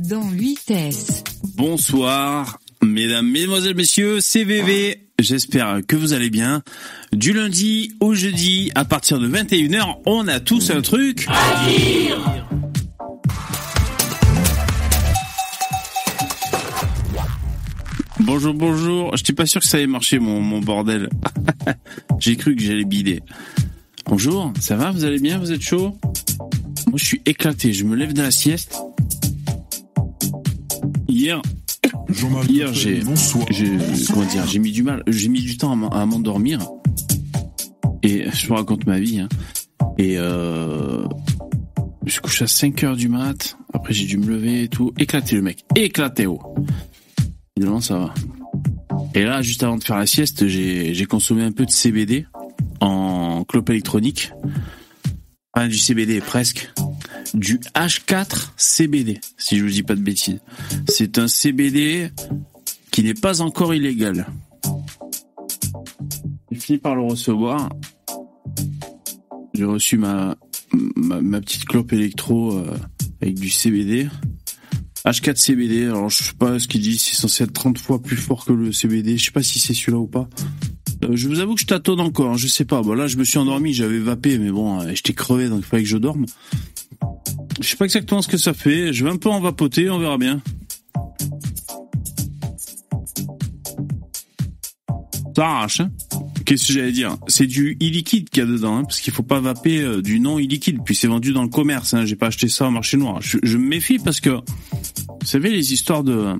Dans 8S. Bonsoir, mesdames, mesdemoiselles, messieurs, c'est VV. J'espère que vous allez bien. Du lundi au jeudi, à partir de 21h, on a tous un truc à dire. Bonjour, bonjour. J'étais pas sûr que ça allait marcher, mon, mon bordel. J'ai cru que j'allais bider. Bonjour, ça va? Vous allez bien? Vous êtes chaud? Moi, je suis éclaté. Je me lève de la sieste. Hier, hier j'ai, comment dire, j'ai mis du mal, j'ai mis du temps à m'endormir. Et je vous raconte ma vie. Hein. Et euh, je suis couché à 5 heures du mat. Après, j'ai dû me lever et tout. Éclaté le mec, éclaté oh. Finalement, ça va. Et là, juste avant de faire la sieste, j'ai, j'ai consommé un peu de CBD en clope électronique. Enfin, du CBD presque du H4 CBD, si je vous dis pas de bêtises. C'est un CBD qui n'est pas encore illégal. J'ai fini par le recevoir. J'ai reçu ma, ma, petite clope électro euh, avec du CBD. H4 CBD, alors je sais pas ce qu'il dit, c'est censé être 30 fois plus fort que le CBD, je sais pas si c'est celui-là ou pas. Euh, je vous avoue que je tâtonne encore, je sais pas. Bon là je me suis endormi, j'avais vapé, mais bon, euh, j'étais crevé donc il fallait que je dorme. Je sais pas exactement ce que ça fait. Je vais un peu en vapoter, on verra bien. Ça arrache, hein Qu'est-ce que j'allais dire? C'est du illiquide qu'il y a dedans, hein, parce qu'il faut pas vaper euh, du non illiquide. Puis c'est vendu dans le commerce. Hein, J'ai pas acheté ça au marché noir. Je, me méfie parce que vous savez les histoires de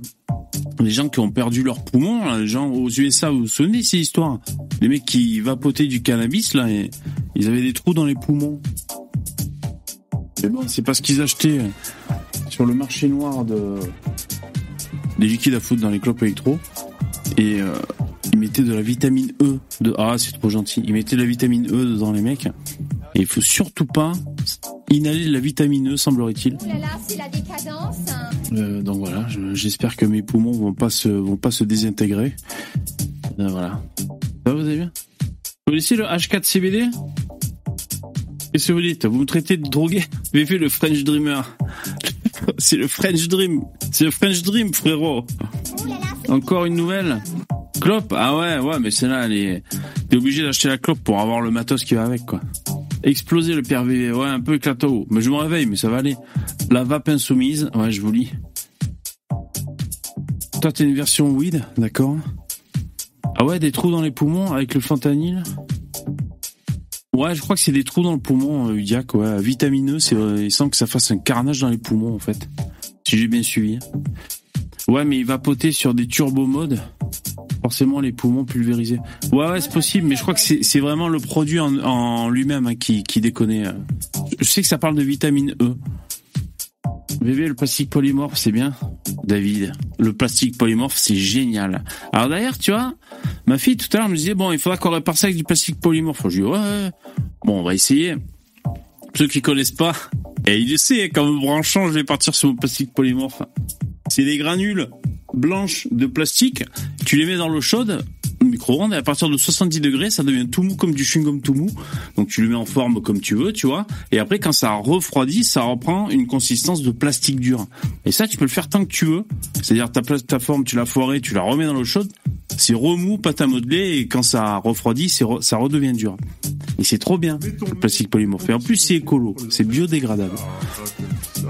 les gens qui ont perdu leurs poumons, les gens aux USA, vous vous souvenez ces histoires? Les mecs qui vapotaient du cannabis là, ils avaient des trous dans les poumons c'est parce qu'ils achetaient euh, sur le marché noir de des liquides à foutre dans les clopes électro. Et euh, ils mettaient de la vitamine E de ah c'est trop gentil. Ils mettaient de la vitamine E dans les mecs. Et il faut surtout pas inhaler de la vitamine E semblerait-il. Euh, donc voilà j'espère que mes poumons vont pas se vont pas se désintégrer. Voilà. Ça vous allez bien? Vous connaissez le H4 CBD Qu'est-ce que vous dites Vous me traitez de drogué Vous fait le French Dreamer. C'est le French Dream. C'est le French Dream, frérot. Encore une nouvelle Clope Ah ouais, ouais, mais c'est là, est... t'es obligé d'acheter la clope pour avoir le matos qui va avec, quoi. Exploser le PRV, ouais, un peu éclato. Mais je me réveille, mais ça va aller. La vape insoumise, ouais, je vous lis. Toi, t'es une version weed, d'accord? Ah ouais, des trous dans les poumons avec le fentanyl? Ouais, je crois que c'est des trous dans le poumon, euh, Udiac, ouais. Vitamineux, c'est, euh, il sent que ça fasse un carnage dans les poumons, en fait. Si j'ai bien suivi. Ouais, mais il va poter sur des turbo-modes. Forcément, les poumons pulvérisés. Ouais, ouais, c'est possible, mais je crois que c'est, vraiment le produit en, lui-même hein, qui, qui déconne. Euh. Je sais que ça parle de vitamine E. VV, le plastique polymorphe, c'est bien. David, le plastique polymorphe, c'est génial. Alors d'ailleurs, tu vois, ma fille tout à l'heure me disait, bon, il faudra qu'on répare ça avec du plastique polymorphe. Je dis, ouais, bon, on va essayer. Ceux qui connaissent pas, et il sait, quand me branchant, je vais partir sur mon plastique polymorphe. C'est des granules blanches de plastique, tu les mets dans l'eau chaude, micro-ondes à partir de 70 degrés, ça devient tout mou comme du chewing-gum tout mou. Donc tu le mets en forme comme tu veux, tu vois. Et après, quand ça refroidit, ça reprend une consistance de plastique dur. Et ça, tu peux le faire tant que tu veux. C'est-à-dire ta, ta forme, tu l'as foirée, tu la remets dans l'eau chaude, c'est remou, pâte à modeler, et quand ça refroidit, ça redevient dur. Et c'est trop bien, le plastique polymorphe. Et en plus, c'est écolo, c'est biodégradable.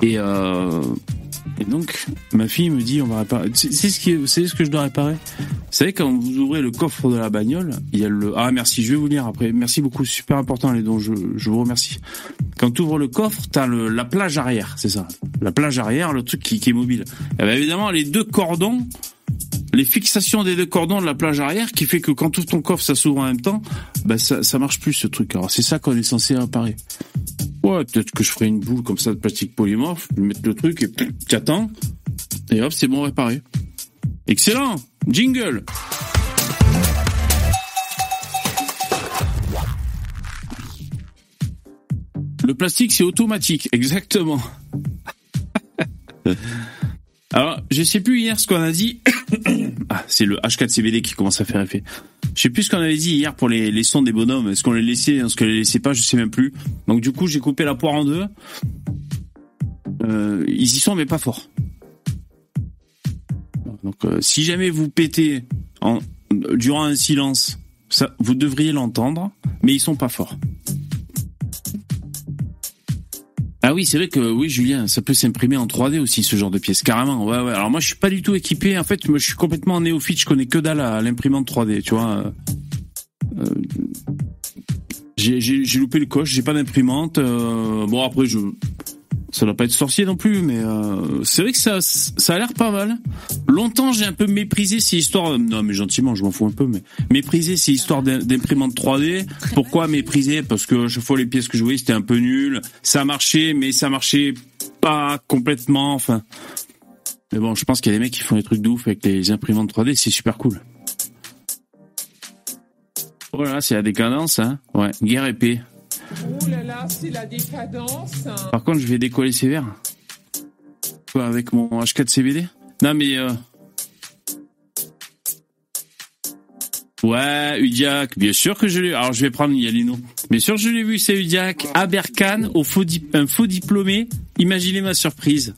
Et euh, et donc, ma fille me dit, on va réparer. C'est ce qui, c'est ce que je dois réparer? Vous savez, quand vous ouvrez le coffre de la bagnole, il y a le. Ah merci, je vais vous lire après. Merci beaucoup, super important les dons. Je, je vous remercie. Quand tu ouvres le coffre, t'as le la plage arrière, c'est ça. La plage arrière, le truc qui, qui est mobile. Et eh bien, évidemment, les deux cordons les fixations des deux cordons de la plage arrière qui fait que quand tout ton coffre s'ouvre en même temps, bah ça, marche plus ce truc. Alors c'est ça qu'on est censé réparer. Ouais, peut-être que je ferai une boule comme ça de plastique polymorphe, je vais mettre le truc et tu attends, et hop, c'est bon réparé. Excellent Jingle Le plastique, c'est automatique, exactement. Alors, je sais plus hier ce qu'on a dit. ah, c'est le H4CBD qui commence à faire effet. Je sais plus ce qu'on avait dit hier pour les, les sons des bonhommes. Est-ce qu'on les laissait, est-ce qu'on les laissait pas, je sais même plus. Donc du coup, j'ai coupé la poire en deux. euh, ils y sont mais pas fort. Donc euh, si jamais vous pétez en, durant un silence, ça, vous devriez l'entendre, mais ils sont pas forts. Ah oui, c'est vrai que oui, Julien, ça peut s'imprimer en 3D aussi ce genre de pièces, carrément. Ouais, ouais. Alors moi, je suis pas du tout équipé. En fait, je suis complètement néophyte. Je connais que dalle à l'imprimante 3D, tu vois. Euh, j'ai loupé le coche. J'ai pas d'imprimante. Euh, bon après, je ça doit pas être sorcier non plus, mais euh, c'est vrai que ça, ça a l'air pas mal. Longtemps, j'ai un peu méprisé ces histoires. Non, mais gentiment, je m'en fous un peu, mais méprisé ces histoires d'imprimante 3D. Pourquoi mépriser Parce que chaque fois les pièces que je voyais, c'était un peu nul. Ça marchait, mais ça marchait pas complètement. Enfin, mais bon, je pense qu'il y a des mecs qui font des trucs de ouf avec les imprimantes 3D. C'est super cool. Voilà, c'est la décadence, hein. Ouais, guerre épée. Oh là là, c'est la décadence. Par contre, je vais décoller sévère. Quoi, avec mon H4 CBD Non, mais... Euh... Ouais, Udiac, bien sûr que je l'ai. Alors je vais prendre Yalino. Bien sûr je l'ai vu, c'est Udiac. Aberkan, au faux un faux diplômé. Imaginez ma surprise.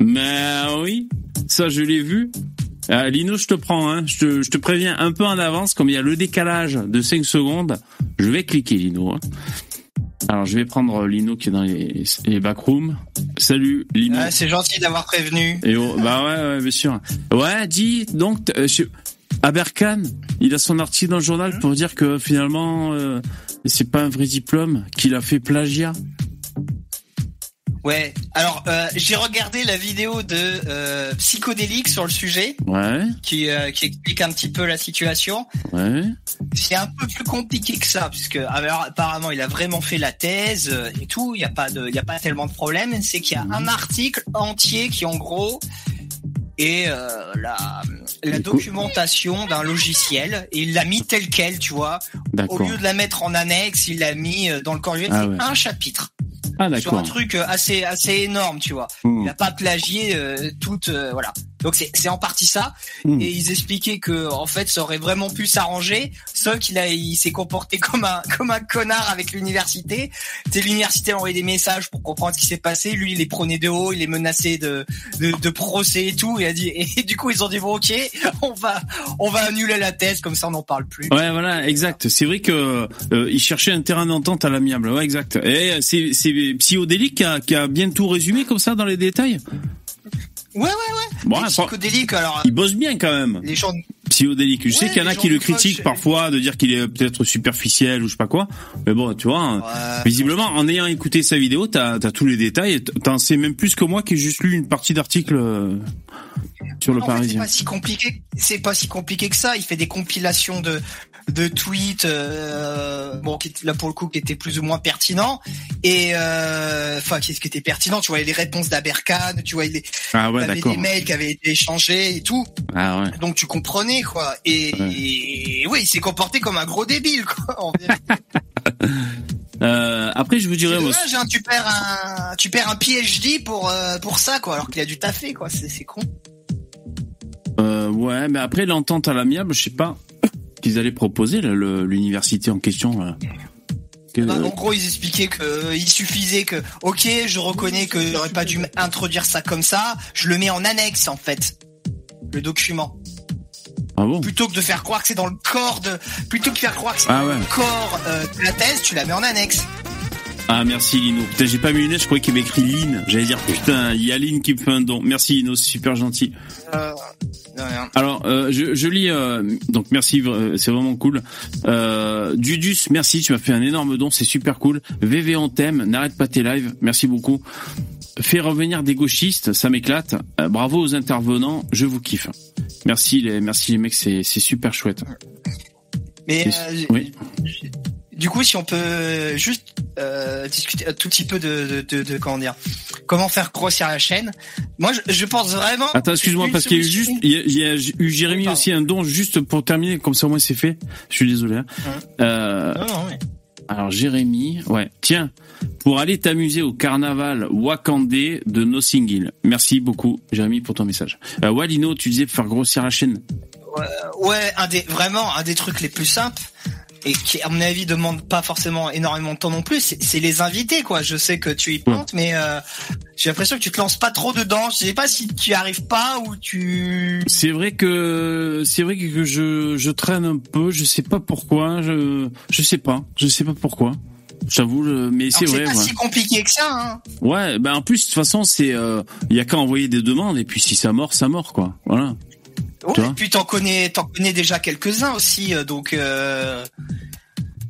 Mais oui, ça je l'ai vu. Euh, Lino, je te prends, hein. je, te, je te préviens un peu en avance, comme il y a le décalage de 5 secondes, je vais cliquer Lino. Hein. Alors je vais prendre Lino qui est dans les, les backrooms. Salut Lino. Ah, c'est gentil d'avoir prévenu. Et oh, bah ouais, ouais, bien sûr. Ouais, dis donc, euh, Aberkan, il a son article dans le journal pour dire que finalement euh, c'est pas un vrai diplôme, qu'il a fait plagiat. Ouais. Alors euh, j'ai regardé la vidéo de euh, Psychodélique sur le sujet. Ouais. Qui, euh, qui explique un petit peu la situation. Ouais. C'est un peu plus compliqué que ça puisque alors, apparemment il a vraiment fait la thèse euh, et tout. Il y a pas de, il y a pas tellement de problème. C'est qu'il y a un article entier qui en gros est euh, la, la documentation d'un logiciel et il l'a mis tel quel, tu vois. Au lieu de la mettre en annexe, il l'a mis dans le corps ah, c'est un chapitre. Ah, sur un truc euh, assez assez énorme, tu vois. Hmm. Il a pas plagié euh, toute euh, voilà. Donc c'est c'est en partie ça hmm. et ils expliquaient que en fait ça aurait vraiment pu s'arranger, sauf qu'il a il s'est comporté comme un comme un connard avec l'université. C'est l'université a envoyé des messages pour comprendre ce qui s'est passé, lui il les prenait de haut, il les menaçait de de, de procès et tout, il a dit et du coup ils ont dit bon OK, on va on va annuler la thèse comme ça on n'en parle plus. Ouais, voilà, exact. C'est vrai que euh, il cherchait un terrain d'entente à l'amiable. Ouais, exact. Et c'est c'est Psychodélique qui a, qui a bien tout résumé comme ça dans les détails? Ouais, ouais, ouais. Bon, psychodélique, alors. Il bosse bien quand même. Les gens. Psychodélique. Je sais qu'il y en a qui le critiquent parfois de dire qu'il est peut-être superficiel ou je sais pas quoi. Mais bon, tu vois, visiblement, en ayant écouté sa vidéo, t'as as tous les détails. T'en sais même plus que moi qui ai juste lu une partie d'article euh, sur le Parisien. C'est pas si compliqué. C'est pas si compliqué que ça. Il fait des compilations de de tweets, euh, bon, qui, là pour le coup, qui étaient plus ou moins pertinents, et euh, enfin, qui, qui était pertinent. Tu vois les réponses d'Aberkan, tu vois les, ah ouais, mails qui avaient été échangés et tout. Ah ouais. Donc tu comprenais quoi. Et, oui, il s'est comporté comme un gros débile quoi. Euh, après, je vous dirais. Dommage, hein, tu perds un, tu perds un PhD pour euh, pour ça quoi, alors qu'il a dû taffer quoi. C'est con. Euh, ouais, mais après l'entente à l'amiable, je sais pas qu'ils allaient proposer l'université en question. Euh, bah, en gros, ils expliquaient que euh, il suffisait que, ok, je reconnais que j'aurais pas dû introduire ça comme ça, je le mets en annexe en fait, le document. Ah bon? Plutôt que de faire croire que c'est dans le corps de, plutôt que de faire croire que c'est ah dans le corps euh, de la thèse, tu la mets en annexe. Ah merci Lino. Putain, j'ai pas mis une je croyais qu'il y avait écrit Lynn. J'allais dire putain, il y a Lynn qui me fait un don. Merci Lino, c'est super gentil. Euh, alors, euh, je, je, lis, euh, donc merci, euh, c'est vraiment cool. Euh, Dudus, merci, tu m'as fait un énorme don, c'est super cool. VV on t'aime, n'arrête pas tes lives, merci beaucoup. Fais revenir des gauchistes, ça m'éclate. bravo aux intervenants, je vous kiffe. Merci les, merci les mecs, c'est super chouette. Mais oui. Du coup, si on peut juste euh, discuter un tout petit peu de, de, de, comment dire, comment faire grossir la chaîne. Moi, je, je pense vraiment. Attends, excuse-moi parce qu'il y a eu juste, il y a, eu Jérémy aussi un don juste pour terminer, comme ça au moins c'est fait. Je suis désolé. Hein. Euh, non, non, Alors Jérémy, ouais, tiens, pour aller t'amuser au carnaval Wakandé de No Single. Merci beaucoup, Jérémy, pour ton message. Euh, Walino, tu disais pour faire grossir la chaîne. Ouais, ouais, un des vraiment un des trucs les plus simples et qui à mon avis demande pas forcément énormément de temps non plus, c'est les invités quoi. Je sais que tu y plantes, mais euh, j'ai l'impression que tu te lances pas trop dedans. Je sais pas si tu arrives pas ou tu. C'est vrai que c'est vrai que je je traîne un peu. Je sais pas pourquoi. Je je sais pas. Je sais pas pourquoi. J'avoue, mais c'est vrai. C'est pas si compliqué que ça. Hein. Ouais, ben en plus de toute façon, c'est il euh, y a qu'à envoyer des demandes et puis si ça mord, ça mord quoi. Voilà. Ouais, et puis t'en connais, t'en connais déjà quelques-uns aussi, euh, donc. Euh,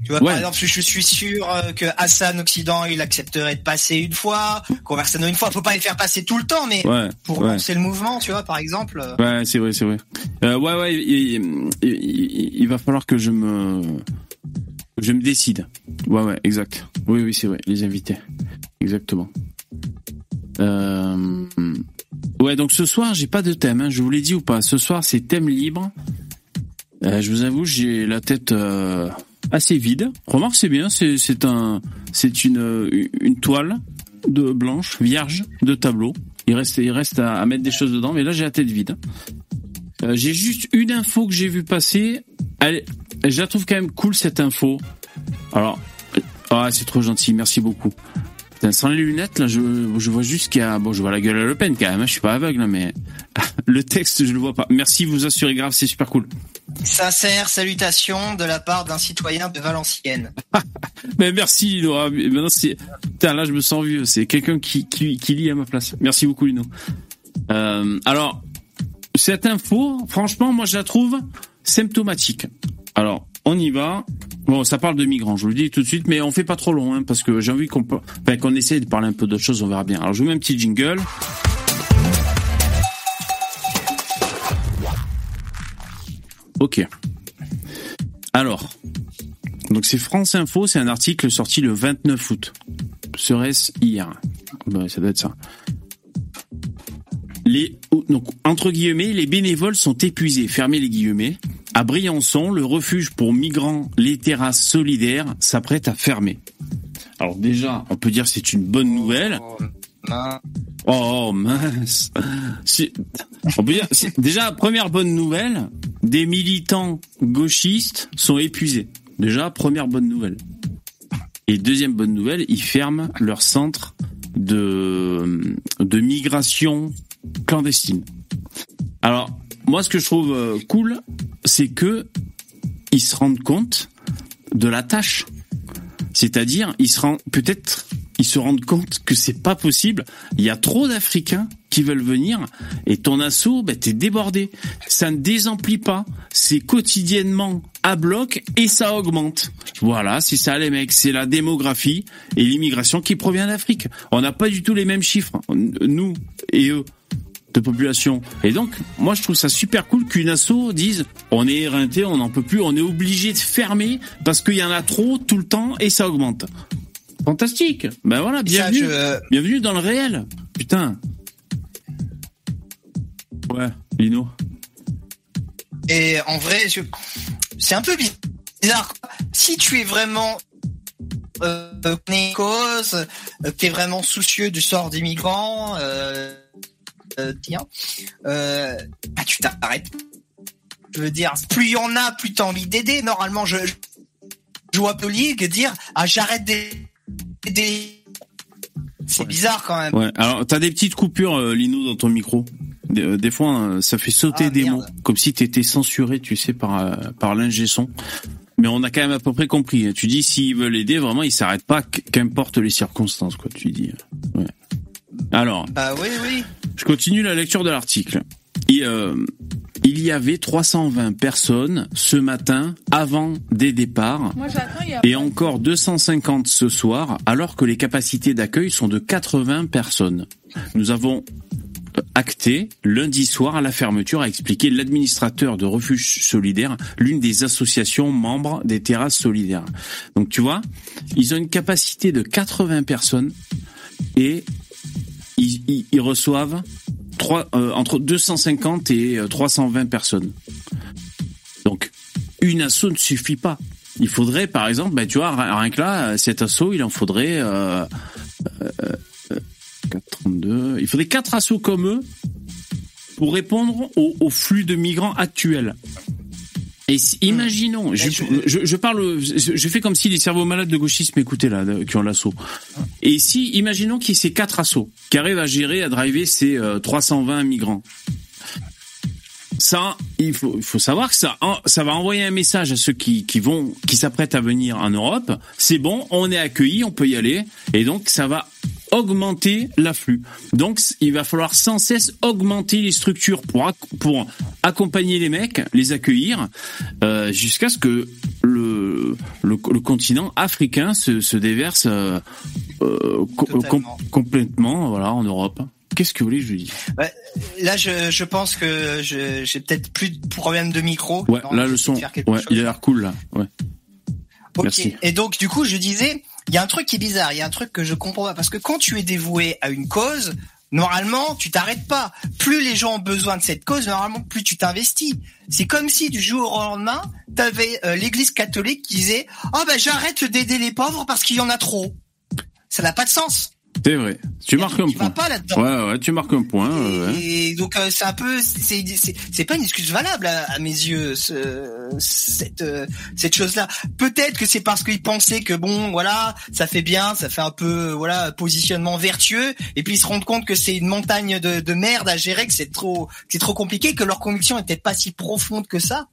tu vois, par exemple, je suis sûr euh, que Hassan Occident, il accepterait de passer une fois, Conversano une fois. Faut pas les faire passer tout le temps, mais pour lancer le mouvement, tu vois, par exemple. Ouais, c'est vrai, c'est vrai. ouais, ouais, il, va falloir que je me, je me décide. Ouais, ouais, exact. Oui, oui, c'est vrai. Les invités, exactement. Euh, Ouais, donc ce soir, j'ai pas de thème, hein, je vous l'ai dit ou pas. Ce soir, c'est thème libre. Euh, je vous avoue, j'ai la tête euh, assez vide. Remarque, c'est bien, c'est un c'est une une toile de blanche vierge de tableau. Il reste il reste à, mettre des choses dedans, mais là j'ai la tête vide. Euh, j'ai juste une info que j'ai vu passer. Je la trouve quand même cool cette info. Alors, ah c'est trop gentil, merci beaucoup sans les lunettes, là, je, je vois juste qu'il y a, bon, je vois la gueule à Le Pen quand même, hein, je suis pas aveugle, mais le texte, je le vois pas. Merci, vous assurez grave, c'est super cool. Sincère salutation de la part d'un citoyen de Valenciennes. mais merci, Laura. Maintenant, c'est, là, je me sens vieux. C'est quelqu'un qui, qui, qui lit à ma place. Merci beaucoup, Lino. Euh, alors, cette info, franchement, moi, je la trouve symptomatique. Alors, on y va. Bon, ça parle de migrants, je vous le dis tout de suite, mais on fait pas trop long, hein, parce que j'ai envie qu'on enfin, qu'on essaie de parler un peu d'autres choses, on verra bien. Alors, je vous mets un petit jingle. Ok. Alors, donc c'est France Info, c'est un article sorti le 29 août. Serait-ce hier? Ça doit être ça. Les, donc, entre guillemets, les bénévoles sont épuisés. Fermez les guillemets. À Briançon, le refuge pour migrants Les Terrasses Solidaires s'apprête à fermer. Alors déjà, on peut dire que c'est une bonne nouvelle. Oh mince. On peut dire, déjà première bonne nouvelle, des militants gauchistes sont épuisés. Déjà première bonne nouvelle. Et deuxième bonne nouvelle, ils ferment leur centre de de migration clandestine. Alors moi, ce que je trouve euh, cool, c'est que ils se rendent compte de la tâche. C'est-à-dire, ils se rendent peut-être ils se rendent compte que c'est pas possible. Il y a trop d'Africains qui veulent venir et ton assaut, ben, t'es débordé. Ça ne désemplit pas. C'est quotidiennement à bloc et ça augmente. Voilà, c'est ça les mecs. C'est la démographie et l'immigration qui provient d'Afrique. On n'a pas du tout les mêmes chiffres, nous et eux de population. Et donc, moi, je trouve ça super cool qu'une asso dise on est éreinté, on n'en peut plus, on est obligé de fermer parce qu'il y en a trop tout le temps et ça augmente. Fantastique. Ben voilà, bienvenue, bienvenue dans le réel. Putain. Ouais, Lino. Et en vrai, c'est un peu bizarre. Si tu es vraiment euh, cause, euh, tu es vraiment soucieux du sort des migrants, euh, euh, tiens, euh, bah, tu t'arrêtes. Je veux dire, plus il y en a, plus t'as envie d'aider. Normalement, je, je vois Ligue dire ah j'arrête d'aider. C'est bizarre quand même. Ouais. Alors t'as des petites coupures, euh, Lino, dans ton micro. Des, fois, ça fait sauter ah, des mots, comme si t'étais censuré, tu sais, par par l'ingé son. Mais on a quand même à peu près compris. Tu dis s'ils veulent aider, vraiment, ils s'arrêtent pas, qu'importe les circonstances, quoi. Tu dis. Ouais. Alors. Ah oui, oui. Je continue la lecture de l'article. Euh, il y avait 320 personnes ce matin avant des départs et encore 250 ce soir alors que les capacités d'accueil sont de 80 personnes. Nous avons acté lundi soir à la fermeture, a expliqué l'administrateur de Refuge Solidaire, l'une des associations membres des terrasses solidaires. Donc tu vois, ils ont une capacité de 80 personnes et ils, reçoivent euh, entre 250 et 320 euh, personnes. Donc, une asso ne suffit pas. Il faudrait, par exemple, ben, tu vois, rien que là, cet asso, il en faudrait euh, 432. Il faudrait quatre assos comme eux pour répondre au, flux de migrants actuels. Et imaginons, je, je, parle, je fais comme si les cerveaux malades de gauchisme écoutaient là, qui ont l'assaut. Et si, imaginons qu'il y ait ces quatre assauts, qui arrivent à gérer, à driver ces 320 migrants ça, il faut, il faut savoir que ça, ça va envoyer un message à ceux qui, qui vont, qui s'apprêtent à venir en Europe. C'est bon, on est accueilli, on peut y aller, et donc ça va augmenter l'afflux. Donc il va falloir sans cesse augmenter les structures pour pour accompagner les mecs, les accueillir euh, jusqu'à ce que le, le, continent africain se, se déverse euh, euh complètement voilà en Europe. Qu'est-ce que vous voulez que je dis Là, je, je pense que j'ai peut-être plus de problème de micro. Ouais, là le son, ouais, il a l'air cool là. Ouais. Ok. Merci. Et donc du coup, je disais, il y a un truc qui est bizarre, il y a un truc que je comprends pas parce que quand tu es dévoué à une cause, normalement, tu t'arrêtes pas. Plus les gens ont besoin de cette cause, normalement, plus tu t'investis. C'est comme si du jour au lendemain, tu avais euh, l'Église catholique qui disait "Ah oh, ben j'arrête d'aider les pauvres parce qu'il y en a trop." Ça n'a pas de sens. C'est vrai. Tu marques un point. Pas ouais, ouais, tu marques un point. Et, donc euh, c'est un peu, c'est c'est pas une excuse valable à, mes yeux ce, cette euh, cette chose-là. Peut-être que c'est parce qu'ils pensaient que bon, voilà, ça fait bien, ça fait un peu voilà positionnement vertueux, et puis ils se rendent compte que c'est une montagne de, de merde à gérer, que c'est trop, c'est trop compliqué, que leur conviction était pas si profonde que ça.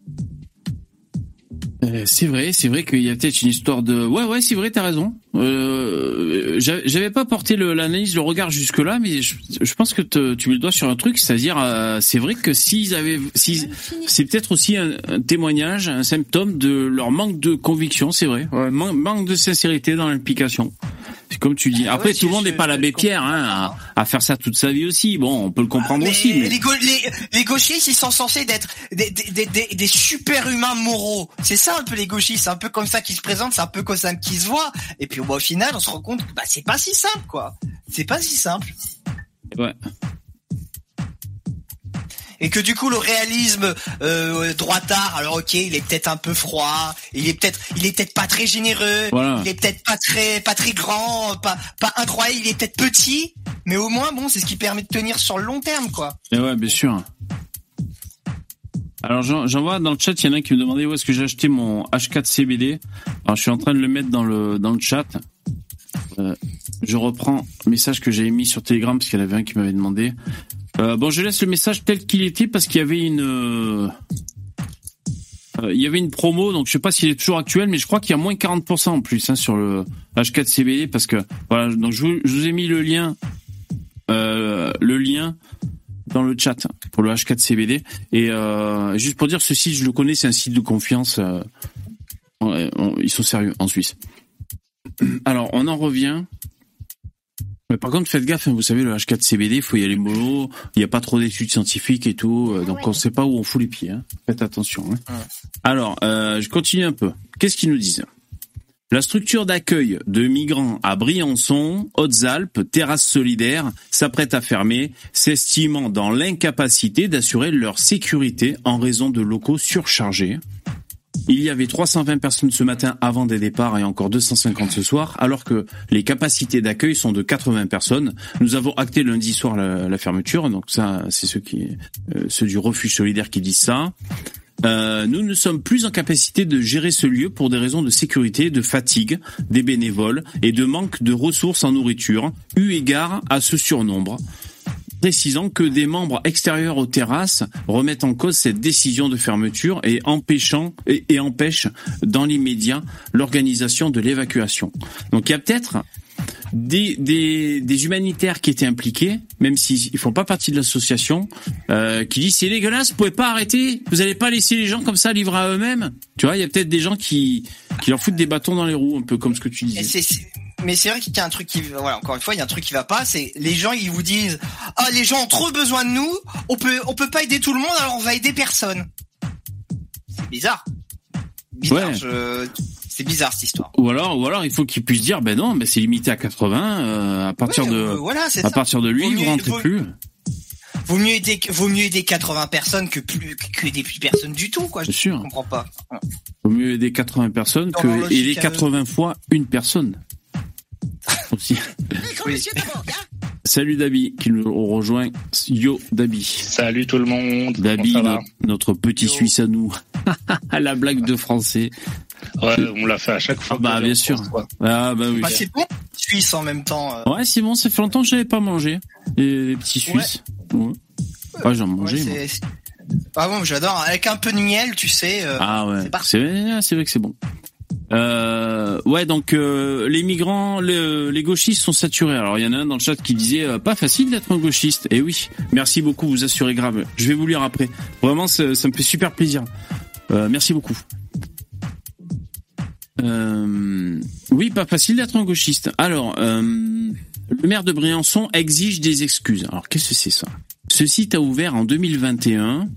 Euh, c'est vrai, c'est vrai qu'il y a peut-être une histoire de. Ouais, ouais, c'est vrai, t'as raison. Euh, J'avais pas porté l'analyse, le, regard jusque là, mais je, je pense que tu mets le doigt sur un truc, c'est-à-dire, euh, c'est vrai que s'ils avaient, si, c'est peut-être aussi un, témoignage, un symptôme de leur manque de conviction, c'est vrai, ouais, manque de sincérité dans l'implication comme tu dis. Ah Après, tout le monde n'est pas l'abbé Pierre hein, à, faire ça toute sa vie aussi. Bon, on peut le comprendre ah, aussi. Les, les, gauchistes, ils sont censés d'être des, des, des, des, super humains moraux. C'est ça un peu les gauchistes. C'est un peu comme ça qu'ils se présentent, c'est un peu comme ça qu'ils se voient. Et puis au final, on se rend compte que bah, c'est pas si simple, quoi. C'est pas si simple. Ouais et que du coup le réalisme euh, droitard, alors ok, il est peut-être un peu froid, il est peut-être, il est peut-être pas très généreux, il est peut-être pas très, pas très grand, pas, pas incroyable, il est peut-être petit, mais au moins bon, c'est ce qui permet de tenir sur le long terme, quoi. Et ouais, bien sûr. Alors j'en vois dans le chat, il y en a qui me demandaient où est-ce que j'ai acheté mon H4 CBD. Alors je suis en train de le mettre dans le dans le chat. Euh, je reprends le message que j'avais mis sur Telegram parce qu'il y en avait un qui m'avait demandé. Euh, bon, je laisse le message tel qu'il était parce qu'il y avait une euh, il y avait une promo, donc je sais pas s'il est toujours actuel, mais je crois qu'il y a moins 40% en plus hein, sur le H4 CBD parce que voilà, donc je vous, ai mis le lien, le lien dans le chat pour le H4 CBD et juste pour dire ceci, je le connais, c'est un site de confiance. ils sont sérieux en Suisse. Alors, on en revient mais par contre, faites gaffe, hein, vous savez, le H4CBD, il faut y aller mollo, il n'y a pas trop d'études scientifiques et tout, euh, donc on ne sait pas où on fout les pieds. Hein. Faites attention. Hein. Alors, euh, je continue un peu. Qu'est-ce qu'ils nous disent? La structure d'accueil de migrants à Briançon, Hautes-Alpes, terrasse solidaire, s'apprête à fermer, s'estimant dans l'incapacité d'assurer leur sécurité en raison de locaux surchargés. Il y avait 320 personnes ce matin avant des départs et encore 250 ce soir, alors que les capacités d'accueil sont de 80 personnes. Nous avons acté lundi soir la, fermeture, donc ça, c'est ceux euh, ceux du refuge solidaire qui disent ça. Euh, nous ne sommes plus en capacité de gérer ce lieu pour des raisons de sécurité, de fatigue des bénévoles et de manque de ressources en nourriture, eu égard à ce surnombre précisant que des membres extérieurs aux terrasses remettent en cause cette décision de fermeture et empêchant et, empêchent dans l'immédiat l'organisation de l'évacuation. Donc il y a peut-être des, des, humanitaires qui étaient impliqués, même s'ils ne font pas partie de l'association, euh, qui disent c'est dégueulasse, vous pouvez pas arrêter, vous n'allez pas laisser les gens comme ça livrer à eux-mêmes. Tu vois, il y a peut-être des gens qui, qui leur foutent des bâtons dans les roues, un peu comme ce que tu disais mais c'est vrai qu'il y a un truc qui, voilà, encore une fois, il y a un truc qui va pas. C'est les gens, ils vous disent, ah, les gens ont trop besoin de nous. On peut, on peut pas aider tout le monde, alors on va aider personne. C'est bizarre. Bizarre. C'est bizarre cette histoire. Ou alors, ou alors, il faut qu'ils puissent dire, ben non, mais c'est limité à 80. Euh, à partir de, euh, voilà, à partir de lui, vous rentrez plus. Vaut mieux aider, vaut mieux aider 80 personnes que plus que aider plus personne du tout, quoi. Je sûr. comprends pas. Vaut mieux aider 80 personnes que aider 80 fois une personne. Salut Dabi qui nous rejoint. Yo Dabi. Salut tout le monde. Dabi, notre, petit Suisse à nous. la blague de français. Ouais, on l'a fait à chaque fois. Ah bah bien sûr. Ah bah oui. Bah, c'est bon, Suisse en même temps. Euh. Ouais, c'est bon, ça fait longtemps que j'avais pas mangé les, petits Suisses. Ouais. ouais. j'en mangeais. moi. Ah bon, j'adore. Avec un peu de miel, tu sais. Euh, ah ouais. C'est vrai que c'est bon. Euh, ouais, donc euh, les migrants, les gauchistes sont saturés. Alors il y en a un dans le chat qui disait euh, pas facile d'être un gauchiste. Et eh oui, merci beaucoup, vous assurez grave. Je vais vous lire après. Vraiment, ça, me fait super plaisir. merci beaucoup. Oui, pas facile d'être un gauchiste. Alors, le maire de Briançon exige des excuses. Alors qu'est-ce que c'est ça? Ce site a ouvert en 2021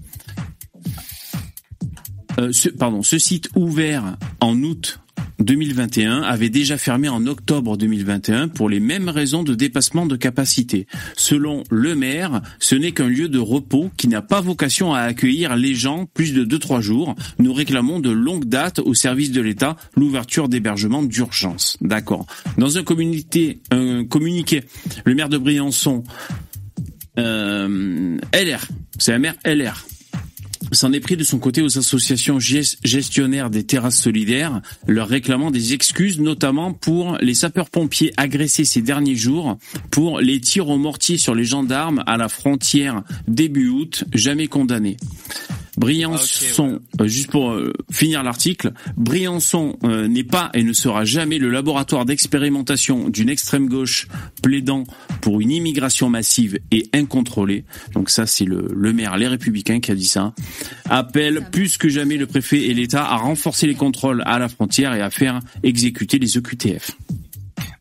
ce, pardon, ce site ouvert en août 2021 avait déjà fermé en octobre 2021 pour les mêmes raisons de dépassement de capacité. Selon le maire, ce n'est qu'un lieu de repos qui n'a pas vocation à accueillir les gens plus de 2-3 jours. Nous réclamons de longue date au service de l'État l'ouverture d'hébergements d'urgence. D'accord. Dans un communiqué, un communiqué, le maire de Briançon, euh, LR, c'est un maire LR, s'en est pris de son côté aux associations gestionnaires des terrasses solidaires, leur réclamant des excuses, notamment pour les sapeurs-pompiers agressés ces derniers jours, pour les tirs au mortier sur les gendarmes à la frontière début août, jamais condamnés. Briançon, ah, euh, juste pour euh, finir l'article, Briançon euh, n'est pas et ne sera jamais le laboratoire d'expérimentation d'une extrême gauche plaidant pour une immigration massive et incontrôlée. Donc ça, c'est le, le maire, les républicains qui a dit ça. Appelle plus que jamais le préfet et l'État à renforcer les contrôles à la frontière et à faire exécuter les EQTF.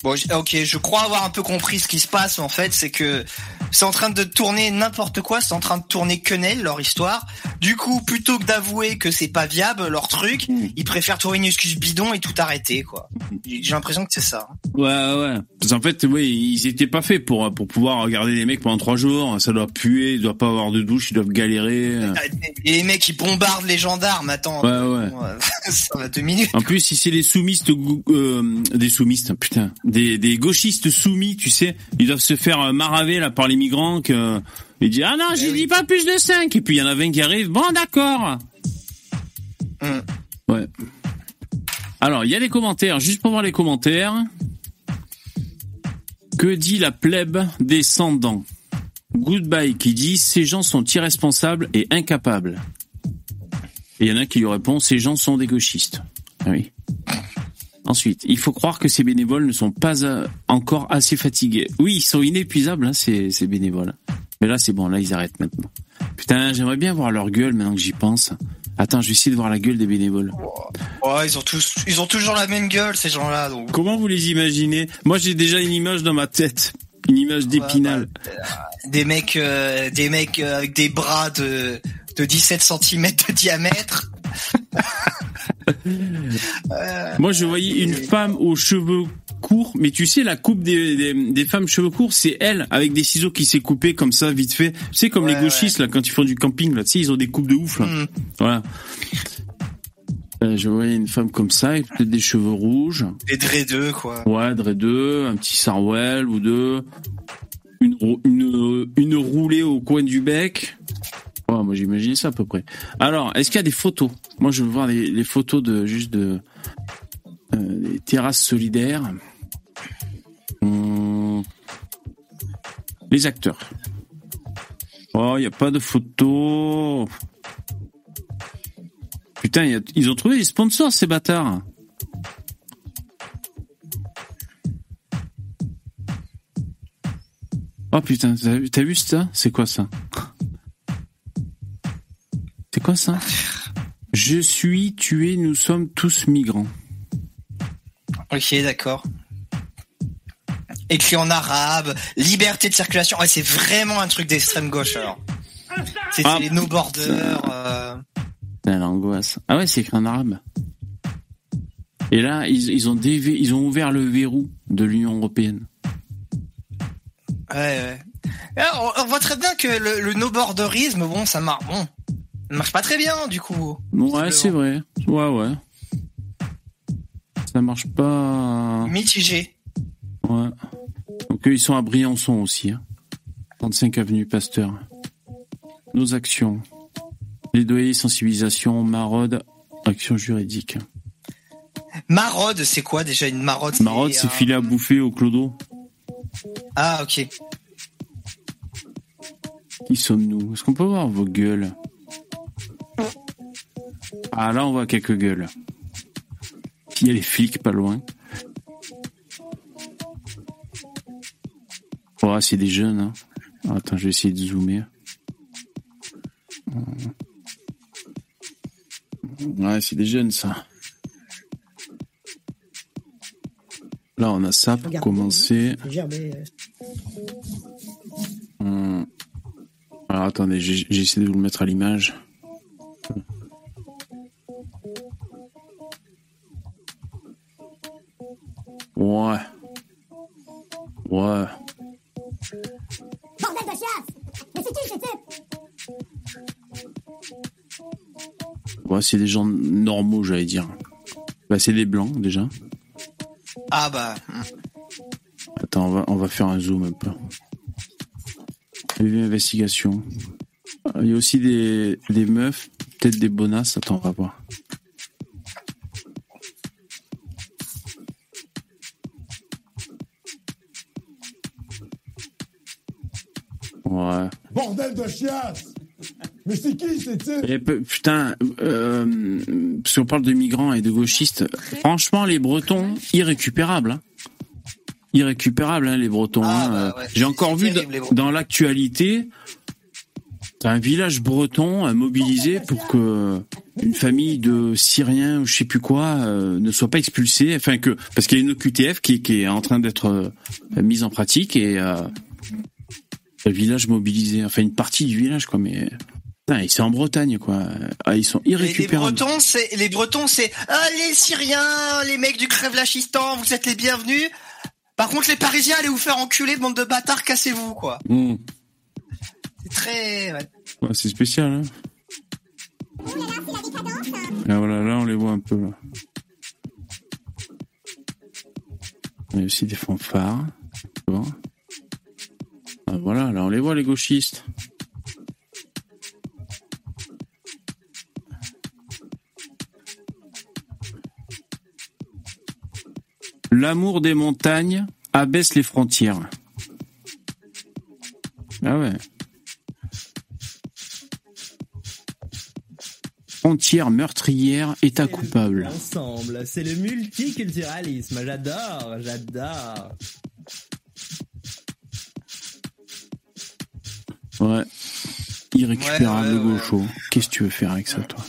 Bon, ok, je crois avoir un peu compris ce qui se passe en fait, c'est que c'est en train de tourner n'importe quoi, c'est en train de tourner quenelle leur histoire. Du coup, plutôt que d'avouer que c'est pas viable leur truc, ils préfèrent trouver une excuse bidon et tout arrêter quoi. J'ai l'impression que c'est ça. Ouais ouais. Parce qu'en fait, oui, ils étaient pas faits pour pour pouvoir regarder les mecs pendant trois jours. Ça doit puer, ils doivent pas avoir de douche, ils doivent galérer. Et les mecs ils bombardent les gendarmes. Attends. Ouais ouais. ça va deux minutes. En plus, si c'est les soumistes, euh, des soumistes, putain des, des gauchistes soumis, tu sais, ils doivent se faire euh, maraver là par les migrants que ils disent ah non, eh j'ai dit pas plus de 5 et puis il y en a 20 qui arrivent. Bon, d'accord. Hmm. Ouais. Alors, il y a des commentaires, juste pour voir les commentaires. Que dit la plèbe descendant Goodbye qui dit ces gens sont irresponsables et incapables. Et il y en a qui lui répond ces gens sont des gauchistes. Ah oui. Ensuite, il faut croire que ces bénévoles ne sont pas euh, encore assez fatigués. Oui, ils sont inépuisables, hein, ces, ces bénévoles. Mais là, c'est bon, là, ils arrêtent maintenant. Putain, j'aimerais bien voir leur gueule maintenant que j'y pense. Attends, je vais essayer de voir la gueule des bénévoles. Ouais, ils ont tous, ils ont toujours la même gueule, ces gens-là. Donc. Comment vous les imaginez? Moi, j'ai déjà une image dans ma tête, une image d'épinal. Bah, des mecs, euh, des mecs euh, avec des bras de de 17 cm de diamètre. Moi, je voyais une femme aux cheveux courts, mais tu sais, la coupe des, des, femmes cheveux courts, c'est elle, avec des ciseaux qui s'est coupé comme ça, vite fait. Tu sais, comme les gauchistes, là, quand ils font du camping, là, tu sais, ils ont des coupes de ouf, là. Mm. Voilà. Euh, je voyais une femme comme ça, avec peut-être des cheveux rouges. Des dreadeux, quoi. Ouais, dreadeux, un petit sarwell ou deux. Une, une, une roulée au coin du bec moi j'imagine ça à peu près. Alors, est-ce qu'il y a des photos? Moi je veux voir les, photos de juste de euh, des terrasses solidaires. Hum. les acteurs. Oh, il n'y a pas de photos. Putain, ils ont trouvé des sponsors ces bâtards. Oh putain, t'as vu ça? C'est quoi ça? C'est quoi ça? Je suis tué, nous sommes tous migrants. Ok, d'accord. Écrit en arabe, liberté de circulation. Ouais, c'est vraiment un truc d'extrême gauche alors. C'est ah, les no borders. Euh... L'angoisse. Ah ouais, c'est écrit en arabe. Et là, ils, ont ils ont ouvert le verrou de l'Union européenne. Ouais, ouais. on, voit très bien que le, le no-borderisme, bon, ça marche. Bon, marche pas très bien, du coup. Ouais, c'est vrai. Ouais, ouais. Ça marche pas. Mitigé. Ouais. Donc, ils sont à Briançon aussi. 35 hein. avenue Pasteur. Nos actions. Plaidoyer, sensibilisation, maraude, action juridique. Maraude, c'est quoi déjà une maraude Maraude, c'est filer à bouffer au clodo. Ah, ok. Qui sommes-nous? Est-ce qu'on peut voir vos gueules? Ah là, on voit quelques gueules. Il y a les flics pas loin. Oh, c'est des jeunes. Hein. Attends, je vais essayer de zoomer. Ouais, c'est des jeunes, ça. Là, on a ça pour commencer. Euh, Hum. Alors attendez, essayé de vous le mettre à l'image. Ouais. Ouais. Bordel de chiasse Mais c'est qui ce type? Ouais, c'est des gens normaux, j'allais dire. Bah, c'est des blancs, déjà. Ah bah. Attends, on va, on va faire un zoom un peu. Investigation. Il y a aussi des, des meufs, peut-être des bonasses. Attends, on va voir. Ouais. Bordel de chiasse Mais c'est qui ces types? Putain, euh, parce qu'on parle de migrants et de gauchistes. Franchement, les Bretons, irrécupérables. Hein. Irrécupérables, hein, les Bretons. Ah, hein. bah Euh, ouais, J'ai encore vu terrible, dans- l'actualité, un village breton euh, mobilisé pour que une famille de Syriens ou je sais plus quoi euh, ne soit pas expulsée. Enfin que parce qu'il y a une OQTF qui, qui est en train d'être euh, mise en pratique et euh, le village mobilisé. Enfin une partie du village quoi, mais Putain, c'est en Bretagne, quoi. Ah, ils sont Les, les irrécupérables. Bretons, c'est les Bretons, c'est ah, les Syriens, les mecs du crève lachistan, vous êtes les bienvenus. Par contre, les Parisiens, allez vous faire enculer, bande de bâtards, cassez-vous, quoi. Mmh. C'est très. ouais. Ouais, c'est spécial, hein. Ah, voilà, là, on les voit un peu, là. Il y a aussi des fanfares. Voilà, là, on les voit, les gauchistes. L'amour des montagnes abaisse les frontières. Ah ouais. Frontière meurtrière, état coupable. Ensemble, c'est le multiculturalisme. J'adore, j'adore. Ouais. Irrécupérable Ouais, ouais, ouais. gaucho. Qu'est-ce que tu veux faire avec ça, toi?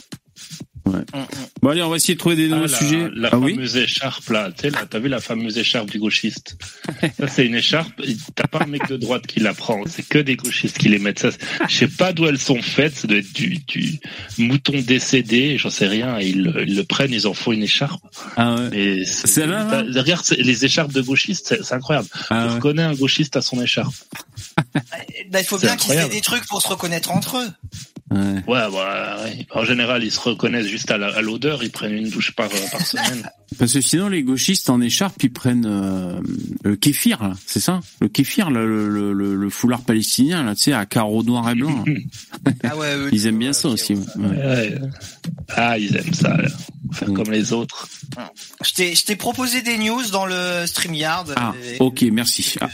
Ouais. Hum, hum. Bon, allez, on va essayer de trouver des Ah, nouveaux la, sujets. la ah oui fameuse écharpe là, tu là, t'as vu la fameuse écharpe du gauchiste? Ça c'est une écharpe, t'as pas un mec de droite qui la prend, c'est que des gauchistes qui les mettent. Ça, je sais pas d'où elles sont faites, ça doit être du, du mouton décédé, j'en sais rien. Ils, le- ils le prennent, ils en font une écharpe. Ah ouais. Et c'est- là t'as- regarde les écharpes de gauchistes, c'est c'est incroyable. Ah ouais. reconnais un gauchiste à son écharpe. Bah, il faut bien qu'ils aient des trucs pour se reconnaître entre eux. Ouais. Ouais, ouais. en général ils se reconnaissent juste à l'odeur, ils prennent une douche par, par semaine. Parce que sinon, les gauchistes en écharpe, ils prennent euh, le kéfir, c'est ça? Le kéfir, le, le, le, le foulard palestinien, là, tu sais, à carreaux noirs et blancs. Ah ouais, eux, Ils aiment bien euh, ça aussi. ouais. Ah, ils aiment ça, là. faire Mm. comme les autres. Je t'ai, je t'ai proposé des news dans le StreamYard. Ah, Et- ok, merci. Ah,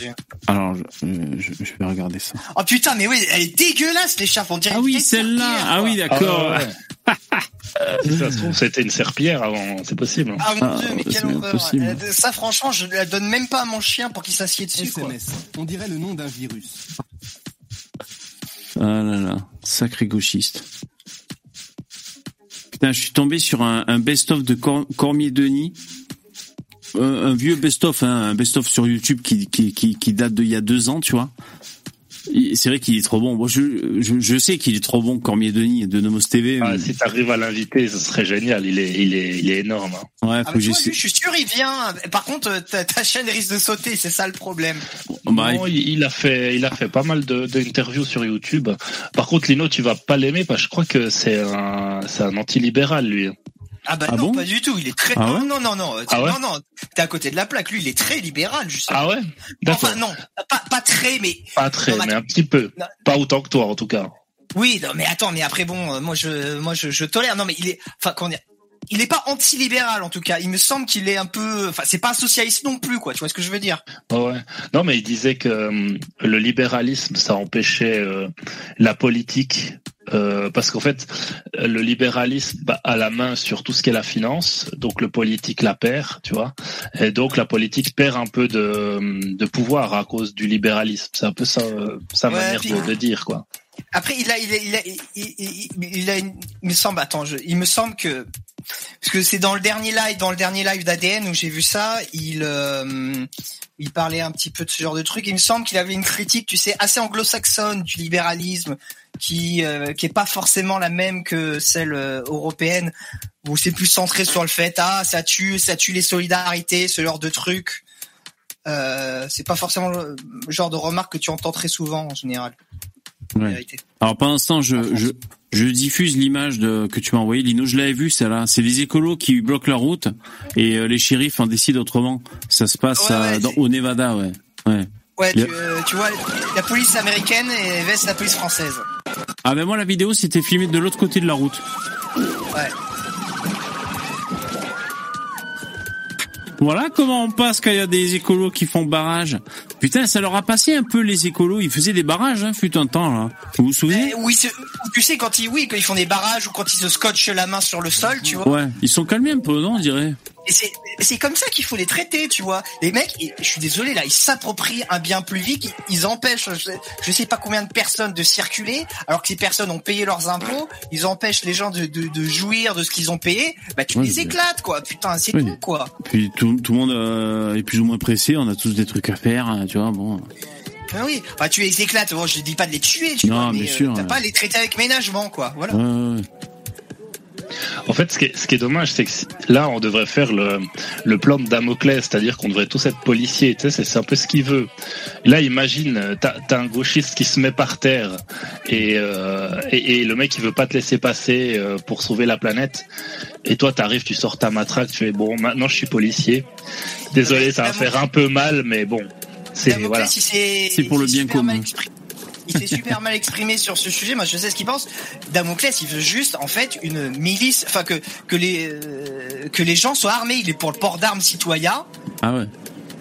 alors, je, je, je vais regarder ça. Oh putain, mais oui, elle est dégueulasse l'écharpe, on dirait. Ah oui, celle-là. Ah oui, d'accord. Ah, ouais. si ça se trouve, c'était une serpillière avant, c'est possible. Ah mon Ah, dieu, mais c'est quelle horreur. impossible. Ça franchement, je la donne même pas à mon chien pour qu'il s'assied dessus quoi. On dirait le nom d'un virus. Ah là là, sacré gauchiste. Putain, je suis tombé sur un, un best-of de Cor- Cormier-Denis. Euh, un vieux best-of, hein, un best-of sur YouTube qui, qui, qui, qui date d'il y a deux ans, tu vois. C'est vrai qu'il est trop bon. Moi, je, je, je sais qu'il est trop bon, Cormier-Denis, de Nomos TV. Ah, mais- si t'arrives à l'inviter, ce serait génial. Il est, il est, il est énorme. hein. Ouais, Ah, faut j'essaie. lui, je suis sûr il vient. Par contre, euh, ta, ta chaîne risque de sauter, c'est ça le problème. Bah, non, il, il a fait, il a fait pas mal de- d'interviews sur YouTube. Par contre, Lino, tu vas pas l'aimer parce que je crois que c'est un, c'est un anti-libéral lui. Ah bah Ah non, bon pas du tout. Il est très. Ah ouais non, non, non, non. Ah ouais non, non. T'es à côté de la plaque. Lui, il est très libéral, justement. Ah ouais. Enfin non, pas, pas très, mais pas très, non, mais mais un petit peu. Non. Pas autant que toi, en tout cas. Oui, non, mais attends, mais après bon, euh, moi je, moi je, je tolère. Non, mais il est, enfin, dire, il est pas anti-libéral en tout cas. Il me semble qu'il est un peu, enfin, c'est pas un socialiste non plus, quoi. Tu vois ce que je veux dire? Ouais. Non, mais il disait que euh, le libéralisme, ça empêchait euh, la politique. Euh, parce qu'en fait, le libéralisme a la main sur tout ce qui est la finance, donc le politique la perd, tu vois, et donc la politique perd un peu de, de pouvoir à cause du libéralisme. C'est un peu ça, euh, sa Ouais, manière de dire, quoi. Après, il a, il a, il a, il, a il me semble, attends, il me semble que parce que c'est dans le dernier live, dans le dernier live d'ADN où j'ai vu ça, il, euh, il parlait un petit peu de ce genre de truc. Il me semble qu'il avait une critique, tu sais, assez anglo-saxonne du libéralisme, qui, euh, qui est pas forcément la même que celle euh, européenne, où c'est plus centré sur le fait, ah, ça tue, ça tue les solidarités, ce genre de truc. Euh, c'est pas forcément le genre de remarque que tu entends très souvent en général. Ouais. Alors ce temps, je, je, je diffuse l'image que tu m'as envoyée. Lino, je l'avais vu, c'est là. C'est les écolos qui bloquent la route et euh, les shérifs en décident autrement. Ça se passe Ouais, à- ouais, dans- c'est- au Nevada, ouais. Ouais. Tu, euh, tu vois, la police américaine et veste la police française. Ah ben moi la vidéo c'était filmé de l'autre côté de la route. Ouais. Voilà comment on passe quand il y a des écolos qui font barrage. Putain, ça leur a passé un peu les écolos. Ils faisaient des barrages, hein, fut un temps là. Vous vous souvenez Eh, oui, tu sais quand ils, oui, quand ils font des barrages ou quand ils se scotchent la main sur le sol, tu vois. Ouais, ils sont calmés un peu, non, on dirait. C'est, comme ça qu'il faut les traiter, tu vois. Les mecs, je suis désolé là, ils s'approprient un bien plus vite, ils, ils empêchent, je sais, je sais pas combien de personnes de circuler, alors que ces personnes ont payé leurs impôts, ils empêchent les gens de, de, de jouir de ce qu'ils ont payé. Bah tu les éclates, quoi. Putain, c'est Oui. tout, quoi. Puis tout, tout le monde euh, est plus ou moins pressé. On a tous des trucs à faire, hein, tu vois. Bon. Ah oui, bah, tu les éclates. Bon, je dis pas de les tuer, tu Non, vois, mais bien euh, sûr, t'as ouais. pas à les traiter avec ménagement, quoi. Voilà. Ouais. En fait, ce qui est, ce qui est dommage, c'est que si- là, on devrait faire le, le plan de Damoclès, c'est-à-dire qu'on devrait tous être policiers. Tu sais, c'est- c'est un peu ce qu'il veut. Là, imagine, euh, t'as as un gauchiste qui se met par terre et, euh, et, et le mec, il veut pas te laisser passer euh, pour sauver la planète. Et toi, t'arrives, tu sors ta matraque, tu fais bon, maintenant je suis policier. Désolé, ça va faire un peu mal, mais bon, c'est voilà. pour le bien commun. Il s'est super mal exprimé sur ce sujet. Moi, je sais ce qu'il pense. Damoclès, il veut juste, en fait, une milice, enfin que que les euh, que les gens soient armés. Il est pour le port d'armes citoyen. Ah ouais.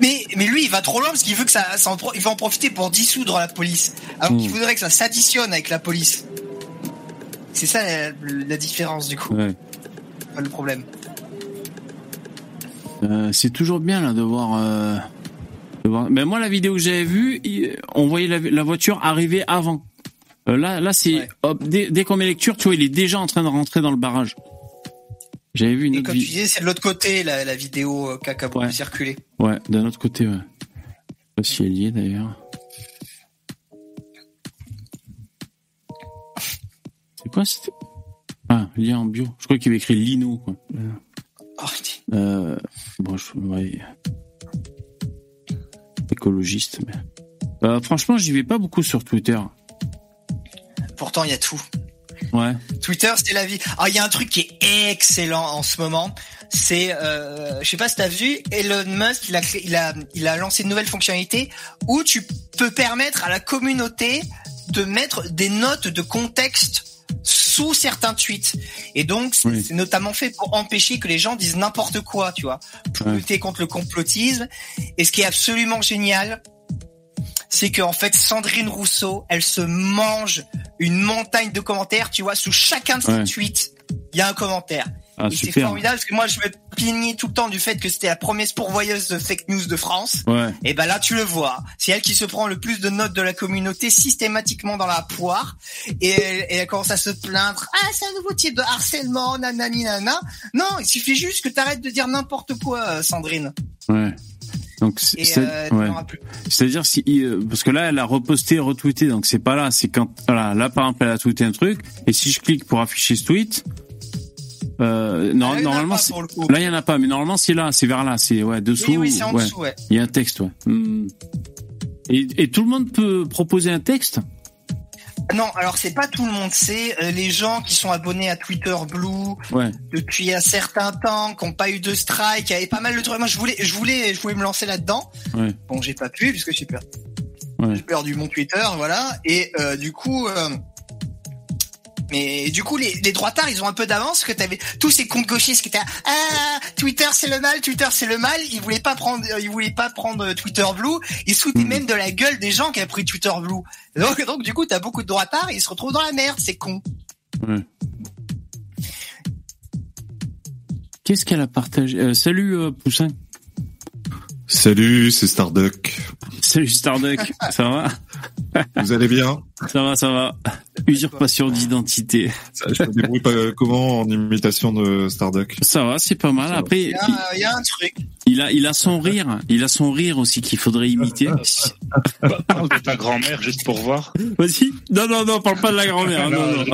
Mais mais lui, il va trop loin parce qu'il veut que ça, ça en il va en profiter pour dissoudre la police. Alors qu'il Mm. voudrait que ça s'additionne avec la police. C'est ça la, la différence du coup, ouais. Le problème. Euh, c'est toujours bien là de voir. Euh, de voir- Mais moi, la vidéo que j'avais vue, on voyait la, la voiture arriver avant. Euh, là, là, c'est Ouais. hop, dès, dès qu'on met lecture, tu vois, il est déjà en train de rentrer dans le barrage. J'avais vu une Et autre comme tu vidéo. disais, c'est de l'autre côté la, la vidéo euh, qui a qui a beaucoup Ouais. circulé. Ouais, d'un autre côté, ouais. Je sais pas si elle y est d'ailleurs. C'est quoi c'était Ah, lien en bio. Je crois qu'il avait écrit Lino, quoi. Oh, Euh, bon, je, ouais. Écologiste, mais. Euh, franchement, j'y vais pas beaucoup sur Twitter. pourtant, il y a tout. Ouais. Twitter, c'est la vie. Ah, il y a un truc qui est excellent en ce moment. C'est, euh, je sais pas si t'as vu, Elon Musk, il a, il a, il a lancé une nouvelle fonctionnalité où tu peux permettre à la communauté de mettre des notes de contexte sous certains tweets. Et donc, c'est Oui. notamment fait pour empêcher que les gens disent n'importe quoi, tu vois, pour Ouais. lutter contre le complotisme. Et ce qui est absolument génial, c'est que en fait Sandrine Rousseau, elle se mange une montagne de commentaires, tu vois, sous chacun de ses Ouais. tweets, il y a un commentaire. Ah, c'est formidable parce que moi je me plaignais tout le temps du fait que c'était la promesse pourvoyeuse de fake news de France. Ouais. Et ben là tu le vois, c'est elle qui se prend le plus de notes de la communauté systématiquement dans la poire et elle, et elle commence à se plaindre. Ah c'est un nouveau type de harcèlement, nanani nana. Non, il suffit juste que t'arrêtes de dire n'importe quoi, euh, Sandrine. Ouais. Donc, c'est, euh, ouais. plus. C'est-à-dire si euh, parce que là elle a reposté, retweeté, donc c'est pas là, c'est quand voilà, là par exemple elle a tweeté un truc et si je clique pour afficher ce tweet, euh, non, Ah, il y normalement là il y en a pas, mais normalement c'est là, c'est vers là, c'est ouais dessous, Oui, oui, c'est en ouais. dessous, ouais. Il y a un texte, ouais. Hmm. Et, et tout le monde peut proposer un texte? Non, alors c'est pas tout le monde. C'est euh, les gens qui sont abonnés à Twitter Blue Ouais. depuis un certain temps, qui n'ont pas eu de strike, qui avaient pas mal de trucs. Moi, je voulais, je voulais, je voulais me lancer là-dedans. Ouais. Bon, j'ai pas pu puisque j'ai perdu, Ouais. j'ai perdu mon Twitter, voilà. Et euh, du coup, Mais du coup, les, les droitards, ils ont un peu d'avance, parce que t'avais tous ces comptes gauchistes qui étaient ah Twitter c'est le mal, Twitter c'est le mal. Ils voulaient pas prendre, ils voulaient pas prendre Twitter Blue. Ils foutaient Mhm. même de la gueule des gens qui avaient pris Twitter Blue. Donc, donc du coup, t'as beaucoup de droitards, ils se retrouvent dans la merde, c'est con. Qu'est-ce qu'elle a partagé Euh, Salut euh, Poussin. Salut, c'est Starduck. Salut Starduck. ça va? Vous allez bien? Ça va, ça va. Usurpation d'identité. Je me débrouille pas euh, comment en imitation de Starduck? Ça va, c'est pas mal. Après, Il y a, il y a un truc. il a, il a son rire. Il a son rire aussi qu'il faudrait imiter. Parle de ta grand-mère juste pour voir. Vas-y. Non, non, non, parle pas de la grand-mère. Non,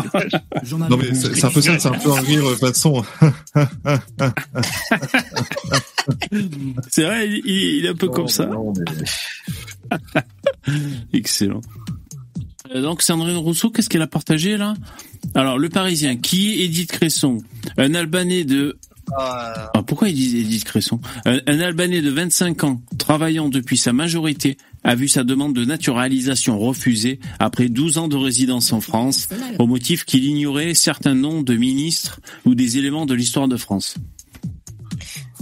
non. Non mais c'est c'est un peu ça, c'est un peu un rire euh, façon. C'est vrai, il, il- il est un peu comme ça. Non, mais- Excellent. Euh, Donc Sandrine Rousseau, qu'est-ce qu'elle a partagé là? Alors le Parisien, qui est Edith Cresson? Un Albanais de Euh, ah, pourquoi ils disent Edith Cresson? Un, un Albanais de 25 ans, travaillant depuis sa majorité, a vu sa demande de naturalisation refusée après 12 ans de résidence en France, au motif qu'il ignorait certains noms de ministres ou des éléments de l'histoire de France.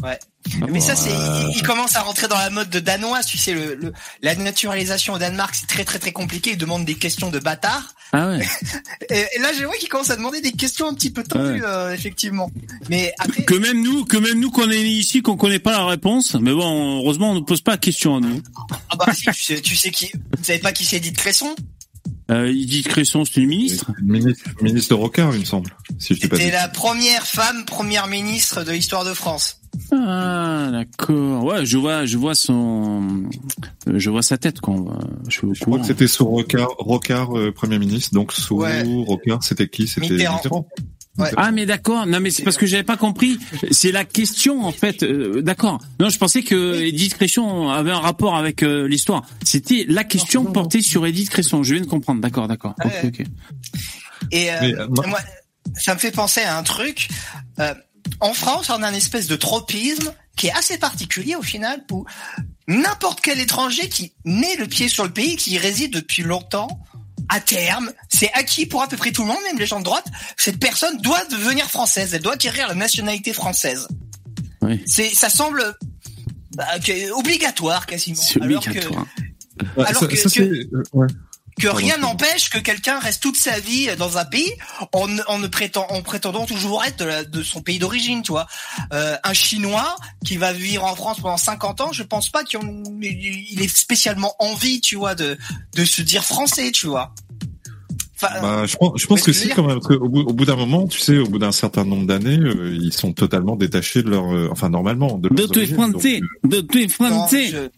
Ouais. Ah Mais ça, c'est, euh, il, il commence à rentrer dans la mode de danoise, tu sais, le, le- la naturalisation au Danemark, c'est très très très compliqué, il demande des questions de bâtard. Ah ouais. Et, et là, je vois qu'il commence à demander des questions un petit peu tendues, Ouais. euh, effectivement. Mais après, Que même nous, que même nous qu'on est ici, qu'on connaît pas la réponse, mais bon, heureusement, on ne pose pas la question à nous. ah bah si, tu sais, tu sais qui, vous savez pas qui c'est Edith Cresson? Euh, Edith Cresson, c'est une ministre? Ministre, ministre de Rocard, il me semble. Si je dis pas C'était la première femme première ministre de l'histoire de France. Ah, d'accord. Ouais, je vois, je vois son, euh, je vois sa tête, quoi. Je suis au Je crois que c'était sous Rocard, Rocard euh, Premier ministre. Donc sous Ouais. Rocard, c'était qui? C'était Mitterrand. Mitterrand. Ouais. Ah, mais d'accord. Non, mais c'est parce que j'avais pas compris. C'est la question, en fait. Euh, d'accord. Non, je pensais que Edith Cresson avait un rapport avec euh, l'histoire. C'était la question portée sur Edith Cresson. Je viens de comprendre. D'accord, d'accord. Ok, Ouais. ok. Et euh, Mais, euh, moi- moi, ça me fait penser à un truc. Euh, en France, on a un espèce de tropisme qui est assez particulier au final, où n'importe quel étranger qui met le pied sur le pays, qui y réside depuis longtemps, à terme, c'est acquis pour à peu près tout le monde, même les gens de droite, cette personne doit devenir française, elle doit acquérir la nationalité française. Oui. C'est, ça semble bah, que- obligatoire quasiment. C'est alors que- obligatoire. Alors ça, que- ça, c'est- ouais. Que rien n'empêche que quelqu'un reste toute sa vie dans un pays en, en ne prétend, en prétendant toujours être de, la- de son pays d'origine, tu vois. Euh, un Chinois qui va vivre en France pendant 50 ans, je pense pas qu'il il ait spécialement envie, tu vois, de, de se dire français, tu vois. Enfin, Bah, je pense, je pense Ouais, que si quand même, parce qu'au bout, au bout d'un moment, tu sais, au bout d'un certain nombre d'années, euh, ils sont totalement détachés de leur, euh, enfin normalement, de, De leurs tous les origines. Français. Donc, euh, De tous les non, Français.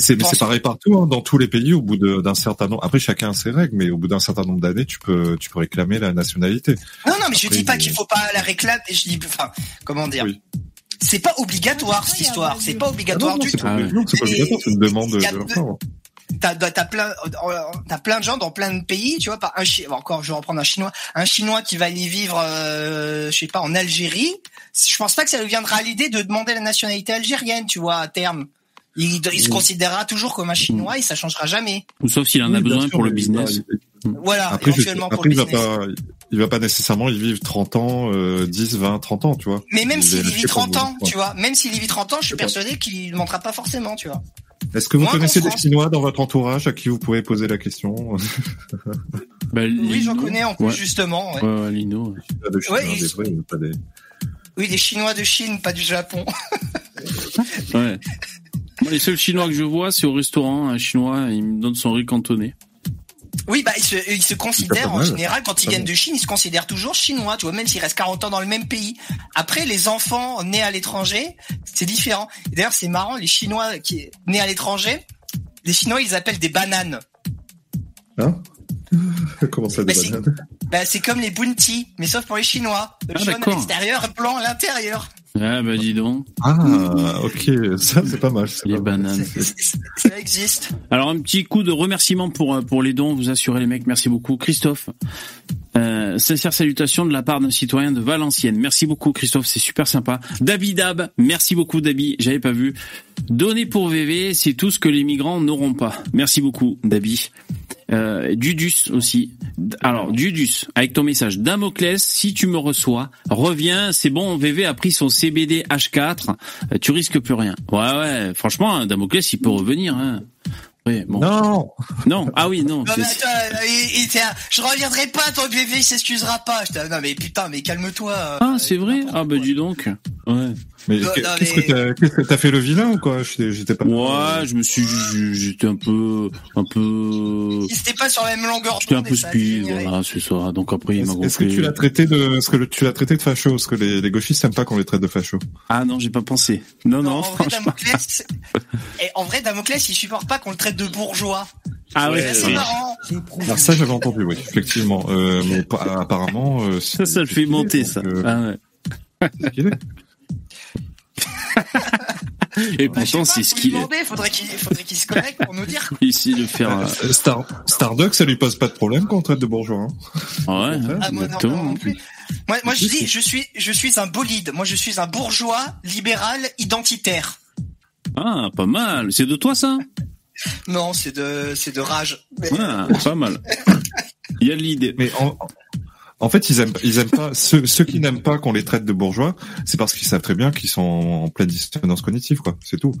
Je- mais c'est, pareil partout, hein, dans tous les pays. Au bout d'un certain nombre, après chacun a ses règles, mais au bout d'un certain nombre d'années, tu peux, tu peux réclamer la nationalité. Non, non, mais je Après, dis pas il- qu'il faut pas la réclamer. Je dis, enfin, comment dire? Oui. C'est pas obligatoire cette histoire. C'est pas Ah obligatoire non, du c'est tout. Ah c'est pas obligatoire, c'est une demande de leur part. T'as, t'as plein, t'as plein de gens dans plein de pays, tu vois, par un encore, je vais reprendre un chinois, un chinois qui va aller vivre, euh, je sais pas, en Algérie. Je pense pas que ça lui viendra l'idée de demander la nationalité algérienne, tu vois, à terme. Il, il se Oui. considérera toujours comme un chinois et ça changera jamais. Ou sauf s'il en Oui, a bien besoin sûr, pour le business. il- Voilà, Après, je- éventuellement pour après, le il va business. pas, il va pas nécessairement y vivre 30 ans, euh, 10, 20, 30 ans, tu vois. Mais même Il s'il y vit resté 30 pour le ans, tu vois, même s'il y vit 30 ans, je suis persuadé qu'il ne mentera pas forcément, tu vois. Est-ce que vous Moi, connaissez des Chinois dans votre entourage à qui vous pouvez poser la question Bah, Oui, j'en Lino. connais en plus, Ouais. justement. ouais. Ouais, ouais, Lino. Chinois, Ouais, des il- vrais, pas des... Oui, des Chinois de Chine, pas du Japon. Ouais. Moi, les seuls Chinois que je vois, c'est au restaurant. Un Chinois, il me donne son riz cantonné. Oui, bah, ils se, ils se considèrent, en général, quand ils viennent de Chine, ils se considèrent toujours chinois, tu vois, même s'ils restent 40 ans dans le même pays. Après, les enfants nés à l'étranger, c'est différent. D'ailleurs, c'est marrant, les Chinois qui nés à l'étranger, les Chinois, ils appellent des bananes. Hein Comment ça, des Bah, c'est- bananes? Bah, c'est comme les bounty, mais sauf pour les Chinois. Le Ah, jaune à d'accord. l'extérieur, blanc à l'intérieur. Ah, bah, dis donc. Ah, ok, ça c'est pas mal. Les pas bananes. Ça existe. Alors un petit coup de remerciement pour euh, pour les dons, vous assurez les mecs, merci beaucoup Christophe. Euh, sincère salutation de la part d'un citoyen de Valenciennes. Merci beaucoup Christophe, c'est super sympa. Dabi Dab, merci beaucoup Dabi, j'avais pas vu. Donner pour VV, c'est tout ce que les migrants n'auront pas. Merci beaucoup Dabi. Euh, Dudus aussi. Alors Dudus, avec ton message, Damoclès, si tu me reçois, reviens, c'est bon, VV a pris son CBD H4, euh, tu risques plus rien. Ouais ouais, franchement, hein, Damoclès, il peut revenir. Hein. Oui, bon. Non Non, ah oui, non. Non, mais attends, euh, il- il je reviendrai pas tant que VV s'excusera pas. J'étais, non mais putain, mais calme-toi. euh, Ah, c'est vrai Ah bah dis donc. Ouais. Mais Non, qu'est- non, qu'est-ce mais- que t'as qu'est-ce que t'as fait le vilain ou quoi? J'étais j'étais pas. Ouais, je me suis, j'étais un peu, un peu, Il était pas sur la même longueur j'étais un peu speed, voilà, c'est ça. Donc après, il m'a Est-ce est-ce que tu l'as traité de, est-ce que le- tu l'as traité de facho? Parce que les, les gauchistes n'aiment pas qu'on les traite de facho. Ah non, j'ai pas pensé. Non, non, en vrai, franchement. Damoclès, et en vrai, Damoclès, il supporte pas qu'on le traite de bourgeois. Ah C'est ouais, ouais. marrant. Alors ça, j'avais entendu, oui, effectivement. Euh, mais apparemment, euh, Ça, ça le fait monter, ça. euh, Ah ouais. Et Bah, pourtant, c'est ce qu'il est. demander, Faudrait qu'il, faudrait qu'il se connecte pour nous dire. Ici de faire. un- Euh, Star, Starduck, ça lui pose pas de problème qu'on traite de bourgeois. Hein. Ouais, Ah, moi, non, exactement. non, non plus. Moi, moi, je dis, je suis, je suis un bolide. Moi, je suis un bourgeois libéral identitaire. Ah, pas mal. C'est de toi, ça? Non, c'est de, c'est de rage. Mais- Ah, pas mal. Il y a de l'idée. Mais en, en fait, ils aiment, ils aiment pas ceux, ceux qui n'aiment pas qu'on les traite de bourgeois, c'est parce qu'ils savent très bien qu'ils sont en pleine dissonance cognitive, quoi. C'est tout.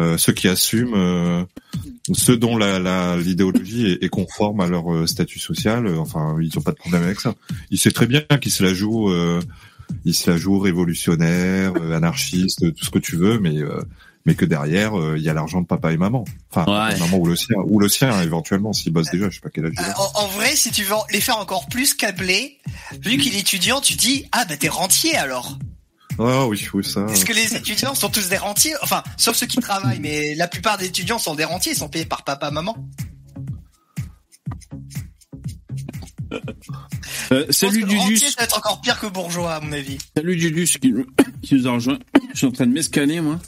Euh, ceux qui assument, euh, ceux dont la, l'idéologie est, est conforme à leur euh, statut social, euh, enfin, ils ont pas de problème avec ça. Ils savent très bien qu'ils se la jouent, euh, ils se la jouent révolutionnaire, anarchiste, tout ce que tu veux, mais mais que derrière, euh, il y a l'argent de papa et maman. Enfin, Ouais. maman ou le sien, ou le sien éventuellement s'ils bossent déjà. Je sais pas quel âge il Euh, a. En, en vrai, si tu veux les faire encore plus câblés, vu qu'il est étudiant, tu dis, ah, bah, t'es rentier, alors. Ah oui, oui, ça. Parce que les étudiants sont tous des rentiers. Enfin, sauf ceux qui travaillent, mais la plupart des étudiants sont des rentiers, ils sont payés par papa, maman. Euh, salut Dudus. ça va être encore pire que bourgeois, à mon avis. Salut Dudus qui, qui nous a rejoint. Je suis en train de m'escaner, moi.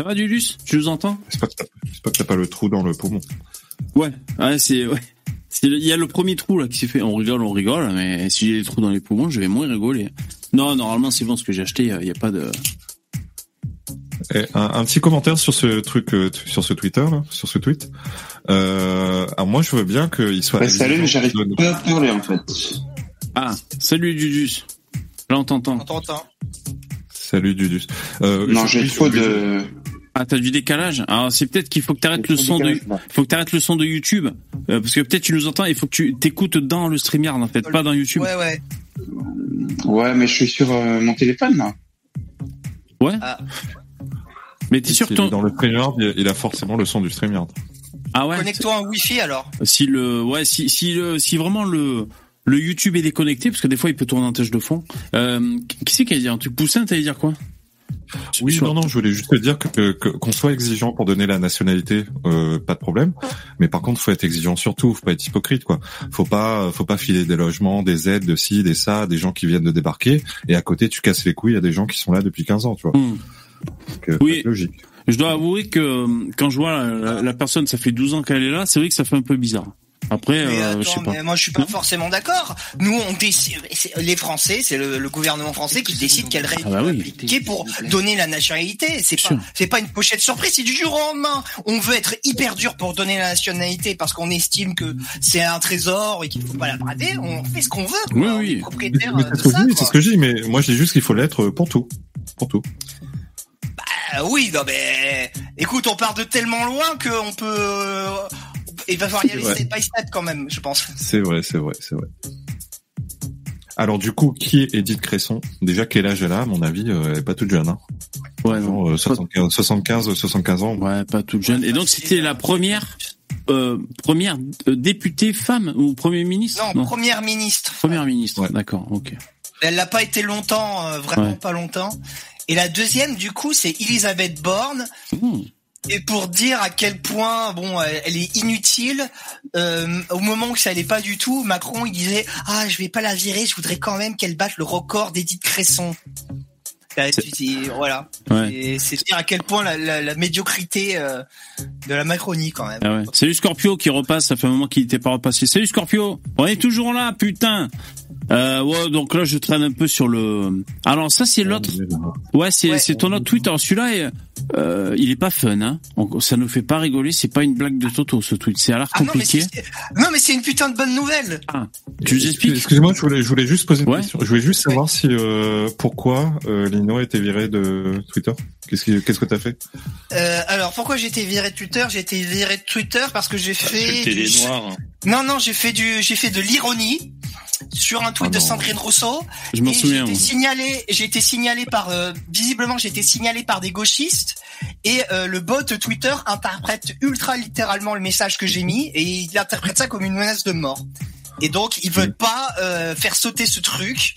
Ça va Dudus Tu nous entends J'espère que t'as- j'espère que t'as pas le trou dans le poumon. Ouais. Ouais, c'est ouais. Il y a le premier trou là qui s'est fait. On rigole, on rigole, mais si j'ai des trous dans les poumons, je vais moins rigoler. Non, normalement c'est bon ce que j'ai acheté. Il y a pas de. Et un, un petit commentaire sur ce truc, euh, sur ce Twitter, là, sur ce tweet. Euh, alors moi, je veux bien qu'il soit. Bah, salut, mais j'arrive pas à parler en fait. Ah, salut Dudus. Là on t'entend. On t'entend. Salut Dudus. Euh, Non, j'ai trop de. Ah, t'as du décalage. Alors c'est peut-être qu'il faut que t'arrêtes le son de. Faut que t'arrêtes le son de YouTube euh, parce que peut-être tu nous entends. Il faut que tu t'écoutes dans le StreamYard en fait, pas dans YouTube. Ouais, ouais. Ouais, mais je suis sur euh, mon téléphone là. Ouais. Ah. Mais t'es sûr que ton. dans le StreamYard, il il a forcément le son du StreamYard. Ah ouais. Connecte-toi en Wi-Fi, alors. Si le, ouais, si si le, si vraiment le le YouTube est déconnecté, parce que des fois il peut tourner en tâche de fond. Euh, qui c'est qui allait dire un truc? Poussin T'allais dire quoi? Oui, non, non, je voulais juste te dire que que- que- qu'on soit exigeant pour donner la nationalité, euh, pas de problème. Mais par contre, faut être exigeant surtout, faut pas être hypocrite, quoi. Faut pas, faut pas filer des logements, des aides, de ci, des ça, des gens qui viennent de débarquer, et à côté, tu casses les couilles à des gens qui sont là depuis 15 ans, tu vois. Hmm. Donc, euh, Oui. logique. Je dois avouer que euh, quand je vois la, la- la personne, ça fait 12 ans qu'elle est là, c'est vrai que ça fait un peu bizarre. Après, Mais euh, attends, je sais pas. mais moi je suis pas Non forcément d'accord. Nous on décide, c'est- les Français, c'est le, le gouvernement français qui décide quelle règle Ah bah oui. appliquer pour donner la nationalité. C'est pas, c'est pas une pochette surprise. C'est du jour au lendemain. On veut être hyper dur pour donner la nationalité parce qu'on estime que c'est un trésor et qu'il faut pas la brader. On fait ce qu'on veut. Quoi. Oui, On oui. propriétaire c'est de ce que ça. je dis, c'est quoi. ce que je dis, mais moi je dis juste qu'il faut l'être pour tout, pour tout. Ah oui, non mais écoute, on part de tellement loin qu'on peut. Il va falloir y aller step by step quand même, je pense. C'est vrai, c'est vrai, c'est vrai. Alors du coup, qui est Edith Cresson? Déjà, quel âge elle a À mon avis, euh, elle est pas toute jeune. Hein. Ouais, non. Genre, euh, 75, 75, 75 ans. Ouais, pas toute jeune. Et donc c'était la première, euh, première euh, députée femme ou premier ministre? Non, première ministre. Première ministre. Ouais. D'accord, ok. Elle l'a pas été longtemps, euh, vraiment Ouais. pas longtemps. Et la deuxième, du coup, c'est Elisabeth Borne. Mmh. Et pour dire à quel point, bon, elle, elle est inutile, euh, au moment où ça allait pas du tout, Macron, il disait, ah, je vais pas la virer, je voudrais quand même qu'elle batte le record d'Edith Cresson. Euh, Voilà. Ouais. C'est dire à quel point la, la- la médiocrité euh, de la Macronie, quand même. Ah ouais. Salut Scorpio qui repasse, ça fait un moment qu'il n'était pas repassé. Salut Scorpio, on est toujours là, putain. Euh, ouais, donc là je traîne un peu sur le. Alors ça c'est l'autre. Ouais, c'est Ouais. c'est ton autre tweet. Alors celui-là, euh, il est pas fun. Hein. Ça nous fait pas rigoler. C'est pas une blague de Toto ce tweet. C'est à l'air Ah compliqué. non, mais c'est une putain de bonne nouvelle. tu nous expliques Excusez-moi, je voulais, je voulais juste poser une Ouais. question. Je voulais juste savoir si euh, pourquoi euh, Lino a été viré de Twitter. Qu'est-ce qui- qu'est-ce que t'as fait? Euh, alors pourquoi j'ai été viré de Twitter? J'ai été viré de Twitter parce que j'ai fait. Insulter du- les noirs. Non, non, j'ai fait du, j'ai fait de l'ironie sur un tweet Ah de. Sandrine Rousseau. Je m'en Et souviens. J'ai été signalé, j'ai été signalé par, euh, visiblement, j'ai été signalé par des gauchistes et euh, le bot Twitter interprète ultra littéralement le message que j'ai mis et il interprète ça comme une menace de mort. Et donc ils veulent pas euh, faire sauter ce truc.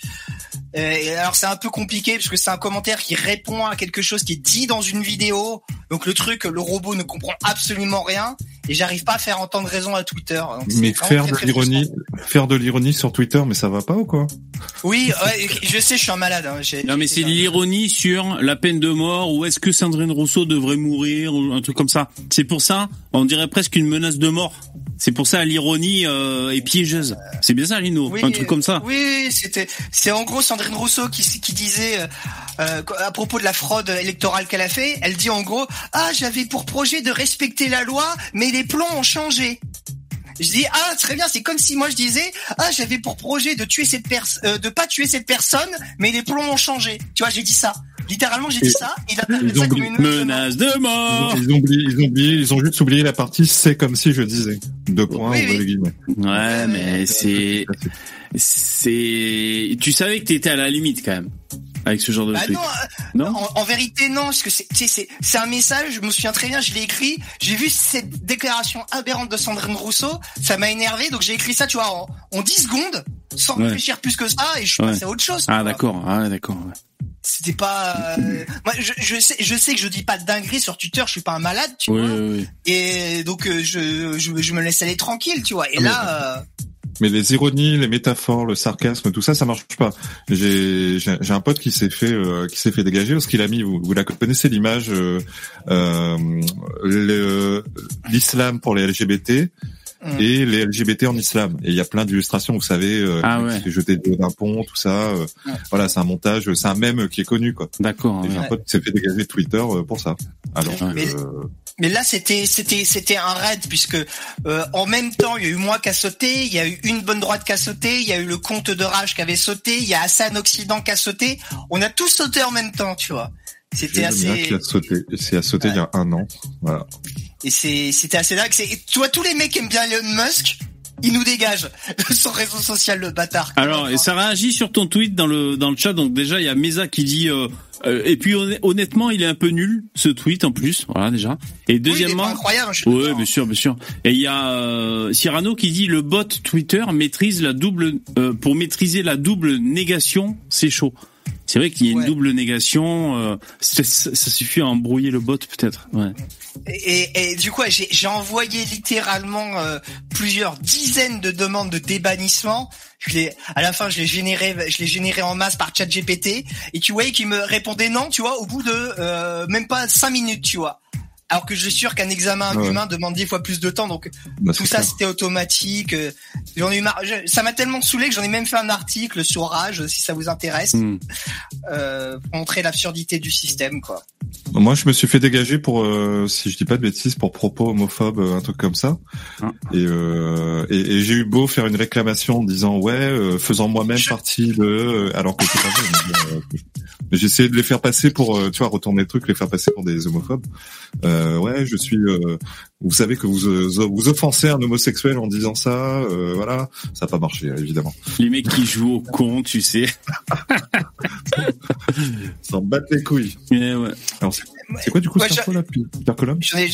Euh, et alors c'est un peu compliqué parce que c'est un commentaire qui répond à quelque chose qui est dit dans une vidéo. Donc le truc, le robot ne comprend absolument rien et j'arrive pas à faire entendre raison à Twitter. Donc, Mais faire très, de l'ironie, faire de l'ironie sur Twitter, mais ça va pas ou quoi? Oui, ouais, je sais, je suis un malade. Hein. Non mais c'est de l'ironie sur la peine de mort ou est-ce que Sandrine Rousseau devrait mourir ou un truc comme ça. C'est pour ça, on dirait presque une menace de mort. C'est pour ça l'ironie euh, est piégeuse. C'est bien ça Lino, Oui, un truc comme ça. Oui, c'était c'est en gros Sandrine Rousseau qui disait euh, euh, à propos de la fraude électorale qu'elle a fait, elle dit en gros "Ah, j'avais pour projet de respecter la loi, mais les plombs ont changé." Je dis "Ah, très bien, c'est comme si moi je disais "Ah, j'avais pour projet de tuer cette personne de pas tuer cette personne, mais les plombs ont changé." Tu vois, j'ai dit ça. Littéralement, j'ai dit ça, il a interprète ils ont ça comme oublié- une menace de mort. Ils ont, ils ont oublié, ils ont oublié, ils ont juste oublié la partie c'est comme si je disais. Deux points, Oui, oui. les guillemets. Ouais, mais c'est c'est tu savais que t'étais à la limite quand même avec ce genre de Bah truc. non, euh, Non? en, en vérité non, parce que c'est c'est c'est un message. Je me souviens très bien, je l'ai écrit. J'ai vu cette déclaration aberrante de Sandrine Rousseau, ça m'a énervé, donc j'ai écrit ça, tu vois, en, en 10 secondes, sans Ouais. réfléchir plus que ça, et je suis Ouais. passé à autre chose. Ah d'accord, ah d'accord. ouais. C'était pas. euh, Moi, je, je sais, je sais que je dis pas de dinguerie sur Twitter. Je suis pas un malade, tu Oui, vois. oui, oui. Et donc euh, je, je je me laisse aller tranquille, tu vois. Et Ah, là. Mais les ironies, les métaphores, le sarcasme, tout ça, ça marche pas. J'ai un pote qui s'est fait euh, qui s'est fait dégager parce qu'il a mis, vous, connaissez l'image, euh, euh, l'islam pour les LGBT hum. et les LGBT en islam. Et il y a plein d'illustrations, vous savez, euh, Ah qui ouais. de- d'un pont, tout ça. euh, Ouais. Voilà, c'est un montage, c'est un mème qui est connu, quoi. D'accord. Et j'ai ouais. un pote qui s'est fait dégager de Twitter euh, pour ça. Alors, Ouais. Mais- euh, Mais là, c'était c'était c'était un raid puisque euh, en même temps, il y a eu moi qui a sauté, il y a eu une bonne droite qui a sauté, il y a eu le comte de rage qui avait sauté, il y a Hassan Occident qui a sauté. On a tous sauté en même temps, tu vois. C'était assez qui c'est a sauté il y a un an. Voilà. Et c'est c'était assez dingue. C'est tu vois tous les mecs qui aiment bien Elon Musk, il nous dégage de son réseau social le bâtard. Alors, et ça réagit sur ton tweet dans le dans le chat. Donc déjà, il y a Mesa qui dit. euh, euh, et puis honn- honnêtement, il est un peu nul ce tweet en plus. Voilà déjà. Et Oui, il est deuxièmement, pas incroyable. je d'accord. bien sûr, bien sûr. Et il y a euh, Cyrano qui dit le bot Twitter maîtrise la double euh, pour maîtriser la double négation, c'est chaud. C'est vrai qu'il y a une Ouais. double négation. euh, ça, suffit à embrouiller le bot peut-être. Ouais. Et, et du coup, j'ai envoyé littéralement euh, plusieurs dizaines de demandes de débannissement. Je à la fin, je l'ai généré, je l'ai généré en masse par ChatGPT. Et tu voyais qu'il me répondait non, tu vois, au bout de euh, même pas cinq minutes, tu vois. Alors que je suis sûr qu'un examen Ouais. humain demande dix fois plus de temps, donc Bah, tout ça c'était automatique. euh, J'en ai eu marre. je- ça m'a tellement saoulé que j'en ai même fait un article sur Rage, si ça vous intéresse, Hmm. euh, pour montrer l'absurdité du système, quoi. Moi, je me suis fait dégager pour, euh, si je dis pas de bêtises, pour propos homophobes, euh, un truc comme ça. Ah. Et, euh, et, et j'ai eu beau faire une réclamation en disant ouais, euh, faisant moi-même Je- partie de, alors que c'est pas vrai. Essayé de les faire passer pour, euh, tu vois, retourner le truc, les faire passer pour des homophobes. Euh, ouais, je suis. euh, vous savez que vous euh, vous offensez un homosexuel en disant ça. euh, voilà, ça n'a pas marché évidemment. Les mecs qui jouent au con, tu sais. S'en battent les couilles. Mais ouais. Alors, c'est quoi du coup Ouais, cette info là, Peter Colomb J'en ai-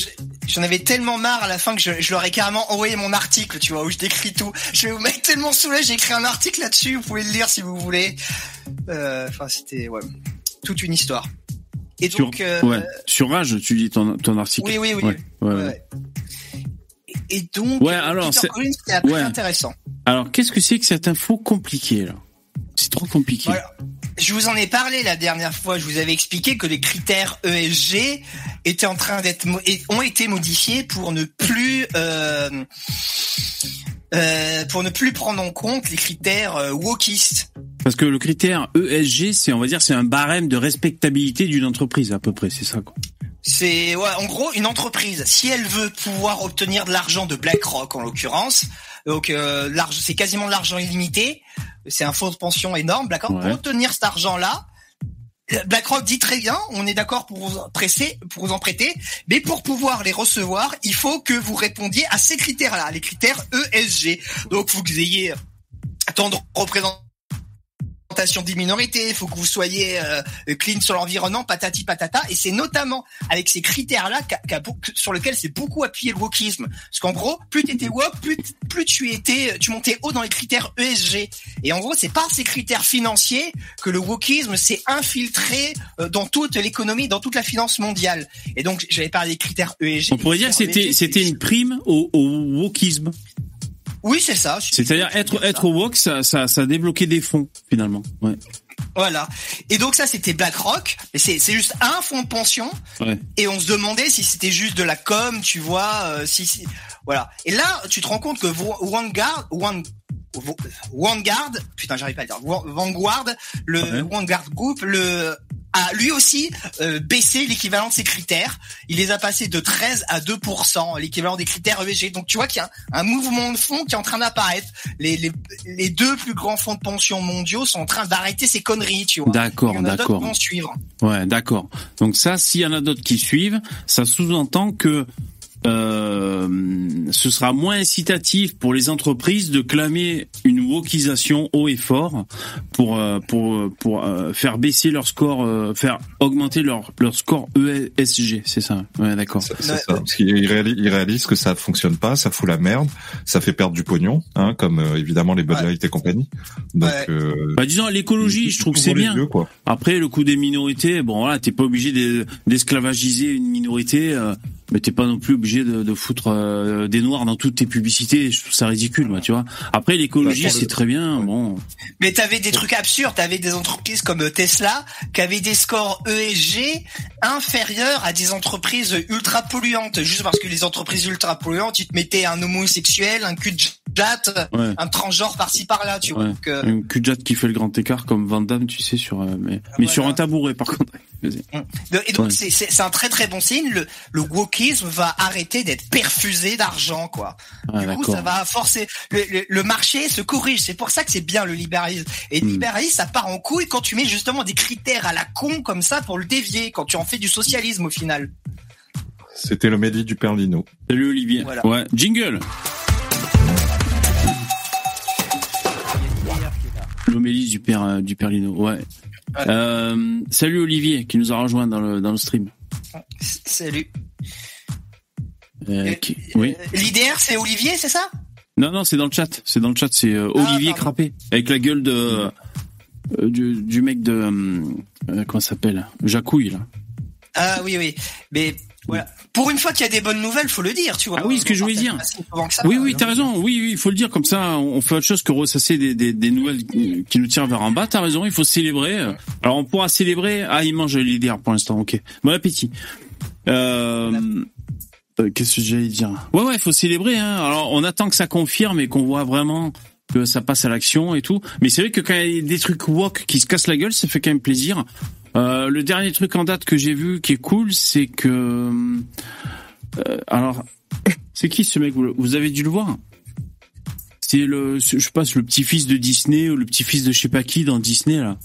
j'en avais tellement marre à la fin que je, je leur ai carrément envoyé mon article, tu vois, où je décris tout. Je vais vous mettre tellement saoulé, j'ai écrit un article là-dessus, vous pouvez le lire si vous voulez. Euh, Enfin, c'était ouais, toute une histoire. Et Sur, donc, euh, ouais. Sur Rage, tu dis ton, ton article. oui, oui, oui. Ouais, ouais. Et, donc, Ouais, alors, Peter c'est- Collins, très intéressant. Alors, qu'est-ce que c'est que cette info compliquée là? C'est trop compliqué. Voilà. Je vous en ai parlé la dernière fois. Je vous avais expliqué que les critères ESG étaient en train d'être ont été modifiés pour ne plus euh, euh, pour ne plus prendre en compte les critères euh, wokistes. Parce que le critère ESG, c'est on va dire c'est un barème de respectabilité d'une entreprise à peu près, c'est ça quoi. C'est ouais, en gros une entreprise, si elle veut pouvoir obtenir de l'argent de BlackRock en l'occurrence, donc euh, c'est quasiment de l'argent illimité, c'est un fonds de pension énorme, BlackRock Ouais. pour obtenir cet argent-là, BlackRock dit très bien, on est d'accord pour vous presser, pour vous en prêter, mais pour pouvoir les recevoir, il faut que vous répondiez à ces critères-là, les critères ESG. Donc, vous ayez tant de des minorités, il faut que vous soyez euh, clean sur l'environnement, patati patata, et c'est notamment avec ces critères-là qu'a beaucoup- sur lesquels c'est beaucoup appuyé le wokisme. Parce qu'en gros, plus tu étais woke, plus, plus tu étais, tu montais haut dans les critères ESG. Et en gros, c'est par ces critères financiers que le wokisme s'est infiltré euh, dans toute l'économie, dans toute la finance mondiale. Et donc, j'avais parlé des critères ESG. On pourrait dire que c'était c'était une prime au, au wokisme. Oui, c'est ça. C'est-à-dire être être woke, ça ça ça débloquait des fonds finalement. Ouais. Voilà. Et donc ça, c'était BlackRock. Mais c'est c'est juste un fonds de pension. Ouais. Et on se demandait si c'était juste de la com, tu vois, euh, si, si- voilà. Et là, tu te rends compte que Vanguard, Vanguard, putain, j'arrive pas à le dire, Van- Vanguard, le Ouais. Vanguard Group, le a lui aussi euh, baissé l'équivalent de ses critères. Il les a passés de 13 à 2% l'équivalent des critères ESG. Donc tu vois qu'il y a un, un mouvement de fond qui est en train d'apparaître. Les, les, les deux plus grands fonds de pension mondiaux sont en train d'arrêter ces conneries, tu vois. D'accord, d'accord. qui vont suivre. Ouais, d'accord. Donc ça, s'il y en a d'autres qui suivent, ça sous-entend que ce sera moins incitatif pour les entreprises de clamer une wokisation haut et fort pour euh, pour pour euh, faire baisser leur score, euh, faire augmenter leur leur score ESG, c'est ça. Ouais, d'accord. C'est ça. Parce qu'ils réalisent, ils réalisent que ça fonctionne pas, ça fout la merde, ça fait perdre du pognon, hein, comme euh, évidemment les Bud Light et compagnie. Donc, euh, Bah disons l'écologie, je trouve que c'est bien. yeux, quoi. Après le coup des minorités, bon voilà, t'es pas obligé d'e- d'esclavagiser une minorité, euh, mais t'es pas non plus obligé de, de foutre euh, des noirs dans toutes tes publicités. Je trouve ça ridicule, moi, tu vois. Après l'écologie, Bah, le- c'est très bien. Bon, Mais t'avais des trucs absurdes, t'avais des entreprises comme Tesla qui avaient des scores ESG inférieurs à des entreprises ultra polluantes, juste parce que les entreprises ultra polluantes, ils te mettaient un homosexuel, un cul de jatte, Ouais. un transgenre par-ci par-là, tu vois. Donc, euh, une cul qui fait le grand écart comme Van Damme, tu sais, sur euh, mais, mais sur un tabouret par contre. De- et donc Ouais. c'est- c'est c'est un très très bon signe. Le, le va arrêter d'être perfusé d'argent, quoi. Ah, du coup, ça va forcer le, le- le marché se corrige. C'est pour ça que c'est bien le libéralisme. Et le Hmm. libéralisme, ça part en couille quand tu mets justement des critères à la con comme ça pour le dévier, quand tu en fais du socialisme au final. C'était le Mehdi du Perlino. Salut Olivier. Voilà. Ouais, jingle. L'homélie du père euh, du Perlino. Ouais. Euh, salut Olivier qui nous a rejoint dans le dans le stream. Salut. Euh, qui- Oui. L'IDR, c'est Olivier, c'est ça? Non, non, c'est dans le chat. C'est dans le chat. C'est euh, Ah, Olivier pardon. Crappé avec la gueule de euh, du, du mec de euh, euh, comment ça s'appelle? Jacouille là. Ah oui, oui. Mais voilà. Pour une fois qu'il y a des bonnes nouvelles, faut le dire, tu vois. Ah oui, ce que je voulais dire. Ça, Oui, oui, t'as raison. Oui, oui, il faut le dire comme ça. On fait autre chose que ressasser des, des, des nouvelles qui nous tirent vers en bas. T'as raison. Il faut célébrer. Alors on pourra célébrer. Ah, il mange l'IDR pour l'instant. Ok. Bon appétit. Euh, euh, Qu'est-ce que j'allais dire Ouais, ouais, faut célébrer. Hein. Alors on attend que ça confirme et qu'on voit vraiment que ça passe à l'action et tout. Mais c'est vrai que quand il y a des trucs woke qui se cassent la gueule, ça fait quand même plaisir. Euh, le dernier truc en date que j'ai vu qui est cool, c'est que euh, alors c'est qui ce mec? Vous avez dû le voir C'est le je sais pas, c'est le petit-fils de Disney ou le petit-fils de je sais pas qui dans Disney là.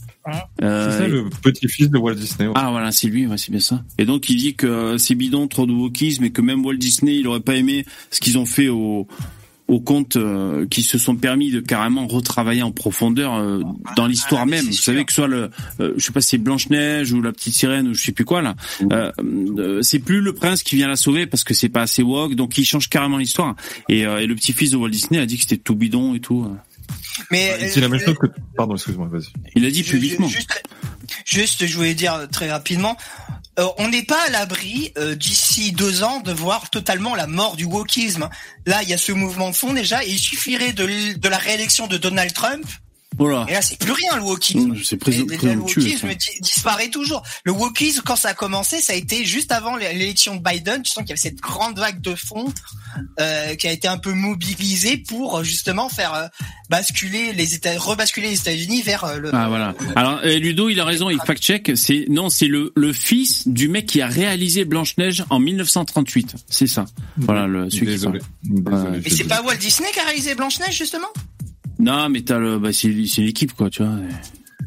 Euh, C'est ça le petit-fils de Walt Disney. ouais. ah voilà, c'est lui, ouais, c'est bien ça. Et donc il dit que euh, c'est bidon, trop de wokisme, et que même Walt Disney, il aurait pas aimé ce qu'ils ont fait au au compte euh, qui se sont permis de carrément retravailler en profondeur euh, dans l'histoire Ah, mais même. Vous savez que soit le, euh, je sais pas, c'est Blanche Neige ou la petite sirène ou je sais plus quoi là. Euh, euh, c'est plus le prince qui vient la sauver parce que c'est pas assez woke, donc il change carrément l'histoire. Et, euh, et le petit-fils de Walt Disney a dit que c'était tout bidon et tout. Mais Il dit la même euh, chose que. Pardon, excuse-moi, vas-y. Il a dit publiquement. Juste, juste, je voulais dire très rapidement, euh, on n'est pas à l'abri euh, d'ici deux ans de voir totalement la mort du wokisme. Là, il y a ce mouvement de fond déjà, et il suffirait de, l- de la réélection de Donald Trump Voilà. Et là, c'est plus rien le wokisme. Mmh, c'est Le wokisme disparaît toujours. Le wokisme, quand ça a commencé, ça a été juste avant l'élection de Biden. Tu sens qu'il y avait cette grande vague de fonds euh, qui a été un peu mobilisée pour euh, justement faire euh, basculer les États, rebasculer les États-Unis vers euh, le. Ah voilà. Alors euh, Ludo, il a raison, il fact check. C'est non, c'est le le fils du mec qui a réalisé Blanche Neige en 1938. C'est ça. Voilà le celui qui Désolé. Désolé. Mais c'est pas Walt Disney qui a réalisé Blanche Neige justement? Non, mais t'as le, bah c'est c'est l'équipe quoi, tu vois.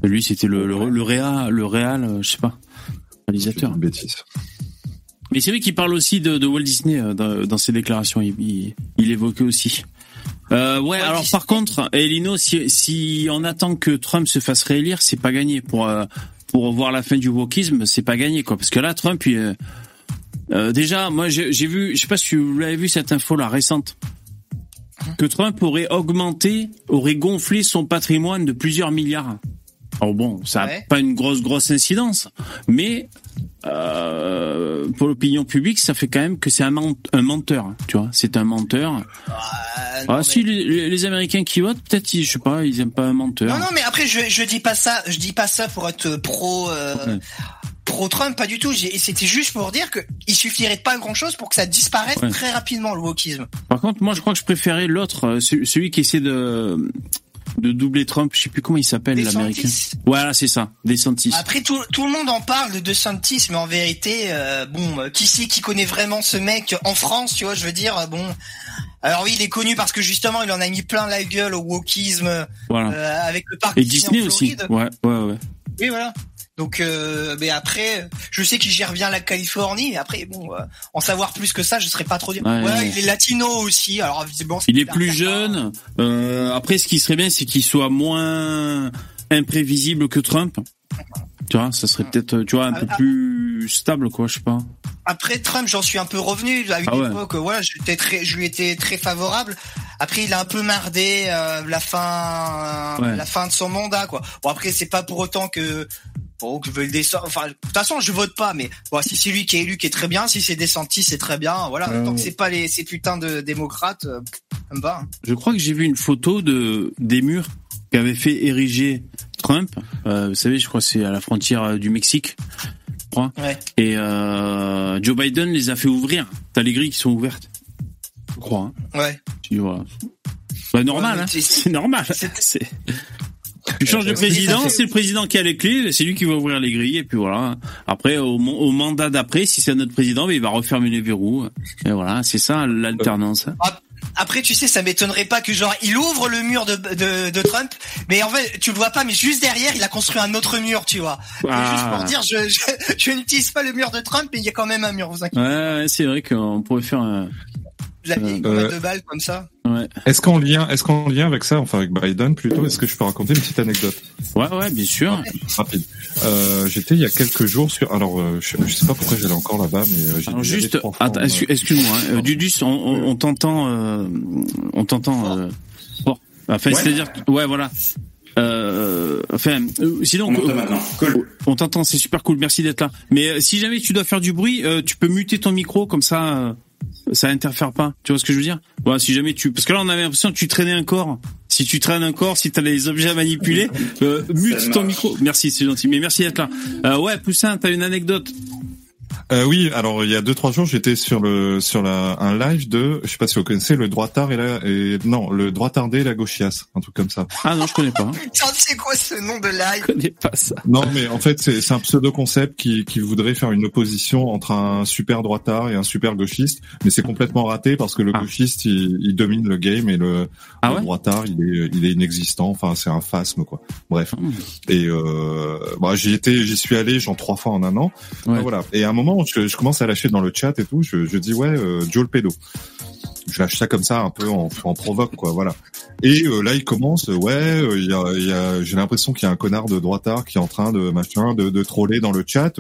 Lui, c'était le le le réa, le réal, euh, je sais pas, réalisateur. Une bêtise. Mais c'est vrai qu'il parle aussi de, de Walt Disney euh, dans, dans ses déclarations. Il, il, il évoquait aussi. Euh, ouais. alors par contre, Elino, si, si on attend que Trump se fasse réélire, c'est pas gagné pour euh, pour voir la fin du wokisme. C'est pas gagné quoi, parce que là, Trump, il, euh, déjà, moi j'ai j'ai vu, je sais pas si vous l'avez vu cette info là récente, que Trump aurait augmenté, aurait gonflé son patrimoine de plusieurs milliards. Alors bon, ça a Ouais. pas une grosse grosse incidence, mais euh, pour l'opinion publique, ça fait quand même que c'est un, ment- un menteur, hein, tu vois. C'est un menteur. Euh, non, Ah mais- si les, Américains qui votent, peut-être, je sais pas, ils aiment pas un menteur. Non, non, mais après, je, je dis pas ça, je dis pas ça pour être pro, euh, Ouais. Pro Trump, pas du tout. C'était juste pour dire que il suffirait de pas grand chose pour que ça disparaisse Ouais. très rapidement, le wokisme. Par contre, moi, je crois que je préférais l'autre, euh, celui qui essaie de de doubler Trump. Je sais plus comment il s'appelle, l'américain. Voilà, c'est ça, DeSantis. Après, tout, tout le monde en parle de DeSantis, mais en vérité, euh, bon, euh, qui c'est qui connaît vraiment ce mec en France, tu vois, je veux dire, bon. Alors oui, il est connu parce que justement, il en a mis plein la gueule au wokisme Voilà. euh, avec le parc Et Disney Disney en aussi. Floride. Ouais, ouais, ouais. Oui, voilà. Donc, euh, mais après, je sais qu'il gère bien la Californie. Mais après, bon, euh, en savoir plus que ça, je serais pas trop dire. Ouais, Ouais, ouais. il est latino aussi. Alors visiblement, c'est Il est plus jeune. Euh, après, ce qui serait bien, c'est qu'il soit moins imprévisible que Trump. Tu vois, ça serait peut-être, tu vois, un peu Ah, ah. plus stable, quoi, je sais pas. Après Trump, j'en suis un peu revenu à une Ah époque. Voilà, j'étais très, je lui étais très favorable. Après, il a un peu mardé euh, la fin, Ouais. la fin de son mandat, quoi. Bon, après, c'est pas pour autant que bon que je veux le descendre. Enfin, de toute façon, je vote pas. Mais bon, si c'est lui qui est élu, qui est très bien. Si c'est Desantis, c'est très bien. Voilà, Ouais, tant que c'est pas les ces putains de démocrates, euh, me va. hein. Je crois que j'ai vu une photo de des murs qu'avait fait ériger Trump. Euh, vous savez, je crois que c'est à la frontière euh, du Mexique. je crois. Ouais. Et euh, Joe Biden les a fait ouvrir. T'as les grilles qui sont ouvertes. Je crois. Hein. Ouais. Tu vois. Bah, normal, Ouais, hein. c'est- normal. C'est- Tu changes de président, c'est le président qui a les clés, c'est lui qui va ouvrir les grilles, et puis voilà. Après, au, au mandat d'après, si c'est un autre président, ben, il va refermer les verrous. Et voilà, c'est ça l'alternance. Après, tu sais, ça m'étonnerait pas que genre il ouvre le mur de, de, de Trump, mais en fait, tu le vois pas, mais juste derrière, il a construit un autre mur, tu vois. C'est Ah. Juste pour dire, je, je, je n'utilise pas le mur de Trump, mais il y a quand même un mur. Vous inquiétez Ouais, ouais, c'est vrai qu'on pourrait faire un... pas, de la vieille Euh, grenade de balles comme ça. Ouais, Est-ce qu'en lien, est-ce qu'en lien avec ça, enfin avec Biden plutôt, est-ce que je peux raconter une petite anecdote? Ouais, ouais bien sûr. rapide euh, J'étais il y a quelques jours sur, alors euh, je, je sais pas pourquoi j'allais encore là-bas, mais euh, j'ai Alors juste, attends, en- excu- excuse-moi, hein, euh, Dudus, on, t'entend, euh, on t'entend euh, fort. Enfin, c'est-à-dire, ouais, voilà. Euh, enfin, euh, sinon, On euh. Cool. t'entend, c'est super cool, merci d'être là. Mais euh, si jamais tu dois faire du bruit, euh, tu peux muter ton micro comme ça, euh, ça interfère pas. Tu vois ce que je veux dire? Voilà, si jamais tu, parce que là on avait l'impression que tu traînais un corps. Si tu traînes un corps, si t'as les objets à manipuler, euh, mute ton micro. Merci, c'est gentil. Mais merci d'être là. Euh, ouais, Poussin, t'as une anecdote? Euh, oui, alors il y a deux trois jours, j'étais sur le sur la un live de, je sais pas si vous connaissez le droit tard et la et non le droit tardé et la gauchiasse, un truc comme ça. Ah non, je connais pas. hein. C'est quoi ce nom de Je live connais pas ça. Non, mais en fait c'est c'est un pseudo concept qui qui voudrait faire une opposition entre un super droitard et un super gauchiste, mais c'est complètement raté parce que le Ah. gauchiste il, il domine le game et le, Ah le ouais? droitard il est il est inexistant. Enfin c'est un phasme quoi. Bref. Hmm. Et euh, bah, j'y étais, j'y suis allé genre trois fois en un an. Ouais. Voilà. Et à un moment, je, je commence à lâcher dans le chat et tout. Je, je dis ouais, euh, Joe le pédo. Je lâche ça comme ça un peu en, en provoque quoi. Voilà. Et euh, là, il commence. Ouais, euh, il y a, il y a, j'ai l'impression qu'il y a un connard de droitard qui est en train de machin, de, de troller dans le chat.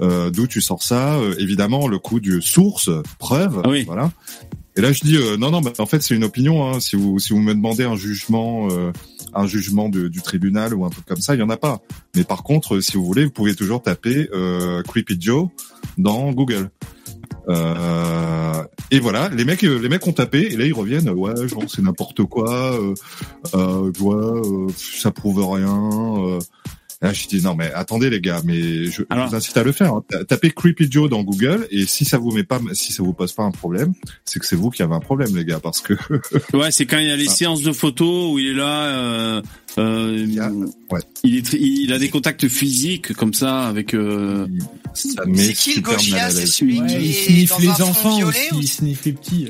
Euh, D'où tu sors ça Euh, Évidemment, le coup du source, preuve. Ah oui. Voilà. Et là, je dis euh, non, non. Bah, en fait, c'est une opinion. Hein. Si vous si vous me demandez un jugement. Euh, un jugement du tribunal ou un truc comme ça, il y en a pas. Mais par contre, si vous voulez, vous pouvez toujours taper euh, Creepy Joe dans Google. Euh, Et voilà, les mecs, les mecs ont tapé et là ils reviennent. Ouais, genre c'est n'importe quoi. Euh, euh, euh, ça prouve rien. Là, je dis non mais attendez les gars, mais je, je vous incite à le faire. hein. Ta- Tapez Creepy Joe dans Google et si ça vous met pas, si ça vous pose pas un problème, c'est que c'est vous qui avez un problème les gars parce que Ouais, c'est quand il y a les Ah. séances de photos où il est là. Euh, euh, Il est, tr- il a des contacts physiques comme ça avec. Euh... C'est qui le gauchia C'est celui Ouais, qui il est sniffe dans les enfants violet aussi, il sniffe les petits.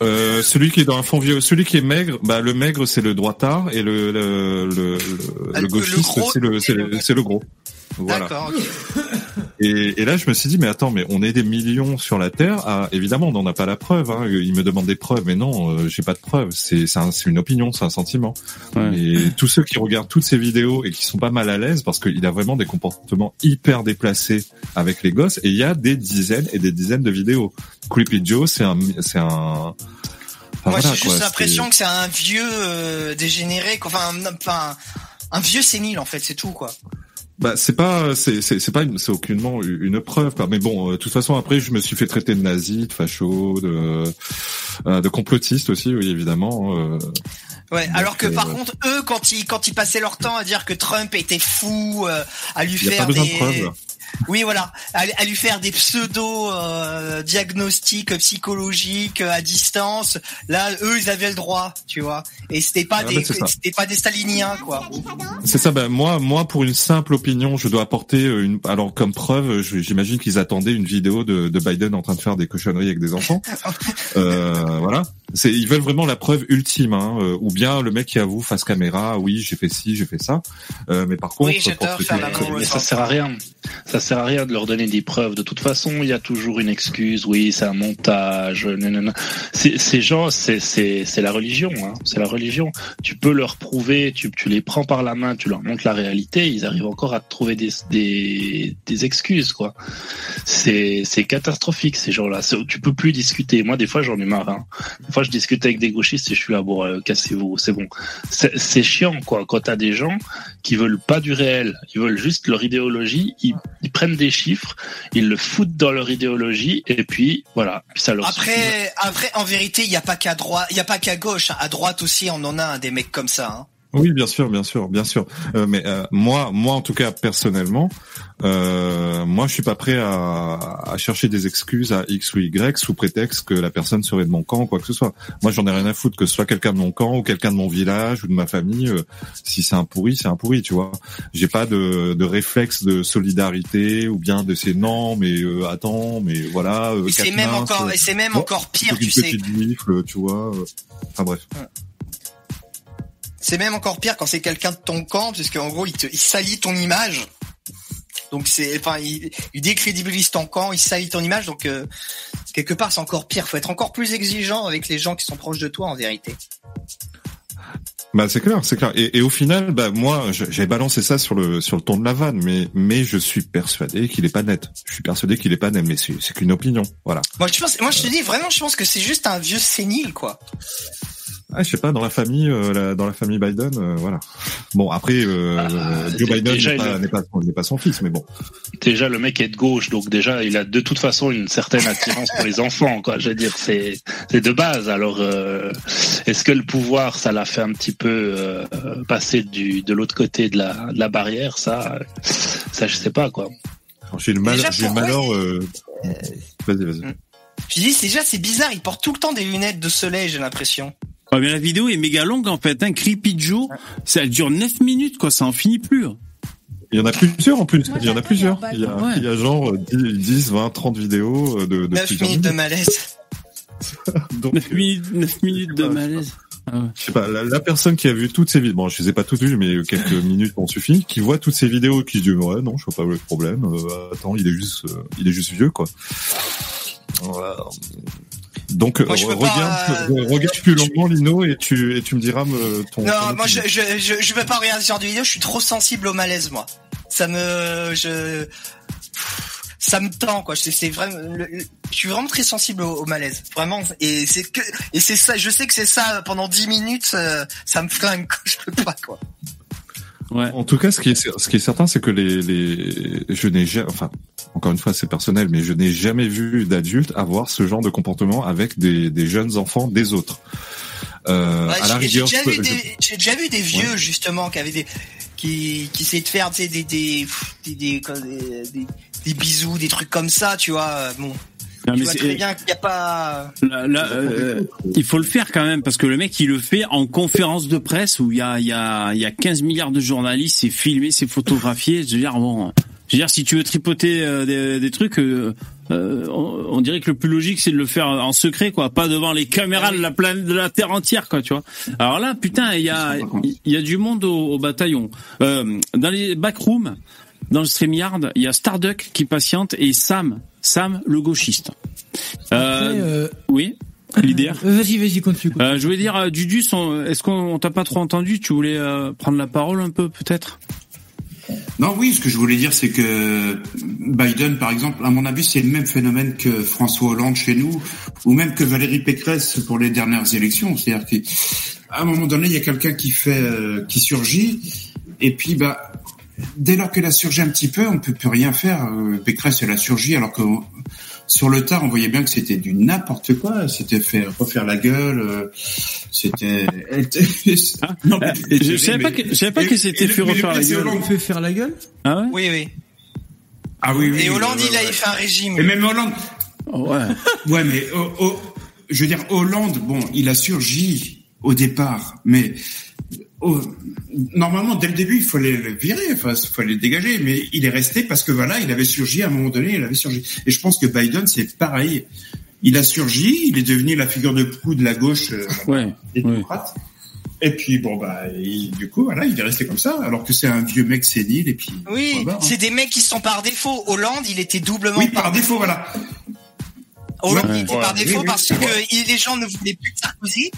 Euh, celui qui est dans un fond vieux, celui qui est maigre, bah le maigre c'est le droitard et le le le, le, Ah, le gauchiste c'est le c'est le, c'est le gros. Voilà. D'accord. Et, et là je me suis dit mais attends mais on est des millions sur la terre. Ah, évidemment on n'en a pas la preuve. Hein. Il me demande des preuves mais non euh, j'ai pas de preuves. C'est c'est un- c'est une opinion c'est un sentiment. Et tous ceux qui regardent toutes ces vidéos et qui sont pas mal à l'aise parce qu'il a vraiment des comportements hyper déplacés avec les gosses et il y a des dizaines et des dizaines de vidéos. Creepy Joe c'est un c'est un Enfin, Moi, voilà, j'ai juste l'impression que c'est un vieux euh, dégénéré, enfin, un- enfin, un vieux sénile en fait, c'est tout quoi. Bah c'est pas c'est c'est c'est pas une- c'est aucunement une preuve quoi. Mais bon, euh, de toute façon après je me suis fait traiter de nazi, de facho, de euh, de complotiste aussi, oui évidemment. euh. Ouais, alors que euh, par contre, eux, quand ils quand ils passaient leur temps à dire que Trump était fou, euh, à lui faire pas besoin de des preuves. là. Oui voilà, à, à lui faire des pseudo euh, diagnostics psychologiques euh, à distance. Là, eux, ils avaient le droit, tu vois. Et c'était pas Ah, des bah, c'était pas des staliniens quoi. C'est ça. Ben moi moi pour une simple opinion, je dois apporter euh, une. Alors comme preuve, j'imagine qu'ils attendaient une vidéo de, de Biden en train de faire des cochonneries avec des enfants. Euh, voilà. C'est ils veulent vraiment la preuve ultime, hein, euh, ou bien le mec qui avoue face caméra, oui j'ai fait ci, j'ai fait ça. Euh, mais par contre, Oui, j'adore pour faire aux ça sert à rien. Ça sert à rien de leur donner des preuves. De toute façon, il y a toujours une excuse. Oui, c'est un montage. C'est- Ces gens, c'est la religion. Hein. C'est la religion. Tu peux leur prouver. Tu tu les prends par la main. Tu leur montres la réalité. Ils arrivent encore à trouver des des des excuses quoi. C'est catastrophique ces gens-là. Tu peux plus discuter. Moi, des fois, j'en ai marre. Hein. Des fois, je discute avec des gauchistes et je suis là. Bon, euh, cassez-vous. C'est bon. C'est c'est chiant quoi. Quand t'as des gens qui veulent pas du réel, ils veulent juste leur idéologie, ils, ils prennent des chiffres, ils le foutent dans leur idéologie et puis voilà, ça leur. Après, après, en vérité, il y a pas qu'à droite, il y a pas qu'à gauche. À droite aussi, on en a hein, des mecs comme ça. Hein. Oui, bien sûr, bien sûr, bien sûr. Euh, mais euh, moi, moi en tout cas personnellement, euh, moi je suis pas prêt à, à chercher des excuses à X ou Y sous prétexte que la personne serait de mon camp ou quoi que ce soit. Moi, j'en ai rien à foutre que ce soit quelqu'un de mon camp ou quelqu'un de mon village ou de ma famille. euh, si c'est un pourri, c'est un pourri, tu vois. J'ai pas de, de réflexe de solidarité ou bien de ces non, mais euh, attends, mais voilà. euh, c'est même minces, encore, c'est même bon, encore pire, tu une sais. petite gifle, tu vois. Enfin bref. C'est même encore pire quand c'est quelqu'un de ton camp, parce qu'en gros, il te, il salit ton image. Donc c'est, enfin, il, il décrédibilise ton camp, il salit ton image. Donc euh, quelque part, c'est encore pire. Faut être encore plus exigeant avec les gens qui sont proches de toi, en vérité. Bah c'est clair, c'est clair. Et, et au final, bah moi, j'avais balancé ça sur le sur le ton de la vanne, mais mais je suis persuadé qu'il est pas net. Je suis persuadé qu'il est pas net, mais c'est c'est qu'une opinion, voilà. Moi, je pense, moi, je te dis vraiment, je pense que c'est juste un vieux sénile, quoi. Ah, je sais pas, dans la famille, euh, la- dans la famille Biden, euh, voilà. Bon, après, euh, Ah, Joe Biden déjà, n'est pas, pas, son fils, mais bon. Déjà le mec est de gauche, donc déjà il a de toute façon une certaine attirance pour les enfants, quoi. Je veux dire, c'est c'est de base. Alors euh, est-ce que le pouvoir, ça l'a fait un petit peu euh, passer du de l'autre côté de la de la barrière, ça, ça je sais pas quoi. J'ai le mal, j'ai le malheur. Euh... Vas-y, vas-y. Je dis, déjà, c'est bizarre. Il porte tout le temps des lunettes de soleil, j'ai l'impression. Ouais, mais la vidéo est méga longue en fait. Un Creepy Joe, ça dure 9 minutes quoi, ça en finit plus. hein. Il y en a plusieurs en plus. Moi, Il y en a plusieurs. il y a a, un Ouais. il y a genre euh, 10, 10, 20, 30 vidéos euh, de, de 9 plusieurs minutes de minutes. malaise. Donc, 9 minutes, 9 minutes de malaise. Ah ouais. je sais pas, la, la personne qui a vu toutes ces vidéos, bon, je les ai pas toutes vues, mais quelques minutes m'ont suffi, qui voit toutes ces vidéos, et qui se dit, ouais, non, je vois pas le problème, euh, attends, il est juste, euh, il est juste vieux, quoi. Voilà. Donc, Moi, je euh, peux pas, regarde, euh, regarde plus longuement, Lino, et tu, et tu me diras me, ton, Non, ton moi, je, je, je, je veux pas regarder ce genre de vidéo. Je suis trop sensible au malaise, moi. Ça me, je, ça me tend, quoi. C'est vraiment, le- le- je suis vraiment très sensible au, au malaise, vraiment. Et c'est que, et c'est ça. Je sais que c'est ça pendant 10 minutes, euh, ça me flingue. Quoi. Je peux pas, quoi. Ouais. En tout cas, ce qui est, ce qui est certain, c'est que les, les, je n'ai jamais, enfin, encore une fois, c'est personnel, mais je n'ai jamais vu d'adultes avoir ce genre de comportement avec des, des jeunes enfants des autres. Euh, Ouais, à la j'ai- déjà, je vu je- des- j'ai déjà vu des vieux justement qui avaient des qui qui essayaient de faire tu sais, des des des, des, quoi, des des des bisous des trucs comme ça tu vois euh, bon Non, tu mais vois très bien qu'il n'y a pas Là, là, euh, il faut le faire quand même parce que le mec il le fait en conférence de presse où il y a il y a il y a 15 milliards de journalistes, c'est filmé, c'est photographié. Je veux dire bon, je veux dire si tu veux tripoter euh, des, des trucs, euh, euh, on, on dirait que le plus logique c'est de le faire en secret quoi, pas devant les caméras de la planète de la terre entière quoi, tu vois. Alors là putain il y a il y a du monde au, au bataillon. Euh, dans les backrooms, dans le StreamYard, il y a Starduck qui patiente et Sam, Sam le gauchiste. Euh, Après, euh, oui, l'idée. Vas-y, vas-y, continue. Euh, je voulais dire, euh, Dudus, est-ce qu'on on t'a pas trop entendu? Tu voulais euh, prendre la parole un peu, peut-être? Non, oui, ce que je voulais dire, c'est que Biden, par exemple, à mon avis, c'est le même phénomène que François Hollande chez nous, ou même que Valérie Pécresse pour les dernières élections. C'est-à-dire qu'à un moment donné, il y a quelqu'un qui fait, euh, qui surgit, et puis, bah, dès lors qu'elle a surgi un petit peu, on peut plus rien faire. Euh, Pécresse, elle a surgi, alors que sur le tard, on voyait bien que c'était du n'importe quoi. C'était faire refaire la gueule. euh, C'était. Non, mais- Je savais pas que, je savais pas que c'était fait refaire la gueule. Hollande. fait faire la gueule Ah ouais oui oui Ah oui, oui. et Hollande ouais, il a fait un régime Et même Hollande. Ouais. Ouais, mais oh, oh, je veux dire, Hollande, bon, il a surgi au départ, mais oh, normalement, dès le début, il fallait le virer, enfin, il fallait le dégager, mais il est resté parce que voilà, il avait surgi à un moment donné, il avait surgi. Et je pense que Biden, c'est pareil. Il a surgi, il est devenu la figure de proue de la gauche euh, Ouais. des démocrates. Et puis bon bah il- du coup voilà il est resté comme ça alors que c'est un vieux mec sénile et puis oui hein. c'est des mecs qui sont par défaut Hollande il était doublement oui par défaut voilà Hollande Ouais. il était Ouais. par défaut parce que les gens ne voulaient plus de Sarkozy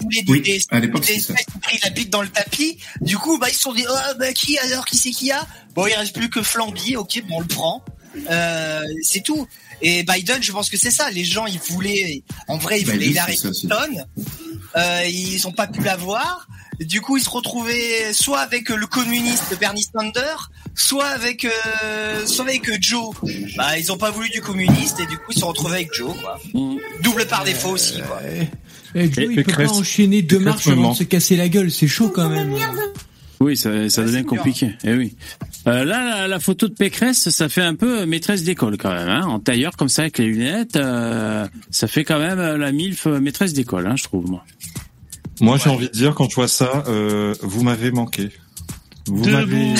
voulaient Oui, à l'époque, c'est ça. ont pris la bite dans le tapis du coup bah ils se sont dit oh bah qui alors qui c'est qui a? Bon il reste plus que Flamby ok bon on le prend euh, c'est tout et Biden je pense que c'est ça les gens ils voulaient en vrai ils voulaient Hillary Clinton euh, ils ont pas pu l'avoir. Du coup, ils se retrouvaient soit avec euh, le communiste Bernie Sanders, soit avec euh, soit avec Joe. Bah, ils ont pas voulu du communiste et du coup, ils se sont retrouvés avec Joe. Quoi. Double par défaut aussi. Quoi. Eh, Joe, Et il peut pas enchaîner deux marches avant de se casser la gueule, c'est chaud quand même. Oui, ça, ça devient compliqué. Eh oui. Euh, là, la, la photo de Pécresse, ça fait un peu euh, maîtresse d'école quand même, hein, en tailleur comme ça avec les lunettes. euh, ça fait quand même la milf maîtresse d'école, hein, je trouve moi. Moi, j'ai envie de dire, quand je vois ça, euh, vous m'avez manqué. Vous m'avez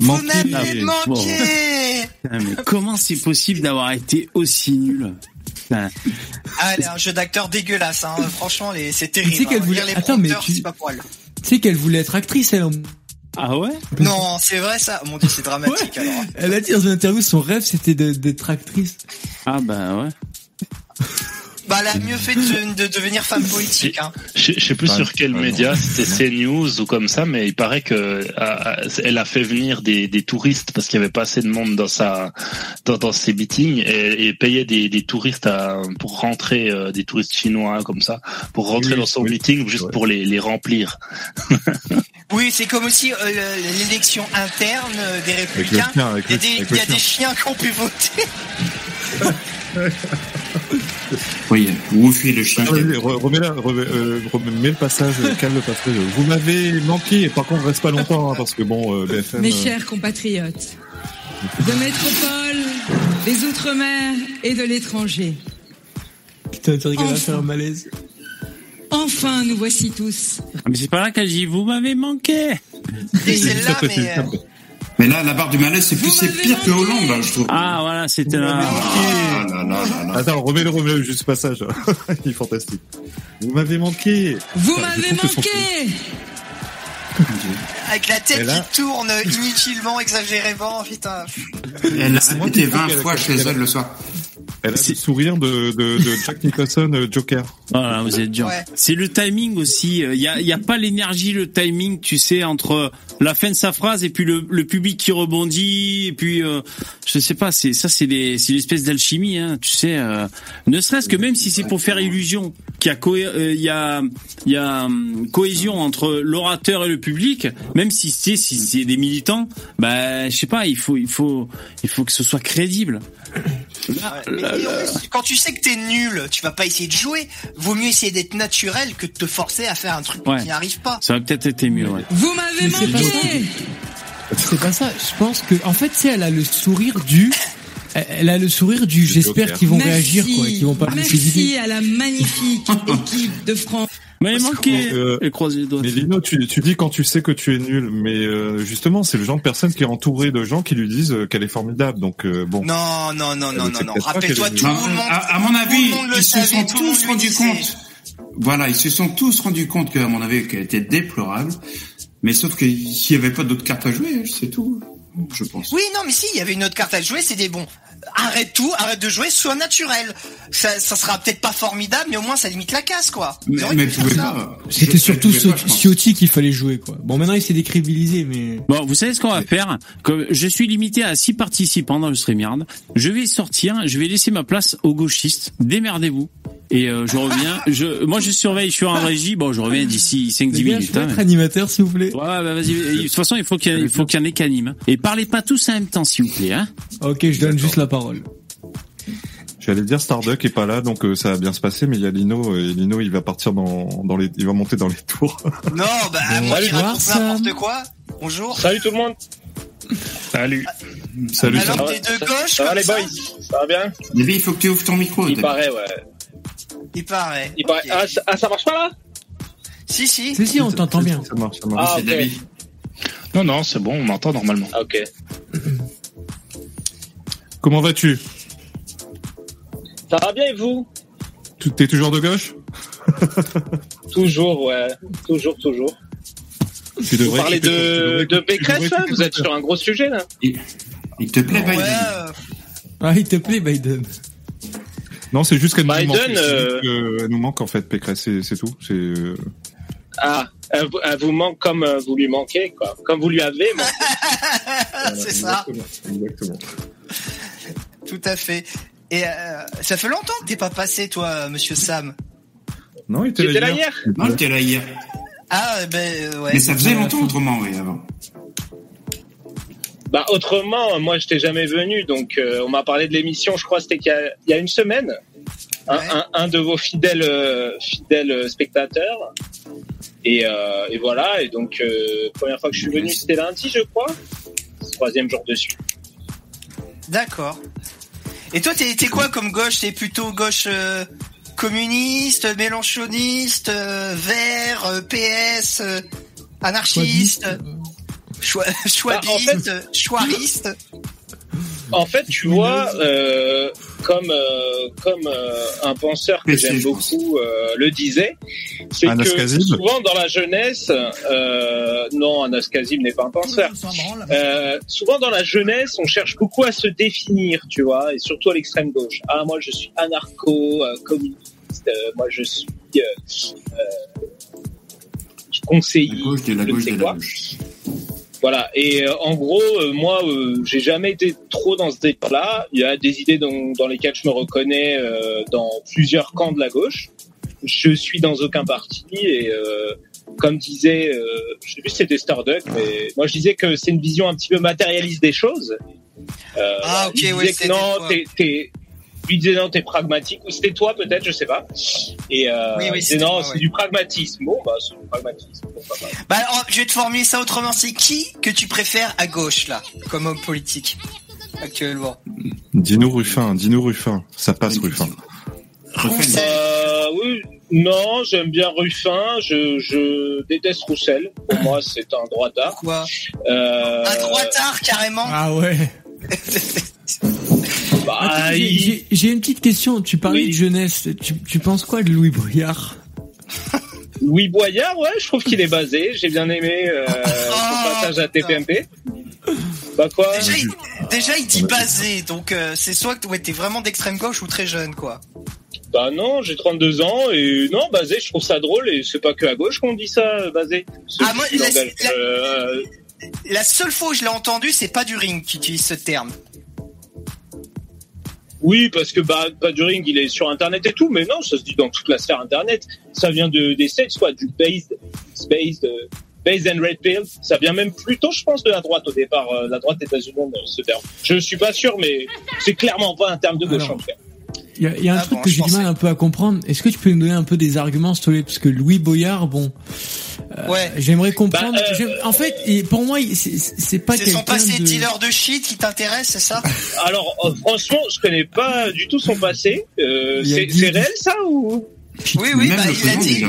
manqué. Ah, bon. Putain, mais comment c'est possible d'avoir été aussi nul? Ah, elle est un jeu d'acteur dégueulasse. Hein. Franchement, les... c'est Tu terrible. sais qu'elle hein. voulait- les Attends, mais tu- c'est pas pour elle. Tu sais qu'elle voulait être actrice, elle. en- Ah ouais? Non, c'est vrai ça. Mon dieu, c'est dramatique alors. Elle a dit dans une interview, son rêve c'était de- d'être actrice. Ah bah ouais. Bah, elle a mieux fait de, de devenir femme politique. Hein. Je je sais plus Ouais, sur quel média, c'était CNews ou comme ça, mais il paraît que ah, ah, elle a fait venir des, des touristes parce qu'il y avait pas assez de monde dans sa dans, dans ses meetings et, et payait des, des touristes à, pour rentrer, euh, des touristes chinois comme ça, pour rentrer Oui, dans son oui. meeting juste Ouais. pour les, les remplir. Oui, c'est comme aussi euh, le- l'élection interne euh, des républicains. chien, Il y a il y des chiens qui ont pu voter. oui Woofy le chien Ah, remets, la, remets, euh, remets le passage, euh, calme le passage. Vous m'avez manqué, et par contre, reste pas longtemps, hein, parce que bon, euh, BFM. Mes euh, chers compatriotes, de métropole, des Outre-mer et de l'étranger, Putain, tu rigoles à Enfin. faire un malaise. enfin nous voici tous. Ah, Mais c'est pas là qu'elle dit vous m'avez manqué. Et celle-là, après, mais c'est- mais là la barre du malaise c'est plus c'est pire que. Hollande là, je trouve Ah voilà, c'était là. Ah, là, là, là, là. Attends, remets-le, remets-le, juste ce passage. Il est fantastique. Vous m'avez manqué. Vous m'avez manqué avec la tête là- qui tourne inutilement, exagérément, putain. elle a trouve 20 qu'elle- fois chez elle le soir Elle a le sourire de, de, de Jack Nicholson, euh, Joker. Voilà, vous êtes dur. C'est le timing aussi. Il y a, y a pas l'énergie, le timing, tu sais, entre la fin de sa phrase et puis le, le public qui rebondit et puis euh, je sais pas. C'est ça, c'est l'espèce d'alchimie, hein, tu sais. euh, ne serait-ce que même si c'est pour faire illusion qu'il y a co- euh, il y a il y a hum, cohésion entre l'orateur et le public, même si c'est si c'est des militants, bah je sais pas, il faut il faut il faut que ce soit crédible. Là, Mais quand tu sais que t'es nul, tu vas pas essayer de jouer. Vaut mieux essayer d'être naturel que de te forcer à faire un truc Ouais. qui n'y arrive pas. Ça aurait peut-être été mieux. Ouais. Vous m'avez manqué C'est pas ça. Je pense que, en fait, c'est elle a le sourire du. Elle a le sourire du. J'espère qu'ils vont Merci. réagir, quoi, et qu'ils vont pas Merci à la magnifique équipe de France. Mais il manquait Euh. Mais Lino, tu, tu dis quand tu sais que tu es nul, mais euh, justement, c'est le genre de personne qui est entourée de gens qui lui disent euh, qu'elle est formidable. Donc euh, bon. Non, non, non, non, non, non. Rappelle-toi, tout le monde. à, à mon tout le avis, monde le ils se sont tous rendus compte. Voilà, ils se sont tous rendus compte que, à mon avis, qu'elle était déplorable. Mais sauf qu'il n'y avait pas d'autres cartes à jouer, c'est tout. Je pense. Oui, non, mais si, il y avait une autre carte à jouer, c'était bon. Arrête tout, arrête de jouer, sois naturel. Ça, ça sera peut-être pas formidable, mais au moins ça limite la casse, quoi. Mais, mais pas. C'était Je- surtout je je. Ciotti qu'il fallait jouer, quoi. Bon, maintenant il s'est décrédibilisé, mais. Bon, vous savez ce qu'on va faire? Comme je suis limité à six participants dans le StreamYard, je vais sortir, je vais laisser ma place aux gauchistes. Démerdez-vous. Et euh, je reviens. Je, moi, je surveille. Je suis en régie. Bon, je reviens d'ici 5-10 Les gars, je minutes. peux hein. être animateur, s'il vous plaît. Ouais, bah vas-y. De toute façon, il faut qu'il y, en ait qu'anime. Et parlez pas tous en même temps, s'il vous plaît. Hein Ok, je donne juste la parole. J'allais dire Starduck est pas là, donc euh, ça va bien se passer. Mais il y a Lino, euh, et Lino, il va partir dans, dans les, il va monter dans les tours. Non, bah, moi, je n'importe quoi. Bonjour. Salut tout le monde. Salut. Salut. Alors, t'es de gauche, Ça va les boys Ça va bien David, il faut que tu ouvres ton micro. Il paraît, ouais. Il paraît. Il paraît. Ah, ça, ah, ça marche pas là Si, si. Si, si, on t'entend bien. Ça marche, ça marche. Ah. David. Non, non, c'est bon, on m'entend normalement. Ah, ok. Comment vas-tu? Ça va bien et vous? Tu- T'es toujours de gauche? Toujours, ouais. Toujours, toujours. Tu Vous devrais parlez de, de Pécresse là Vous êtes sur un gros sujet là Il, il te plaît, Biden euh, Ah, il te plaît, Biden. Non, c'est juste qu'elle nous euh, Elle nous manque en fait, Pécresse, c'est c'est tout. C'est euh, Ah, elle, vous- elle vous manque comme euh, vous lui manquez, quoi. Comme vous lui avez manqué. c'est ça. Exactement. Exactement. Tout à fait. Et euh, ça fait longtemps que t'es pas passé, toi, monsieur Sam. Non, il était là là hier Non, t'es là hier. Ah, ben, euh, ouais. Mais ça faisait longtemps autrement, oui, avant. Bah autrement, moi je t'ai jamais venu, donc euh, on m'a parlé de l'émission, je crois c'était qu'il y a, il y a une semaine. Un, Ouais. un, un de vos fidèles euh, fidèles euh, spectateurs. Et, euh, et voilà, et donc euh, première fois que je suis venu c'était lundi je crois. Troisième jour dessus. D'accord. Et toi, t'es quoi comme gauche? T'es plutôt gauche euh, communiste, mélanchoniste, euh, vert, euh, PS, euh, anarchiste, choi- chouabiste, chouariste En fait, tu vois, euh, comme euh, comme euh, un penseur que j'aime beaucoup euh, le disait, c'est que souvent dans la jeunesse, euh, non, Anas Kazim n'est pas un penseur. Euh, souvent dans la jeunesse, on cherche beaucoup à se définir, tu vois, et surtout à l'extrême gauche. Ah, moi je suis anarcho, euh, communiste, euh, moi je suis euh, euh, conseiller, La gauche de la gauche sais de la quoi. gauche. Voilà. Et euh, en gros, euh, moi, euh, j'ai jamais été trop dans ce débat-là. Il y a des idées dans, dans lesquelles je me reconnais euh, dans plusieurs camps de la gauche. Je suis dans aucun parti et euh, comme disait, euh, je sais plus si c'était Starduck, mais moi je disais que c'est une vision un petit peu matérialiste des choses. Euh, Ah, ok, ouais, non, t'es, lui disait non, t'es pragmatique, ou c'était toi peut-être, je sais pas. Et euh, Oui, oui, disait non, c'est ouais. du pragmatisme. Bon, bah c'est du pragmatisme. pas. Bah, alors, je vais te formuler ça autrement. C'est qui que tu préfères à gauche, là, comme homme politique, actuellement? Dis-nous Ruffin, dis-nous Ruffin. Ça passe Ruffin. Refais- Euh, oui, non, j'aime bien Ruffin. Je, je déteste Roussel. Pour moi, c'est un droitard. Quoi Euh, Un droitard, carrément? Ah ouais. bah, Attends, j'ai- il- J'ai j'ai une petite question. Tu parlais Oui. de jeunesse. Tu, tu penses quoi de Louis Brouillard Louis Boyard, ouais, je trouve qu'il est basé. J'ai bien aimé euh, son passage à TPMP. Bah quoi? Déjà, il, déjà il dit basé, donc euh, c'est soit que ouais, t'es vraiment d'extrême gauche ou très jeune, quoi. Bah non, j'ai 32 ans et non, basé, je trouve ça drôle et c'est pas que à gauche qu'on dit ça, basé. Ah, moi, la- la- Euh, La seule fois où je l'ai entendu, c'est pas du ring qui utilise ce terme. Oui, parce que bah, il est sur Internet et tout, mais non, ça se dit dans toute la sphère Internet. Ça vient de, des States, quoi, du based, based, euh, based and red pill. Ça vient même plutôt, je pense, de la droite au départ. euh, la droite états-unienne, euh, ce terme. Je suis pas sûr, mais c'est clairement pas un terme de gauche, Alors, en tout cas. Il y a, il y a un Ah truc bon, que j'ai du mal un peu à comprendre. Est-ce que tu peux nous donner un peu des arguments, s'il te plaît? Parce que Louis Boyard, bon, euh, Ouais. j'aimerais comprendre. Bah, euh, j'aime- en fait, pour moi, il- c'est- c'est pas C'est son quelqu'un passé de... dealer de shit qui t'intéresse, c'est ça? Alors, euh, franchement, je connais pas du tout son passé. Euh, a c'est réel, ça, ou? Oui, oui, Même bah, le il prénom, dit.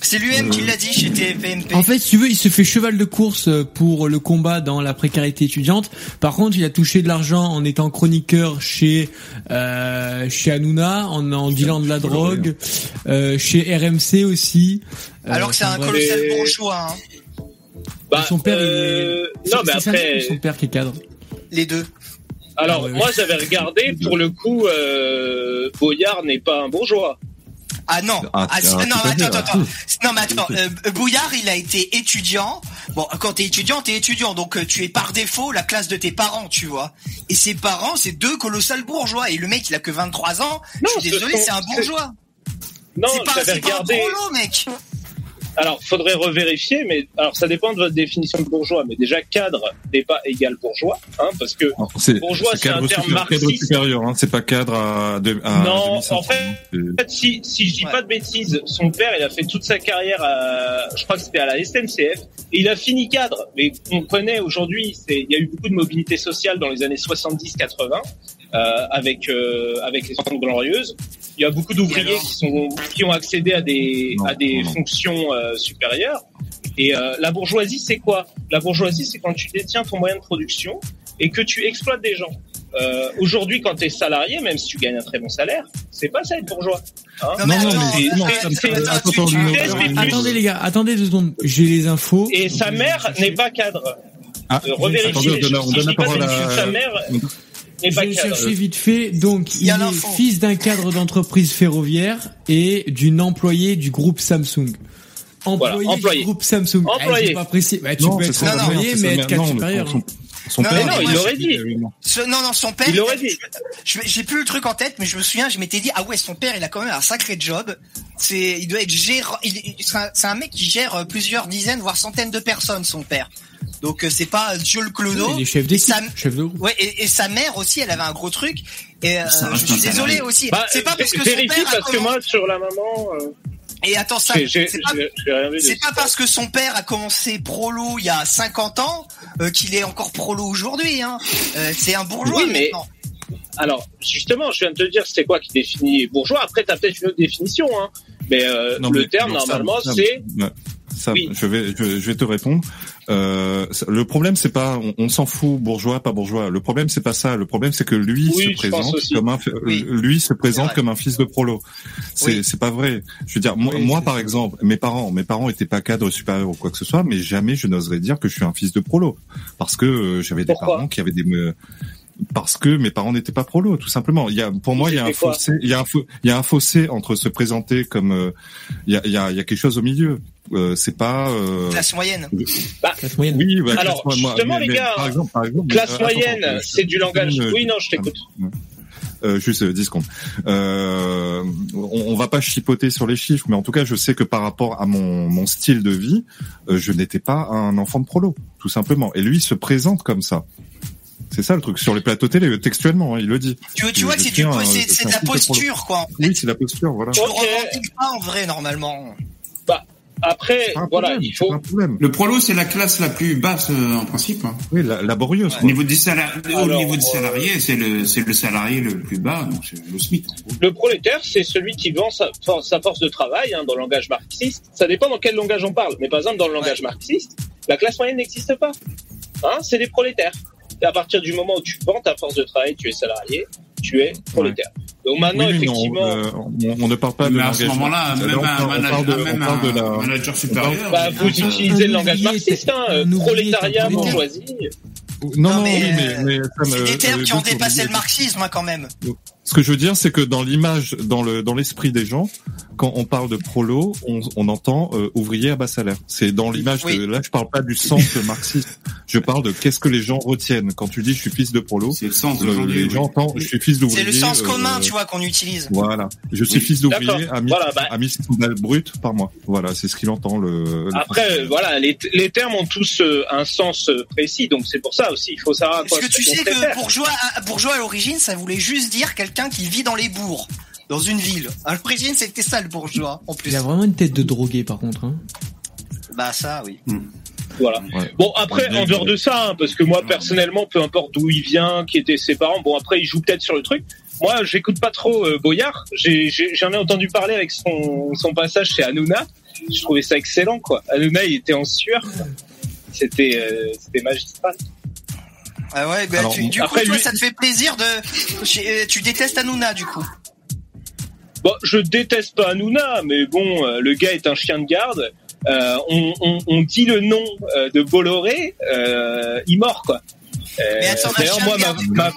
C'est lui-même qui l'a dit chez TPMP. En fait, si tu veux, il se fait cheval de course pour le combat dans la précarité étudiante. Par contre, il a touché de l'argent en étant chroniqueur chez euh, chez Hanouna, en, en dealant de la drogue, euh, chez RMC aussi. Euh, Alors que c'est un colossal Mais- bourgeois, hein. Bah, son père, il euh, est... non, mais après, son père qui est cadre. les deux. alors, Ah ouais. moi, j'avais regardé, pour le coup, euh, Boyard n'est pas un bourgeois. Ah non, Ah, ah, ah, non, attends, attends, ah, attends. Non, mais attends, euh, Bouillard, il a été étudiant. Bon, quand t'es étudiant, t'es étudiant, donc euh, tu es par défaut la classe de tes parents, tu vois. Et ses parents, c'est deux colossales bourgeois. Et le mec, il a que 23 ans. Non, je suis désolé, c'est un bourgeois. Non, C'est pas, c'est pas un regardé. prolo, mec. Alors, faudrait revérifier, mais alors ça dépend de votre définition de bourgeois. Mais déjà, cadre n'est pas égal bourgeois, hein, parce que Alors, Bourgeois, c'est c'est un cadre, terme cadre marxiste. supérieur, hein, c'est pas cadre à, de, à Non, 2500, en fait- hein, c'est- En fait, si, si je dis pas de bêtises, son père, il a fait toute sa carrière, à, je crois que c'était à la SNCF, et il a fini cadre. Mais on connaît aujourd'hui, c'est, il y a eu beaucoup de mobilité sociale dans les années 70-80, euh, avec euh, avec les Trente glorieuses. Il y a beaucoup d'ouvriers qui sont qui ont accédé à des Non, à des non. fonctions euh, supérieures. Et euh, la bourgeoisie, c'est quoi? La bourgeoisie, c'est quand tu détiens ton moyen de production et que tu exploites des gens. Euh, aujourd'hui, quand tu es salarié, même si tu gagnes un très bon salaire, c'est pas ça être bourgeois. Hein? Non, mais Non, mais. Attendez les gars, attendez deux secondes. J'ai les infos. Et sa mère n'est pas cadre. Ah, Euh, revérifiez. attendez, on donne, on donne la parole à... Sa mère cadre. chercher vite fait. Donc, Il il, est fils d'un cadre d'entreprise ferroviaire et d'une employée du groupe Samsung. Employé, Voilà, employé. du groupe Samsung. Ah, Employé. j'ai pas précisé. Bah, tu Non, peux être non, employé, mais être cadre supérieur. son- Non, père, non, il l'aurait dit. Ce- non, non, son père. Il l'aurait dit. Je- J'ai plus le truc en tête, mais je me souviens, je m'étais dit, ah ouais, son père, il a quand même un sacré job. C'est, il doit être gérant. un, c'est un mec qui gère euh, plusieurs dizaines, voire centaines de personnes, son père. Donc euh, c'est pas Dieu le clodo. Il est chef d'équipe, sa- chef de groupe. Ouais, et, et sa mère aussi, elle avait un gros truc. Et euh, je suis désolé salarié. aussi. Bah, c'est pas parce que son père a parce que commencé- moi sur la maman, euh, Et attends ça. c'est pas- parce que son père a commencé prolo il y a 50 ans euh, qu'il est encore prolo aujourd'hui. Hein. Euh, c'est un bourgeois Oui, mais- maintenant. Alors justement, je viens de te dire c'est quoi qui définit bourgeois? Après, t'as peut-être une autre définition, hein. Mais euh, Non, le terme non, normalement c'est Sam, Oui. je vais, je, je vais te répondre. Euh, le problème, c'est pas, on, on s'en fout, bourgeois, pas bourgeois. Le problème, c'est pas ça. Le problème, c'est que lui Oui, se présente comme un, Oui. lui se présente comme un fils de prolo. C'est, c'est pas vrai. Je veux dire, moi, par ça. exemple, mes parents, mes parents étaient pas cadres supérieurs ou quoi que ce soit, mais jamais je n'oserais dire que je suis un fils de prolo, parce que euh, j'avais des parents qui avaient des me- parce que mes parents n'étaient pas prolos, tout simplement. Il y a, pour moi, il y a fossé, il y a un, fo- il y a un fossé entre se présenter comme, euh, il y a, il y a quelque chose au milieu. Euh, c'est pas. Euh, Classe moyenne. Classe moyenne. oui, bah, Alors, classe- moi, justement, mais- les mais gars, par exemple, par exemple, classe euh, moyenne, attends, c'est du langage. euh, Oui, non, je t'écoute. euh, juste euh, 10 secondes. Euh, on, on va pas chipoter sur les chiffres, mais en tout cas, je sais que par rapport à mon, mon style de vie, euh, je n'étais pas un enfant de prolo, tout simplement. Et lui, il se présente comme ça. C'est ça le truc sur les plateaux télé, euh, textuellement, hein, il le dit. Tu, vois, c'est de la posture, quoi. Oui, c'est la posture, voilà. Tu le Ok. revendiques pas en vrai, normalement. Après, voilà, problème, il faut. pas un problème. Le prolo, c'est la classe la plus basse euh, en principe. hein. Oui, la, laborieuse. Au niveau des salariés, au Alors, niveau des euh, salariés, c'est le c'est le salarié le plus bas, donc c'est le SMIC. en gros. Le prolétaire, c'est celui qui vend sa, for- sa force de travail hein, dans le langage marxiste. Ça dépend dans quel langage on parle. Mais par exemple, dans le langage marxiste, la classe moyenne n'existe pas. Hein, c'est des prolétaires. Et à partir du moment où tu vends ta force de travail, tu es salarié, tu es prolétaire. Donc maintenant, Oui, mais effectivement, euh, on, on ne parle pas de Mais à ce moment-là, même on un on manager, même on un la- manager supérieur. bah, vous faut- utilisez le langage marxiste, hein, euh, prolétariat, bourgeoisie. Non, non, mais, oui, mais, euh, mais ça C'est me- des termes euh, qui ont dépassé euh, le marxisme hein, quand même. Ce que je veux dire, c'est que dans l'image, dans le dans l'esprit des gens, quand on parle de prolo, on, on entend euh, ouvrier à bas salaire. C'est dans l'image Oui. de là, je parle pas du sens marxiste. Je parle de qu'est-ce que les gens retiennent quand tu dis je suis fils de prolo. C'est le sens le- les oui. gens entendent je suis fils d'ouvrier. C'est le sens euh, commun, tu vois, qu'on utilise. Voilà, je suis Oui. fils d'ouvrier à 1000 Voilà, bah- à 1000 balles brutes par mois. Voilà, c'est ce qu'il entend le. le Après, voilà, les, les termes ont tous euh, un sens euh, précis, donc c'est pour ça aussi. Il faut savoir Parce que tu sais que bourgeois, à- bourgeois à l'origine, ça voulait juste dire quelqu'un qui vit dans les bourgs, dans une ville. À l'origine, c'était ça le bourgeois, en plus. Il a vraiment une tête de drogué par contre. Hein. Bah ça, oui. Voilà. Ouais. Bon après, en dehors de ça, hein, parce que moi personnellement, peu importe d'où il vient, qui étaient ses parents, bon après il joue peut-être sur le truc. Moi, j'écoute pas trop euh, Boyard. J'en ai, entendu parler avec son, son passage chez Hanouna. Je trouvais ça excellent, quoi. Hanouna, il était en sueur. C'était euh, c'était magistral. Ah ouais, bah, Alors, tu- du après, coup, toi, lui- ça te fait plaisir de... euh, Tu détestes Hanouna, du coup. Bon, je déteste pas Hanouna, mais bon, euh, le gars est un chien de garde. Euh, on, on, on dit le nom de Bolloré, euh, il mord quoi. Euh, D'ailleurs, moi, ma-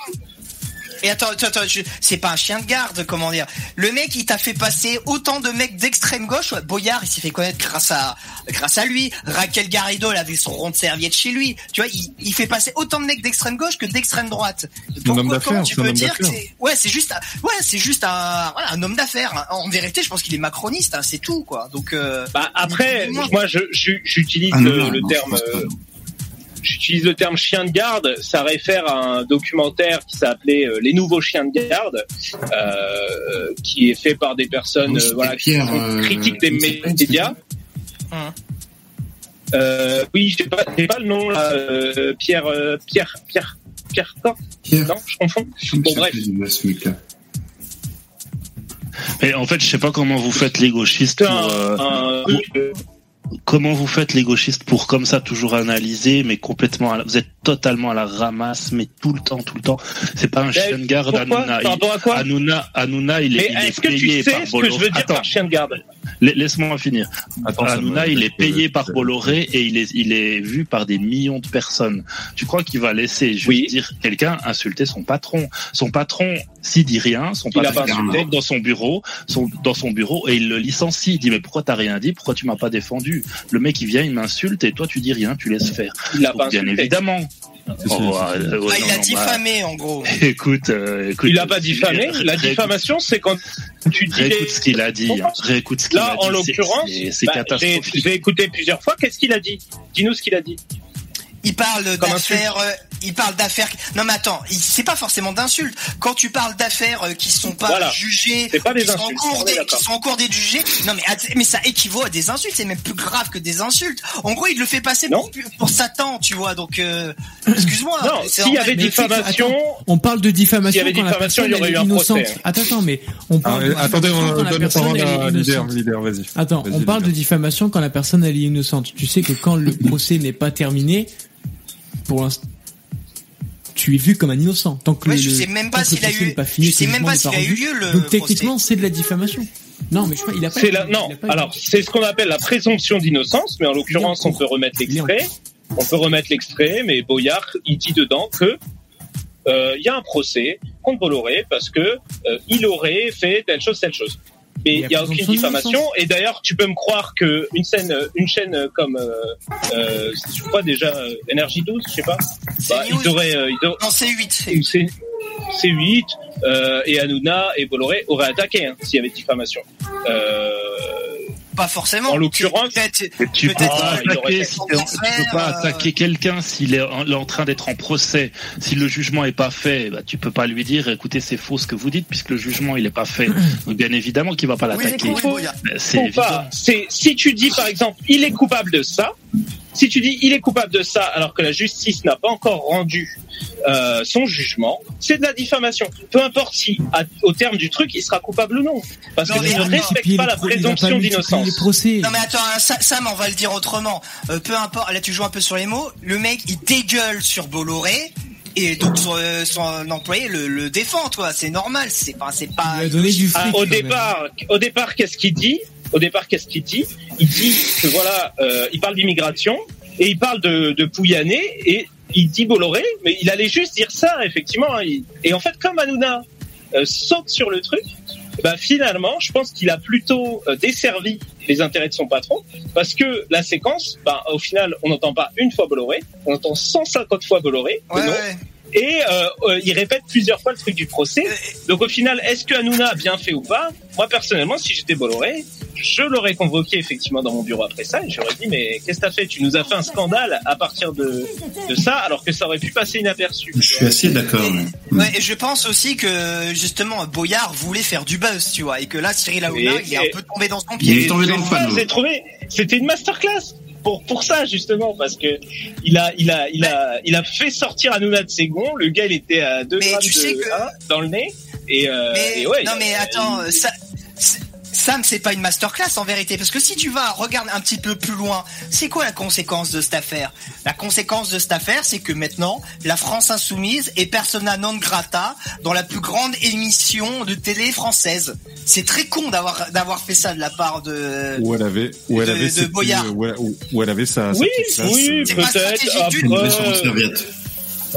Et attends, attends, attends, je- c'est pas un chien de garde, comment dire. Le mec, il t'a fait passer autant de mecs d'extrême gauche. Ouais, Boyard, il s'est fait connaître grâce à, grâce à lui. Raquel Garrido, elle avait son rond de serviette chez lui. Tu vois, il, il fait passer autant de mecs d'extrême gauche que d'extrême droite. un homme Pourquoi, d'affaires, comment tu peux dire que c'est, ouais, c'est juste, un, ouais, c'est juste un, voilà, un homme d'affaires. En vérité, je pense qu'il est macroniste, hein, c'est tout, quoi. Donc, euh, bah, après, moi, je, je- j'utilise Ah, non, le, non, le non, terme, j'utilise le terme chien de garde. Ça réfère à un documentaire qui s'appelait euh, Les nouveaux chiens de garde, euh, qui est fait par des personnes, Oui, euh, voilà, qui Pierre, sont critiques des médias. Euh, oui, j'ai pas, pas le nom là. euh, Pierre, euh, Pierre, Pierre, Pierre Cor Pierre, Non, je confonds. Bon bref. Mais en fait, je sais pas comment vous faites les gauchistes pour, un, euh, un- pour- comment vous faites les gauchistes pour comme ça toujours analyser, mais complètement, à la- vous êtes totalement à la ramasse, mais tout le temps, tout le temps. C'est pas un chien de garde, Hanouna. Quoi Hanouna, Hanouna, il est, Mais il est est-ce que tu payé sais par ce que je veux dire Attends, par chien de garde la- laisse-moi finir. Attends, ça Hanouna, me- il est payé par Bolloré et il est, il est vu par des millions de personnes. Tu crois qu'il va laisser juste Oui. dire quelqu'un insulter son patron? Son patron, s'il dit rien, son Il patron dans son bureau, son, dans son bureau et il le licencie. Il dit mais pourquoi t'as rien dit? Pourquoi tu m'as pas défendu? Le mec il vient, il m'insulte et toi tu dis rien, tu laisses faire. Il l'a Donc, pas bien insulté. évidemment. Oh, euh, ouais, bah, non, il a bah, diffamé, en gros. Écoute, euh, écoute. Il a pas diffamé. ré- La diffamation, c'est quand tu dis. Réécoute ce qu'il a dit. hein. Réécoute ce qu'il a Là, en l'occurrence, c'est- bah, j'ai catastrophique. j'ai écouté plusieurs fois. Qu'est-ce qu'il a dit? Dis-nous ce qu'il a dit. Il parle d'affaires, euh, il parle d'affaires. Non mais attends, c'est pas forcément d'insultes. Quand tu parles d'affaires euh, qui sont pas Voilà. jugées, C'est pas des qui sont en cours des- qui sont en cours d'être jugées. Non mais mais ça équivaut à des insultes. C'est même plus grave que des insultes. En gros, il le fait passer pour, pour Satan, tu vois. Donc euh, excuse-moi. Non, s'il y avait diffamation, attends, On parle de S'il y diffamation avait quand la diffamation, personne il y aurait eu est un innocente. procès. Attends, attends, mais on Ah, parle de attendez, diffamation on quand la donne la personne parole à leader, innocente. leader, vas-y. Attends, on parle de diffamation quand la personne elle est innocente. Tu sais que quand le procès n'est pas terminé, pour l'instant, tu es vu comme un innocent. Tant que Ouais, le, je sais même pas s'il a procès eu- n'est pas fini, je sais même pas s'il a eu lieu, le Donc techniquement, c'est de la diffamation. Non, mais je crois il a pas. c'est la. il Non, a pas- alors c'est ce qu'on appelle la présomption d'innocence, mais en l'occurrence, on peut remettre l'extrait. On peut remettre l'extrait, mais Boyard, il dit dedans que euh, il y a un procès contre Bolloré parce que euh, il aurait fait telle chose, telle chose. Mais Il y il a n'y a aucune diffamation. Et d'ailleurs, tu peux me croire que une scène, une chaîne comme, euh, euh, je crois déjà euh, Energy 12, je sais pas. Bah, ils auraient, euh, ils auraient- Non, c'est 8. ou c'est C8 euh, et Hanouna et Bolloré auraient attaqué hein, s'il y avait diffamation. Euh, Pas forcément. En l'occurrence, tu peux pas attaquer si tu peux pas euh, attaquer quelqu'un s'il est en, train d'être en procès. Si le jugement est pas fait, bah, tu peux pas lui dire, écoutez, c'est faux ce que vous dites puisque le jugement il est pas fait. Donc bien évidemment qu'il va pas l'attaquer. C'est si tu dis par exemple il est coupable de ça, si tu dis il est coupable de ça alors que la justice n'a pas encore rendu euh, son jugement, c'est de la diffamation. Peu importe si à- au terme du truc il sera coupable ou non, parce Non, que mais tu ne respectes multiplier pas la présomption d'innocence. les procès. Non mais attends, hein, Sa- Sam, on va le dire autrement. Euh, peu importe, là tu joues un peu sur les mots. Le mec, il dégueule sur Bolloré. Et donc son, euh, son employé le, le défend, toi. C'est normal. C'est pas, c'est pas. Il a donné du Ah, fric. au quand même. départ, au départ, qu'est-ce qu'il dit? Au départ, qu'est-ce qu'il dit? Il dit que voilà, euh, il parle d'immigration et il parle de, de Pouyanné et il dit Bolloré, mais il allait juste dire ça, effectivement. hein. Il- Et en fait, comme Hanouna euh, saute sur le truc, bah finalement, je pense qu'il a plutôt euh, desservi les intérêts de son patron, parce que la séquence, bah, au final, on n'entend pas une fois Bolloré, on entend 150 fois Bolloré. ouais. Et euh, euh, il répète plusieurs fois le truc du procès. Donc au final, est-ce que Hanouna a bien fait ou pas? Moi personnellement, si j'étais Bolloré, je l'aurais convoqué effectivement dans mon bureau après ça et j'aurais dit mais qu'est-ce que t'as fait? Tu nous as fait un scandale à partir de, de ça alors que ça aurait pu passer inaperçu. Je suis assez d'accord. ouais. Ouais, et je pense aussi que justement Boyard voulait faire du buzz, tu vois, et que là Cyril Hanouna, il est un peu tombé dans son Il est pied. tombé dans le panneau. Trouvé, c'était une masterclass pour pour ça justement parce que il a il a il a il a fait sortir Hanouna de ses gonds. Le gars il était à deux grammes de que- hein, dans le nez et, euh, Mais et ouais. non, mais attends, ça. Sam, c'est pas une masterclass en vérité, parce que si tu vas regarder un petit peu plus loin, c'est quoi la conséquence de cette affaire? La conséquence de cette affaire, c'est que maintenant, la France insoumise est persona non grata dans la plus grande émission de télé française. C'est très con d'avoir d'avoir fait ça de la part de. Où elle avait, où elle de- avait, de cette- Boyard. où elle, où- où elle avait sa, sa Oui, petite place. oui, C'est pas peut-être. Après,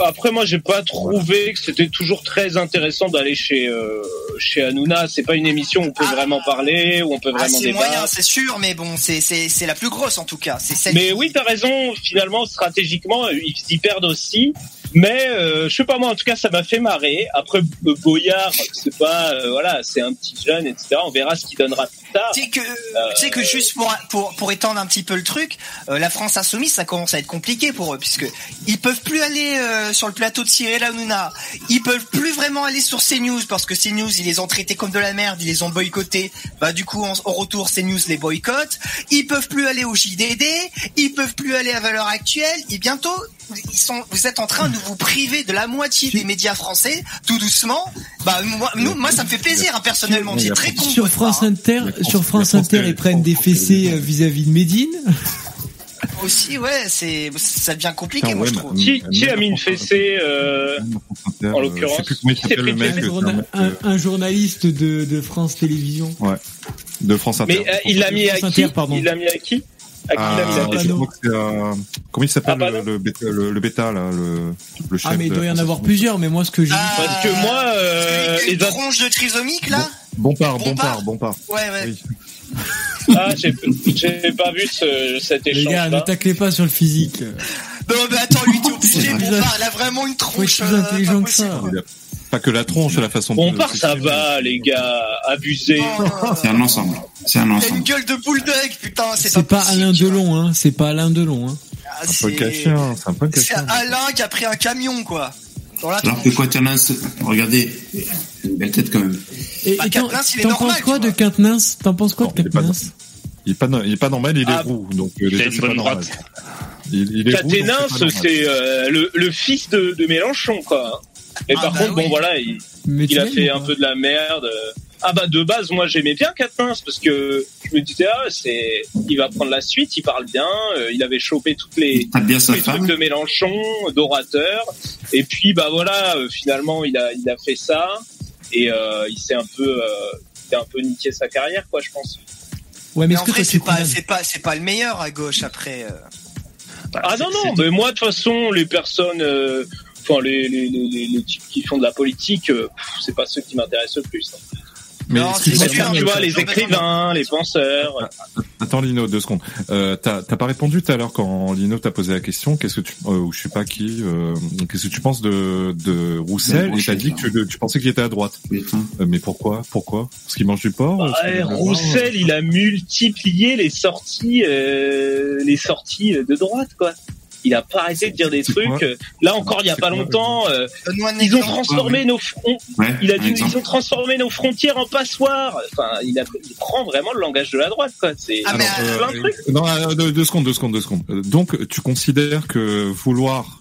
Après, moi, j'ai pas trouvé que c'était toujours très intéressant d'aller chez euh, chez Hanouna. C'est pas une émission où on peut Ah. vraiment parler, où on peut Ah, vraiment c'est moyen, débattre. c'est sûr, mais bon, c'est c'est c'est la plus grosse en tout cas. C'est celle. Mais oui, t'as raison. Finalement, stratégiquement, ils y perdent aussi. Mais euh, je sais pas moi. En tout cas, ça m'a fait marrer. Après, euh, Boyard, c'est pas euh, voilà, c'est un petit jeune, etc. On verra ce qu'il donnera plus tard. Tu sais que, tu sais que juste pour, pour, pour étendre un petit peu le truc, euh, la France insoumise, ça commence à être compliqué pour eux, puisque ils peuvent plus aller euh, sur le plateau de Cyril Hanouna, ils peuvent plus vraiment aller sur CNews, parce que CNews, ils les ont traités comme de la merde, ils les ont boycottés, bah du coup, en- au retour, CNews les boycotte, ils peuvent plus aller au JDD, ils peuvent plus aller à Valeurs Actuelles, et bientôt, ils sont, vous êtes en train de vous priver de la moitié des médias français, tout doucement, bah moi, nous, moi ça me fait plaisir, hein, personnellement, c'est très con. de Sur France hein. Inter, sur France Inter, ils prennent des fessées euh, vis-à-vis de Médine. Aussi, ouais, c'est ça devient compliqué, moi ouais, je trouve. Qui, qui a mis une fessée euh, en l'occurrence Je sais plus comment il s'appelle le mec. Un, euh, journaliste de, de France Télévisions. Ouais. De France Inter. Mais euh, il l'a mis à qui? Il l'a mis à qui? Ah, Panneau. fessée je crois que c'est, euh, comment il s'appelle Ah, le, le, bêta, le, le bêta là, le, le chef Ah, mais il doit y en avoir plusieurs, mais moi, ce que j'ai Ah, Parce que moi, euh, les autres- tronche de trisomique là Bompard, Bompard. Bompard, Bompard. Ouais, ouais. Oui. Ah, j'ai j'ai pas vu ce, cet Les échange gars, ne taclez pas sur le physique. Non, mais attends, lui, t'es obligé, bizarre. père, il a vraiment une Faut être tronche. plus euh, intelligent que ça. Pas que la tronche, la façon Bon, de. part ça va, les gars, abusé. Non. C'est un ensemble. C'est un a une ensemble. gueule de bulldog, putain, c'est C'est pas Alain. Delon, hein. C'est pas Alain Delon, hein. Ah, Un peu c'est- caché, hein. C'est un peu C'est caché. Alain qui a pris un camion, quoi. Alors que Quaternens, regardez, une belle tête quand même. Et, Bah, et il est t'en normal, penses quoi de vois. Quintenens T'en penses quoi de Non, il est pas Il est pas, pas normal, il est Ah, roux. Donc, euh, déjà, c'est pas normal. droite. Il, il est c'est pas c'est euh, le, le fils de, de Mélenchon, quoi. Et Ah, par bah contre, oui. bon, voilà, il, Mais il a fait un peu de la merde. Ah bah de base, moi j'aimais bien Quatennens parce que je me disais ah c'est, il va prendre la suite, il parle bien, euh, il avait chopé toutes les tape bien tous les trucs femme. de Mélenchon, d'orateur. Et puis bah voilà, euh, finalement il a il a fait ça et euh, il s'est un peu euh, il a un peu niqué sa carrière quoi, je pense. Ouais, mais Mais en vrai, c'est pas, c'est pas, c'est pas le meilleur à gauche après. euh. Ah non non, mais moi de toute façon les personnes, euh, enfin les, les, les, les- les types qui font de la politique, euh, c'est pas ceux qui m'intéressent le plus. hein. Mais Non, tu vois les écrivains, les penseurs. Attends Lino, deux secondes. Euh, t'as t'as pas répondu tout à l'heure quand Lino t'a posé la question. Qu'est-ce que tu, euh, ou je sais pas qui, euh, qu'est-ce que tu penses de de Roussel? Et t'as dit que tu pensais qu'il était à droite. Euh, mais pourquoi? Pourquoi? Parce qu'il mange du porc Ouais, porc Roussel, il a multiplié les sorties, euh, les sorties de droite, quoi. Il a pas arrêté de dire des trucs. quoi Là encore, il y a pas longtemps, euh, ils ont transformé nos fron- Ouais, Il a un dit, exemple. ils ont transformé nos frontières en passoires. Enfin, il, a, il prend vraiment le langage de la droite, quoi. C'est Ah, euh, plein de trucs. Non, euh, deux, secondes, deux secondes, deux secondes. Euh, Donc, tu considères que vouloir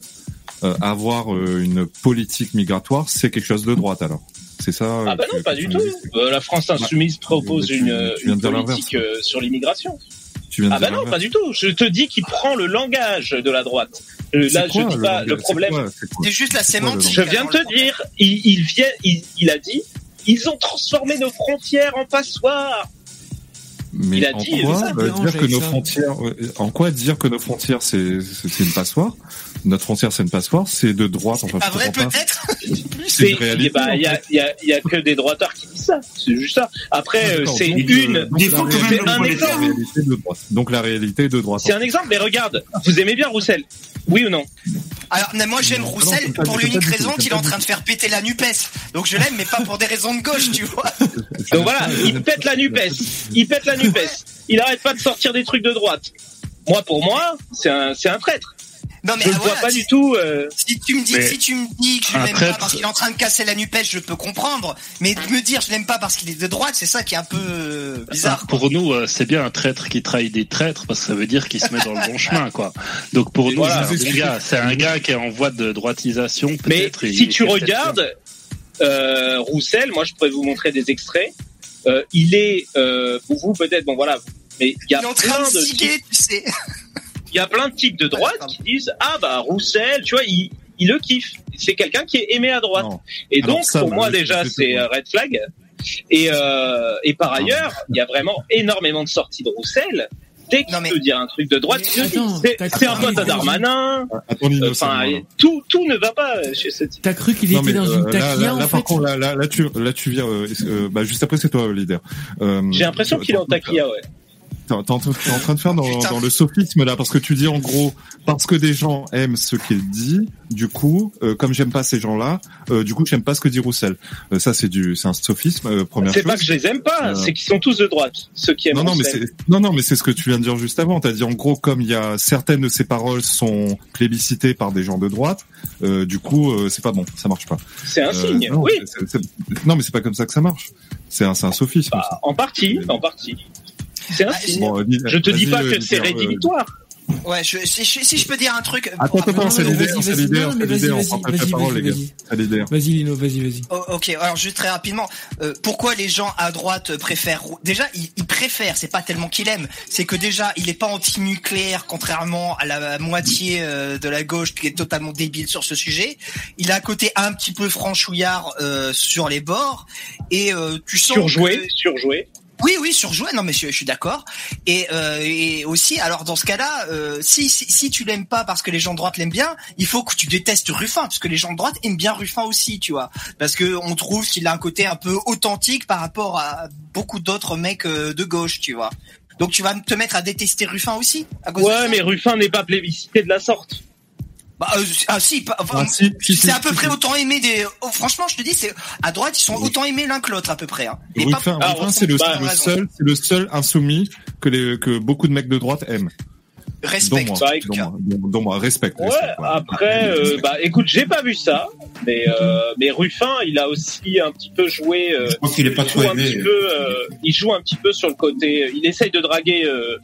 euh, avoir euh, une politique migratoire, c'est quelque chose de droite alors? C'est ça euh, Ah bah non, pas du tout. Euh, la France insoumise propose tu- une, tu politique euh, sur l'immigration. Tu viens de Ah bah non, pas du tout. Je te dis qu'il prend le langage de la droite. Euh, Là, quoi, je dis le pas le problème. C'est juste la sémantique. Je viens de te dire, il, il vient, il, il a dit, ils ont transformé nos frontières en passoires. Mais Il a en dit, quoi euh, dire que nos ça. frontières, en quoi dire que nos frontières c'est une passoire? Notre frontière c'est une passoire, c'est de droite. Enfin, Pas vrai peut-être? C'est une C'est, réalité. bah, il y a, il y a, il y a que des droitards qui disent ça. C'est juste ça. Après, Ah, euh, c'est une. euh, Des fois, quand même, réalité- c'est un exemple. Donc la réalité de droite. C'est un exemple, mais regarde, vous aimez bien Roussel Oui ou non? Alors moi j'aime non, Roussel pas- pour l'unique raison qu'il est en train de faire péter la Nupes. Donc je l'aime, mais pas pour des raisons de gauche, tu vois. Donc voilà, il pète la Nupes. Il pète la Nupes. Il arrête pas de sortir des trucs de droite. Moi, pour moi, c'est un, c'est un traître. Non mais Je le ah, vois voilà, pas si- du tout. euh, Si tu me dis, Mais si tu me dis que je l'aime pas parce qu'il est en train de casser la Nupes, je peux comprendre. Mais de me dire je l'aime pas parce qu'il est de droite, c'est ça qui est un peu euh, bizarre. quoi. Pour nous, euh, c'est bien un traître qui trahit des traîtres parce que ça veut dire qu'il se met dans le bon chemin, quoi. Donc pour nous, Voilà. c'est un gars. C'est un gars qui est en voie de droitisation. Mais si tu regardes euh, Roussel, moi je pourrais vous montrer des extraits. Euh, il est euh, pour vous peut-être bon voilà, mais il y a plein de de ciguer, types, tu sais. il y a plein de types de droite qui disent ah bah Roussel, tu vois, il, il le kiffe. C'est quelqu'un qui est aimé à droite. Non. Et Alors donc ça, pour bah, moi déjà c'est un red flag. Et euh, et par ailleurs, il y a vraiment énormément de sorties de Roussel. Dès qu'il Non, mais- peut dire un truc de droite, c'est un cru- pote à Darmanin. Innocent, Enfin, tout tout ne va pas chez ce type. T'as cru qu'il était mais, dans euh, une taquilla là, en là, fait par contre, là, là, là, tu, là, tu viens, euh, euh, bah, juste après, c'est toi, leader. Euh, J'ai l'impression qu'il est en taquilla, ouais. T'es en, train- de faire dans, le sophisme là, parce que tu dis en gros, parce que des gens aiment ce qu'il dit, du coup, euh, comme j'aime pas ces gens-là, euh, du coup, j'aime pas ce que dit Roussel. Euh, ça, c'est du, c'est un sophisme. Euh, première C'est chose. pas que je les aime pas, Euh, c'est qu'ils sont tous de droite, ceux qui aiment Non, non, mais c'est non, non, mais c'est ce que tu viens de dire juste avant. T'as dit en gros, comme il y a certaines de ces paroles sont plébiscitées par des gens de droite, euh, du coup, euh, c'est pas bon, ça marche pas. C'est un signe, non, oui. c'est- c'est- non, mais c'est pas comme ça que ça marche. C'est un, c'est un sophisme. Bah, en partie, en partie. C'est un Ah, signe. Bon, Je te dis vas-y, pas euh, que c'est euh, rédhibitoire. Ouais, je, si, si- si je peux dire un truc. Attends, attends, c'est l'idée, vas-y, c'est vas-y, l'idée, c'est l'idée, vas-y, on vas-y, prend la parole, les gars. vas-y. C'est l'idée. Vas-y Lino, vas-y, vas-y. Oh, ok, alors juste très rapidement, euh, pourquoi les gens à droite préfèrent Déjà, ils, ils préfèrent, c'est pas tellement qu'il aime, c'est que déjà, il est pas anti-nucléaire, contrairement à la moitié euh, de la gauche qui est totalement débile sur ce sujet. Il a un côté un petit peu franchouillard euh, sur les bords, et tu sens Surjoué, que- surjoué. Oui, oui, surjoué. Non, mais je, je suis d'accord. Et, euh, et aussi, alors dans ce cas-là, euh, si, si si tu l'aimes pas parce que les gens de droite l'aiment bien, il faut que tu détestes Ruffin, parce que les gens de droite aiment bien Ruffin aussi, tu vois. Parce que on trouve qu'il a un côté un peu authentique par rapport à beaucoup d'autres mecs euh, de gauche, tu vois. Donc tu vas te mettre à détester Ruffin aussi à cause Ouais, mais Ruffin n'est pas plébiscité de la sorte. Bah, euh, ah si, pas- enfin, Ah, si, si, c'est si, à peu si, près si. autant aimé des. oh, franchement, je te dis, c'est à droite, ils sont autant aimés l'un que l'autre à peu près. Hein. Et pas- Ruffin, Ah, Ruffin, c'est le, bah, le seul, c'est le seul insoumis que les, que beaucoup de mecs de droite aiment. Respect. Dont moi, dont moi, dont- dont moi, respecte. Ouais, après, euh, bah écoute, j'ai pas vu ça, mais euh, mais Ruffin, il a aussi un petit peu joué. euh, Je pense qu'il est pas il trop joue un aimé. petit peu, euh, il joue un petit peu sur le côté. Il essaye de draguer, euh,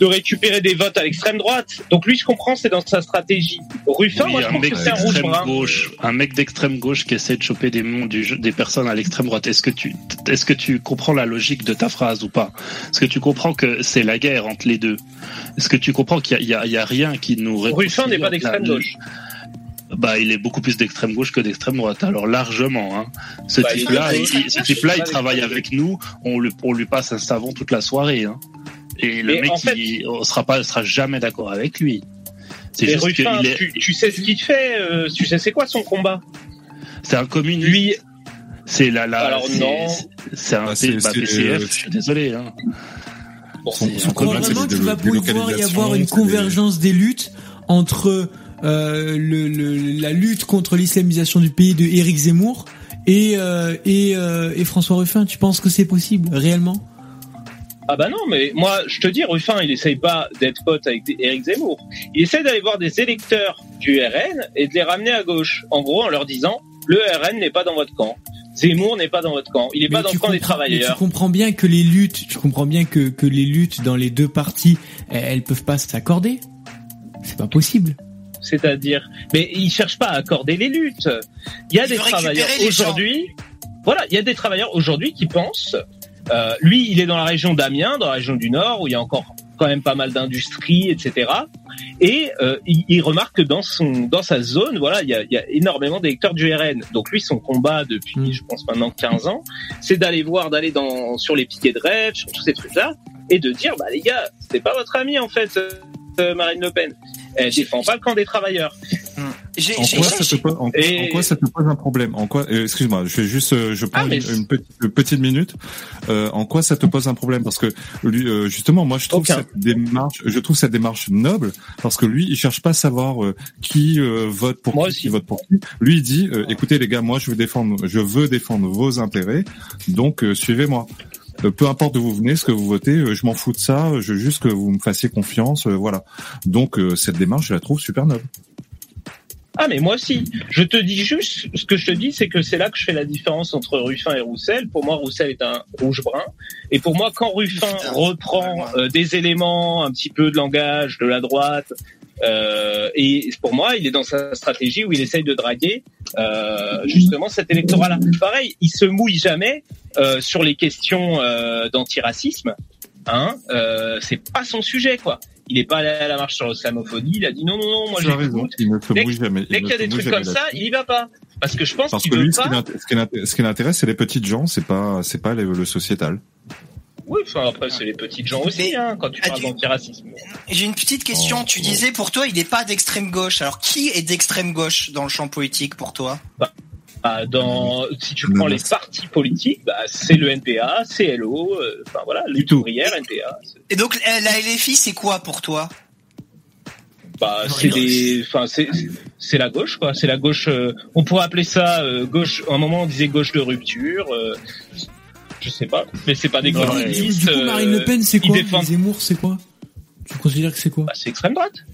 de récupérer des votes à l'extrême droite. Donc lui, je comprends, c'est dans sa stratégie. Ruffin, Oui, moi, je un trouve mec que c'est un rouge d'extrême brun. gauche, un mec d'extrême gauche qui essaie de choper des mondes des personnes à l'extrême droite. Est-ce que tu, est-ce que tu comprends la logique de ta phrase ou pas? Est-ce que tu comprends que c'est la guerre entre les deux? Est-ce que tu comprends qu'il y a, rien qui nous Ruffin n'est pas d'extrême gauche. Bah, il est beaucoup plus d'extrême gauche que d'extrême droite. Alors largement. Hein. Ce Bah, type-là, il- ce type-là, il travaille avec nous. On lui, on lui passe un savon toute la soirée. Hein. Et le Mais mec, en fait- il, on sera pas, sera jamais d'accord avec lui. C'est juste Ruffin, qu'il est, tu, tu sais ce qu'il fait, euh, tu sais c'est quoi son combat? C'est un communiste. Lui, C'est la, la, Alors, c'est- non. C'est un Bah, P- c'est- bah, c'est, PCF, euh, je suis désolé. Hein. bon, Son- c'est- son combat, c'est vraiment des- qu'il va des pouvoir y avoir une des- convergence des luttes entre euh, le, le- la lutte contre l'islamisation du pays de Éric Zemmour et euh, et, euh, et François Ruffin. Tu penses que c'est possible réellement? Ah bah non, mais moi, je te dis, Ruffin, il essaye pas d'être pote avec Éric Zemmour. Il essaie d'aller voir des électeurs du RN et de les ramener à gauche. En gros, en leur disant, le RN n'est pas dans votre camp. Zemmour n'est pas dans votre camp. Il est pas dans le camp des travailleurs. Tu comprends bien que les luttes, tu comprends bien que que les luttes dans les deux parties, elles, peuvent pas s'accorder. C'est pas possible. C'est-à-dire, mais il cherche pas à accorder les luttes. Il y a Il des travailleurs aujourd'hui. Voilà, il y a des travailleurs aujourd'hui qui pensent. Euh, lui, il est dans la région d'Amiens, dans la région du Nord, où il y a encore quand même pas mal d'industries, etc. Et euh, il, il remarque que dans son dans sa zone, voilà, il y a, il y a énormément d'électeurs du RN. Donc lui, son combat depuis, Mm. je pense maintenant 15 ans, c'est d'aller voir, d'aller dans sur les piquets de rêve, sur tous ces trucs-là, et de dire bah les gars, c'est pas votre ami en fait, euh, Marine Le Pen. Elle défend pas le camp des travailleurs. En quoi, ça te pose, en, en quoi ça te pose un problème? En quoi euh, Excuse-moi, je vais juste, euh, je prends Ah, une, une petite, une petite minute. Euh, en quoi ça te pose un problème? Parce que lui, euh, justement, moi, je trouve cette démarche, je trouve cette démarche noble, parce que lui, il cherche pas à savoir euh, qui euh, vote pour qui, qui vote pour qui. Lui, il dit, euh, écoutez les gars, moi, je veux défendre, je veux défendre vos intérêts, donc suivez-moi. Peu importe d'où vous venez, ce que vous votez, je m'en fous de ça. Je veux juste que vous me fassiez confiance, voilà. Donc cette démarche, je la trouve super noble. Ah mais moi aussi. Je te dis juste, ce que je te dis, c'est que c'est là que je fais la différence entre Ruffin et Roussel. Pour moi, Roussel est un rouge-brun. Et pour moi, quand Ruffin reprend euh, des éléments, un petit peu de langage de la droite, euh, et pour moi, il est dans sa stratégie où il essaye de draguer euh, justement cet électorat-là. Pareil, il se mouille jamais euh, sur les questions euh, d'antiracisme. Hein, euh, c'est pas son sujet, quoi. Il est pas allé à la marche sur l'islamophobie. Il a dit non, non, non, moi Tu as raison, j'écoute. il ne se Dès, bouge jamais. dès qu'il y a des trucs comme ça, il y va pas. Parce que je pense Parce qu'il que veut lui, ce pas. qui ce l'intéresse, c'est les petites gens, c'est pas, c'est pas le sociétal. Oui, enfin après c'est les petites gens aussi, hein, quand tu parles d'antiracisme. J'ai une petite question. Oh, tu disais pour toi, il n'est pas d'extrême gauche. Alors qui est d'extrême gauche dans le champ politique pour toi? Bah, dans, si tu prends les partis politiques, bah, c'est le NPA, c'est LO, euh, enfin voilà, lutte ouvrière, NPA. Et donc euh, la LFI, c'est quoi pour toi? Bah, c'est des, enfin c'est, c'est la gauche quoi, c'est la gauche. euh, on pourrait appeler ça euh, gauche. À un moment on disait gauche de rupture. euh, je sais pas, mais c'est pas des mais du coup, Marine Le Pen, c'est ils quoi? Zemmour, c'est quoi? Tu considères que c'est quoi? Bah, C'est extrême droite.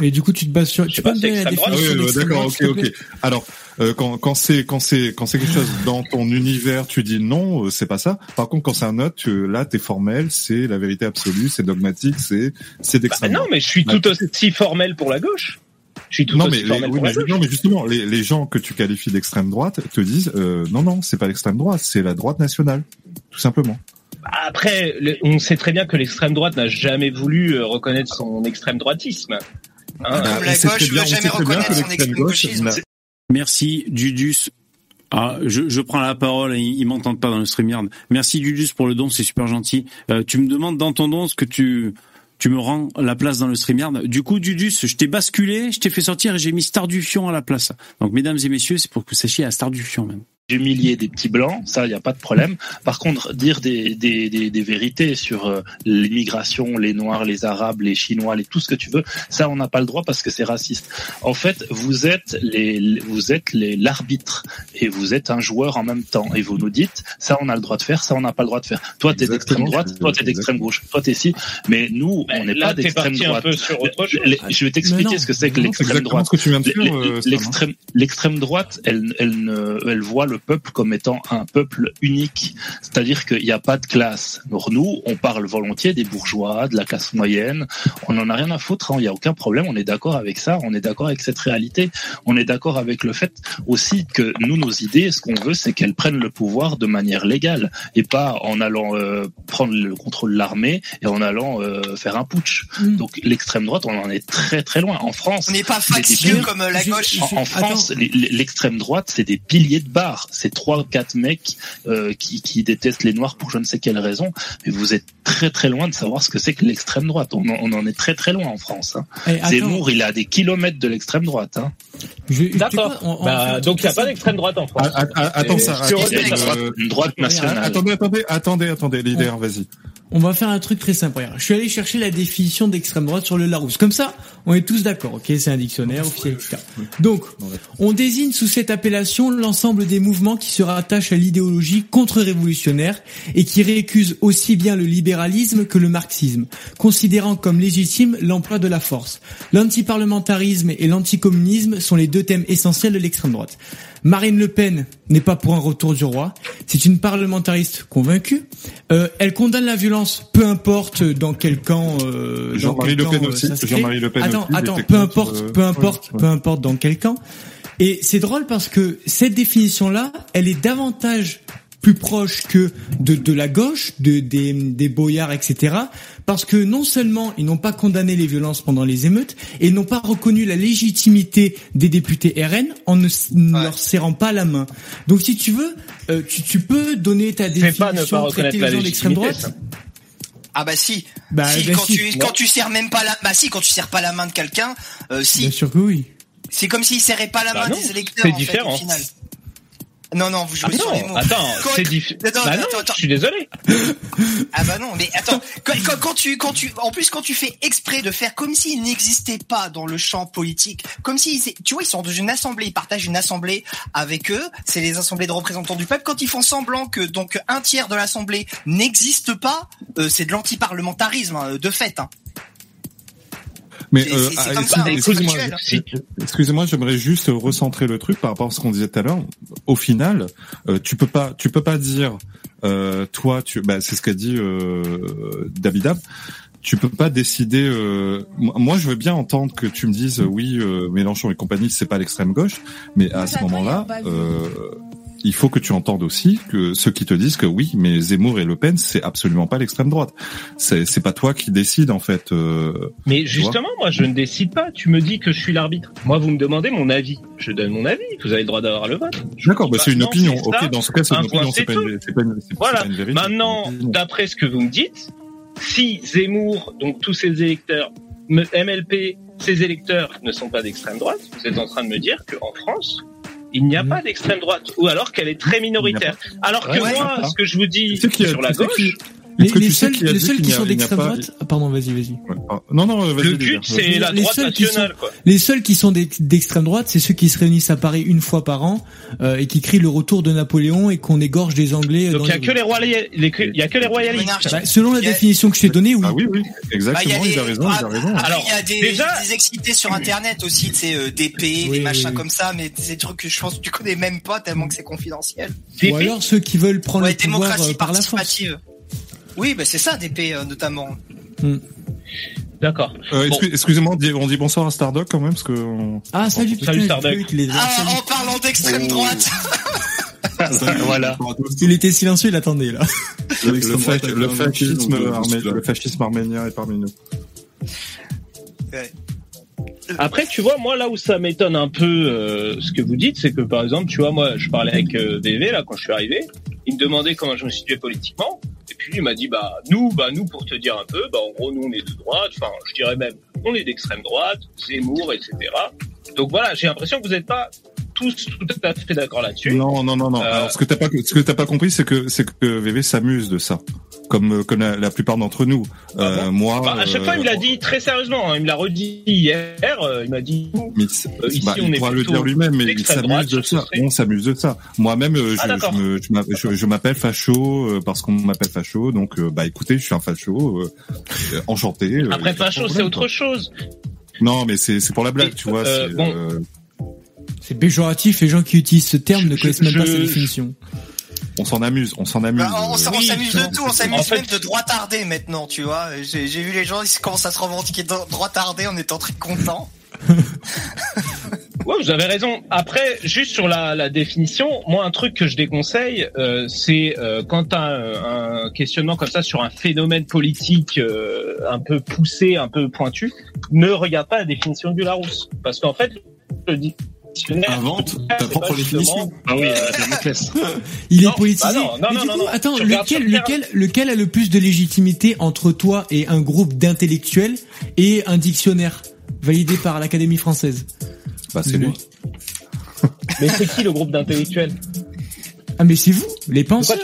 Et du coup, tu te bases sur. Tu peux me donner la Ah oui, définition euh, d'extrême d'accord, ok, ok. Alors, euh, quand, quand c'est quand c'est quand c'est quelque chose dans ton univers, tu dis non, euh, c'est pas ça. Par contre, quand c'est un autre, tu, là, t'es formel, c'est la vérité absolue, c'est dogmatique, c'est c'est Bah, d'extrême. non, droite. mais je suis Bah, tout aussi formel pour la gauche. Je suis tout non, aussi mais, les- formel oui, pour la mais, gauche. non, mais justement, les, les gens que tu qualifies d'extrême droite te disent euh, non, non, c'est pas l'extrême droite, c'est la droite nationale, tout simplement. Après, le- on sait très bien que l'extrême droite n'a jamais voulu euh, reconnaître son extrême droitisme. N'a- Merci Dudus. Ah, je, je prends la parole, ils, ils m'entendent pas dans le StreamYard. Merci Dudus pour le don, c'est super gentil. Euh, tu me demandes dans ton don ce que tu tu me rends la place dans le StreamYard. Du coup, Dudus, je t'ai basculé, je t'ai fait sortir et j'ai mis Star du Fion à la place. Donc, mesdames et messieurs, c'est pour que vous sachiez à Star du Fion même. Humilier des petits blancs, ça, il n'y a pas de problème. Par contre, dire des, des, des, des vérités sur euh, l'immigration, les Noirs, les Arabes, les Chinois, les, tout ce que tu veux, ça, on n'a pas le droit parce que c'est raciste. En fait, vous êtes les, vous êtes les l'arbitre et vous êtes un joueur en même temps. Et vous nous dites, ça, on a le droit de faire, ça, on n'a pas le droit de faire. Toi, t'es d'extrême droite, toi, t'es d'extrême gauche, toi, t'es ci. Mais nous, on n'est pas d'extrême droite. peu sur autre chose. Les- Je vais t'expliquer ce que c'est que l'extrême exactement droite. ce que tu viens de Les- faire, les- Sam. L'extrême l'extrême droite, elle, elle, ne, elle voit le peuple comme étant un peuple unique, c'est-à-dire qu'il n'y a pas de classe. Alors nous, on parle volontiers des bourgeois, de la classe moyenne, on n'en a rien à foutre, hein, il n'y a aucun problème, on est d'accord avec ça, on est d'accord avec cette réalité, on est d'accord avec le fait aussi que nous, nos idées, ce qu'on veut, c'est qu'elles prennent le pouvoir de manière légale et pas en allant euh, prendre le contrôle de l'armée et en allant euh, faire un putsch. Donc l'extrême droite, on en est très très loin. En France, On n'est pas factieux comme la gauche. en, en France, l'extrême droite, c'est des piliers de barre. C'est trois, quatre mecs euh, qui, qui détestent les noirs pour je ne sais quelle raison. Mais vous êtes très très loin de savoir ce que c'est que l'extrême droite. On en, on en est très très loin en France. Hein. Eh. Zemmour, il est à des kilomètres de l'extrême droite. Hein. D'accord. Bah, donc il n'y a pas d'extrême droite en France. Attends ça. une droite, nationale. Attendez, attendez, attendez, attendez, leader, vas-y. On va faire un truc très simple. Regarde, Je suis allé chercher la définition d'extrême droite sur le Larousse. Comme ça, on est tous d'accord, ok? C'est un dictionnaire officiel, etc. Donc, on désigne sous cette appellation l'ensemble des mouvements qui se rattachent à l'idéologie contre-révolutionnaire et qui récusent aussi bien le libéralisme que le marxisme, considérant comme légitime l'emploi de la force. L'antiparlementarisme et l'anticommunisme sont les deux thèmes essentiels de l'extrême droite. Marine Le Pen n'est pas pour un retour du roi. C'est une parlementariste convaincue. Euh, elle condamne la violence, peu importe dans quel camp. Euh, Jean-Marie Le Pen euh, aussi. Jean-Marie Le Pen Attends, aussi, attends, peu importe, peu importe, ouais, peu importe dans quel camp. Et c'est drôle parce que cette définition-là, elle est davantage plus proche que de, de la gauche, de, des, des boyards, etc. Parce que non seulement ils n'ont pas condamné les violences pendant les émeutes, et ils n'ont pas reconnu la légitimité des députés RN en ne, leur serrant pas la main. Donc si tu veux, euh, tu, tu peux donner ta C'est pas définition, ne pas traiter la les gens d'extrême droite. Ah bah si. Bah, si, bah quand si. tu quand tu serres même pas la bah si quand tu serres pas la main de quelqu'un, euh, si. Bien sûr que oui. C'est comme s'il serrait pas la Bah main non, des électeurs c'est en fait, différent. au final. Non non, vous jouez Ah sur les mots. attends, c'est. Attends, Bah non, attends, attends. je suis désolé. Ah bah non, mais attends, quand, quand, quand tu, quand tu, en plus quand tu fais exprès de faire comme s'ils n'existaient pas dans le champ politique, comme si, tu vois, ils sont dans une assemblée, ils partagent une assemblée avec eux, c'est les assemblées de représentants du peuple. Quand ils font semblant que donc un tiers de l'assemblée n'existe pas, euh, c'est de l'antiparlementarisme hein, de fait. Hein. Mais euh, excusez-moi, j'aimerais juste recentrer le truc par rapport à ce qu'on disait tout à l'heure. Au final, euh, tu peux pas, tu peux pas dire, euh, toi, tu, bah, c'est ce qu'a dit euh, David Ab, Tu peux pas décider. euh, moi- je veux bien entendre que tu me dises, oui, euh, Mélenchon et compagnie, c'est pas l'extrême gauche, mais à ce moment-là, euh, il faut que tu entendes aussi que ceux qui te disent que oui, mais Zemmour et Le Pen, c'est absolument pas l'extrême droite. C'est c'est pas toi qui décides en fait. euh, Mais justement, moi, je ne décide pas. Tu me dis que je suis l'arbitre. Moi, vous me demandez mon avis. Je donne mon avis. Vous avez le droit d'avoir le vôtre. D'accord, bah, c'est une opinion. Ok, dans ce cas, c'est Un une opinion, c'est pas une, pas une, Voilà. pas une vérité. Maintenant, d'après ce que vous me dites, si Zemmour, donc tous ses électeurs, MLP, ses électeurs ne sont pas d'extrême droite, vous êtes en train de me dire qu'en France, il n'y a pas d'extrême droite, ou alors qu'elle est très minoritaire. Alors que Ouais, moi, ce que je vous dis sur la gauche, Les, Est-ce que les tu sais seuls, les seuls qui sont d'extrême pas- droite, ah, pardon, vas-y, vas-y. Ah, Non, non, vas-y. le vas-y. c'est la Les droite nationale, sont- quoi. Les seuls qui sont d'ex- d'extrême droite, c'est ceux qui se réunissent à Paris une fois par an euh, et qui crient le retour de Napoléon et qu'on égorge des Anglais. euh, Donc il y a les que les royalistes, il y a que les royalistes. Bah, selon la a- définition que je t'ai donnée, oui. Ah oui, oui, Bah, il y exactement, a il des- a raison, Alors, il y a des, déjà- des excités sur internet aussi, tu sais, euh, DP, Oui, des machins oui, oui. comme ça, mais c'est des trucs que je pense que tu connais même pas tellement que c'est confidentiel. Ou alors ceux qui veulent prendre Ouais, le pouvoir démocratie euh, par la force. participative. Oui, bah c'est ça, DP euh, notamment. D'accord. Euh, Bon. Excusez-moi, on dit- on bonsoir à Stardock quand même, parce que. on- Ah, salut, Salut, il est- Ah, en parlant d'extrême droite. voilà. Il était silencieux, il attendait, là. Le, le fa- le fascisme, armé- le fascisme arménien est parmi nous. Après, tu vois, moi là où ça m'étonne un peu euh, ce que vous dites, c'est que par exemple, tu vois, moi, je parlais avec euh, VV là quand je suis arrivé, il me demandait comment je me situais politiquement, et puis il m'a dit bah nous, bah nous pour te dire un peu, bah en gros nous on est de droite, enfin je dirais même on est d'extrême droite, Zemmour, etc. Donc voilà, j'ai l'impression que vous n'êtes pas tous tout à fait d'accord là-dessus. Non, non, non, non. Euh, Alors, ce que t'as pas, ce que t'as pas compris, c'est que, c'est que VV s'amuse de ça. Comme, euh, comme la, la plupart d'entre nous. Euh, moi. Bah, à chaque fois, il me l'a euh, dit très sérieusement. hein, il me l'a redit hier. euh, il m'a dit Mais, Euh, ici, bah, on il est pourra le plutôt dire lui-même, mais il s'amuse de ça. serait- On s'amuse de ça. Moi-même, Ah, je, m'appelle- je- je m'appelle facho parce qu'on m'appelle facho. Donc, bah, écoutez, je suis un facho, enchanté. après facho, c'est autre chose. Non, mais c'est, c'est pour la blague, Et, tu vois. euh, c'est, bon. C'est péjoratif, les gens qui utilisent ce terme ne Je- connaissent même pas je- sa définition. On s'en amuse, on s'en amuse. Bah, on Oui, s'amuse de tout, on s'amuse en fait- même de droitardé maintenant, tu vois. J'ai vu les gens, ils commencent à se revendiquer de droitardé en étant très contents. Ouais, vous avez raison. Après, juste sur la, la définition, moi, un truc que je déconseille, euh, c'est euh, quand tu un, un questionnement comme ça sur un phénomène politique euh, un peu poussé, un peu pointu, ne regarde pas la définition du Larousse. Parce qu'en fait, le dictionnaire... Invente ta propre définition. Ah oui, euh. Il Non, est politisé. bah non, non, Mais non, du non, coup, non. attends, lequel, lequel, lequel a le plus de légitimité entre toi et un groupe d'intellectuels et un dictionnaire validé par l'Académie française? Bah, c'est lui. Mais c'est qui le groupe d'intellectuels? Ah mais c'est vous, les penseurs.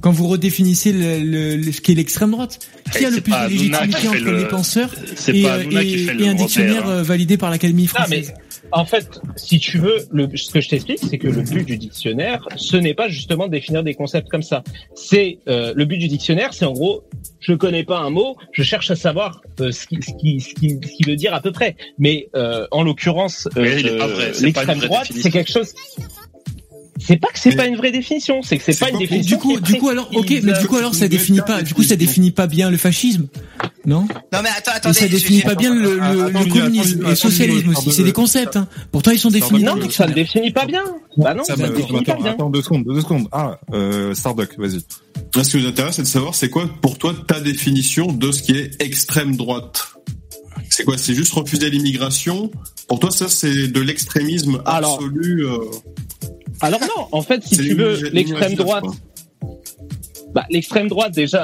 Quand vous redéfinissez le, le- le- ce qu'est l'extrême droite, qui a le plus de légitimité entre le- les penseurs et, euh, et- et le un dictionnaire hein. euh, validé par l'Académie Non, mais française en fait, si tu veux, le, ce que je t'explique, c'est que le but du dictionnaire, ce n'est pas justement de définir des concepts comme ça. C'est euh, le but du dictionnaire, c'est en gros, je connais pas un mot, je cherche à savoir euh, ce qui ce qui ce qui, ce qui veut dire à peu près. Mais euh, en l'occurrence, euh, l'extrême droite, c'est quelque chose. C'est pas que c'est pas une vraie définition, c'est que c'est pas une définition. du coup, du coup alors, ok, mais du coup alors ça définit pas, du coup ça définit pas bien le fascisme, non? Non mais attends, attendez. ça définit pas bien le, le- le communisme et le socialisme aussi. C'est des concepts, hein. Pourtant ils sont définis Non, le ça ne dictionnaire. définit pas bien. Bah non, Ça, bah, définit pas attends, bien. attends deux secondes, deux secondes. Ah, euh, Stardock, vas-y. Là, ce qui nous intéresse, c'est de savoir, c'est quoi, pour toi, ta définition de ce qui est extrême droite C'est quoi? C'est juste refuser l'immigration? Pour toi, ça, c'est de l'extrémisme Alors- absolu euh, Alors non, en fait, si tu veux, l'extrême droite, bah, l'extrême droite déjà,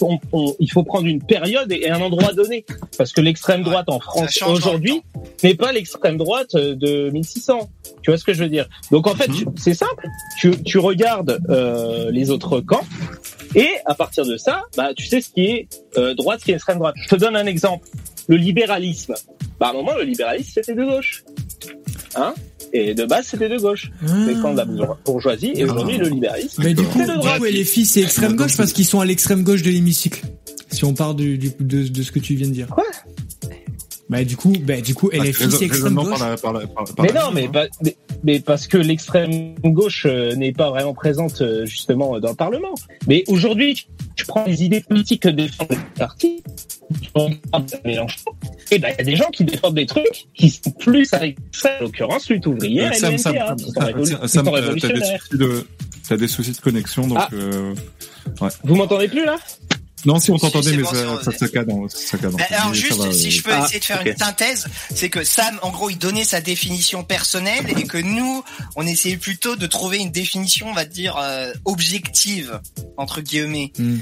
on- on- il faut prendre une période et un endroit donné, parce que l'extrême droite en France aujourd'hui n'est pas l'extrême droite euh, de 1600. Tu vois ce que je veux dire? Donc en fait, tu- c'est simple. Tu, tu regardes euh, les autres camps et à partir de ça, bah tu sais ce qui est euh, droite, ce qui est extrême droite. Je te donne un exemple. Le libéralisme. Bah à un moment, le libéralisme c'était de gauche. Hein? Et de base, c'était de gauche. C'est quand la bourgeois- bourgeoisie. Et aujourd'hui, le libéralisme, Mais du coup, du coup, LFI, c'est extrême gauche? Parce qu'ils sont à l'extrême gauche de l'hémicycle. Si on part du, du- de, de ce que tu viens de dire. Quoi? Bah du coup, bah du coup, LFI c'est extrême gauche. Mais non, mais, pas- mais, mais parce que l'extrême gauche euh, n'est pas vraiment présente euh, justement dans le Parlement. Mais aujourd'hui, tu, prends les idées politiques que défendent les partis, Mélenchon, et ben il y a des gens qui défendent des trucs qui sont plus avec ça, en l'occurrence lutte ouvrière et Sam, le Sam, révolu- Sam, Sam, t'as- des soucis de, t'as des soucis de connexion, donc, Ah. euh, ouais. Vous m'entendez plus là? Non, si on t'entendait, mais bon, c'est ça, bon, ça saccade, hein, ça saccade. Bah, alors Mais ça juste, va, si euh, je peux Ah, essayer de faire une synthèse, c'est que Sam, en gros, il donnait sa définition personnelle et que nous, on essayait plutôt de trouver une définition, on va dire, euh, objective, entre guillemets. Hmm.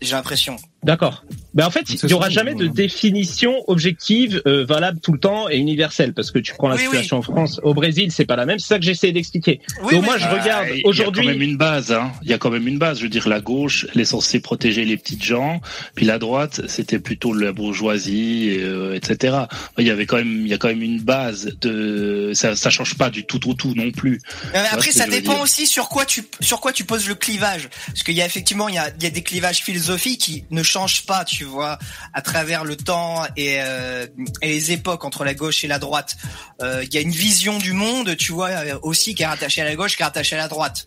J'ai l'impression. D'accord. Ben en fait, il n'y aura jamais de voilà. définition objective, euh, valable tout le temps et universelle, parce que tu prends la Oui, situation en France, au Brésil, c'est pas la même. C'est ça que j'essaie d'expliquer. Oui, Donc oui. moi, je Ah, regarde Il y a quand aujourd'hui. même une base, hein. Il y a quand même une base. Je veux dire, la gauche, elle est censée protéger les petites gens, puis la droite, c'était plutôt la bourgeoisie, euh, etc. Il y avait quand même, il y a quand même une base de, ça, ça change pas du tout au tout non plus. Mais après, ça dépend dire. aussi sur quoi tu sur quoi tu poses le clivage, parce qu'il y a effectivement il y a, il y a des clivages philosophiques qui ne changent pas, tu vois, à travers le temps et, euh, et les époques entre la gauche et la droite. Euh, Il y a une vision du monde, tu vois, euh, aussi qui est rattachée à la gauche, qui est rattachée à la droite.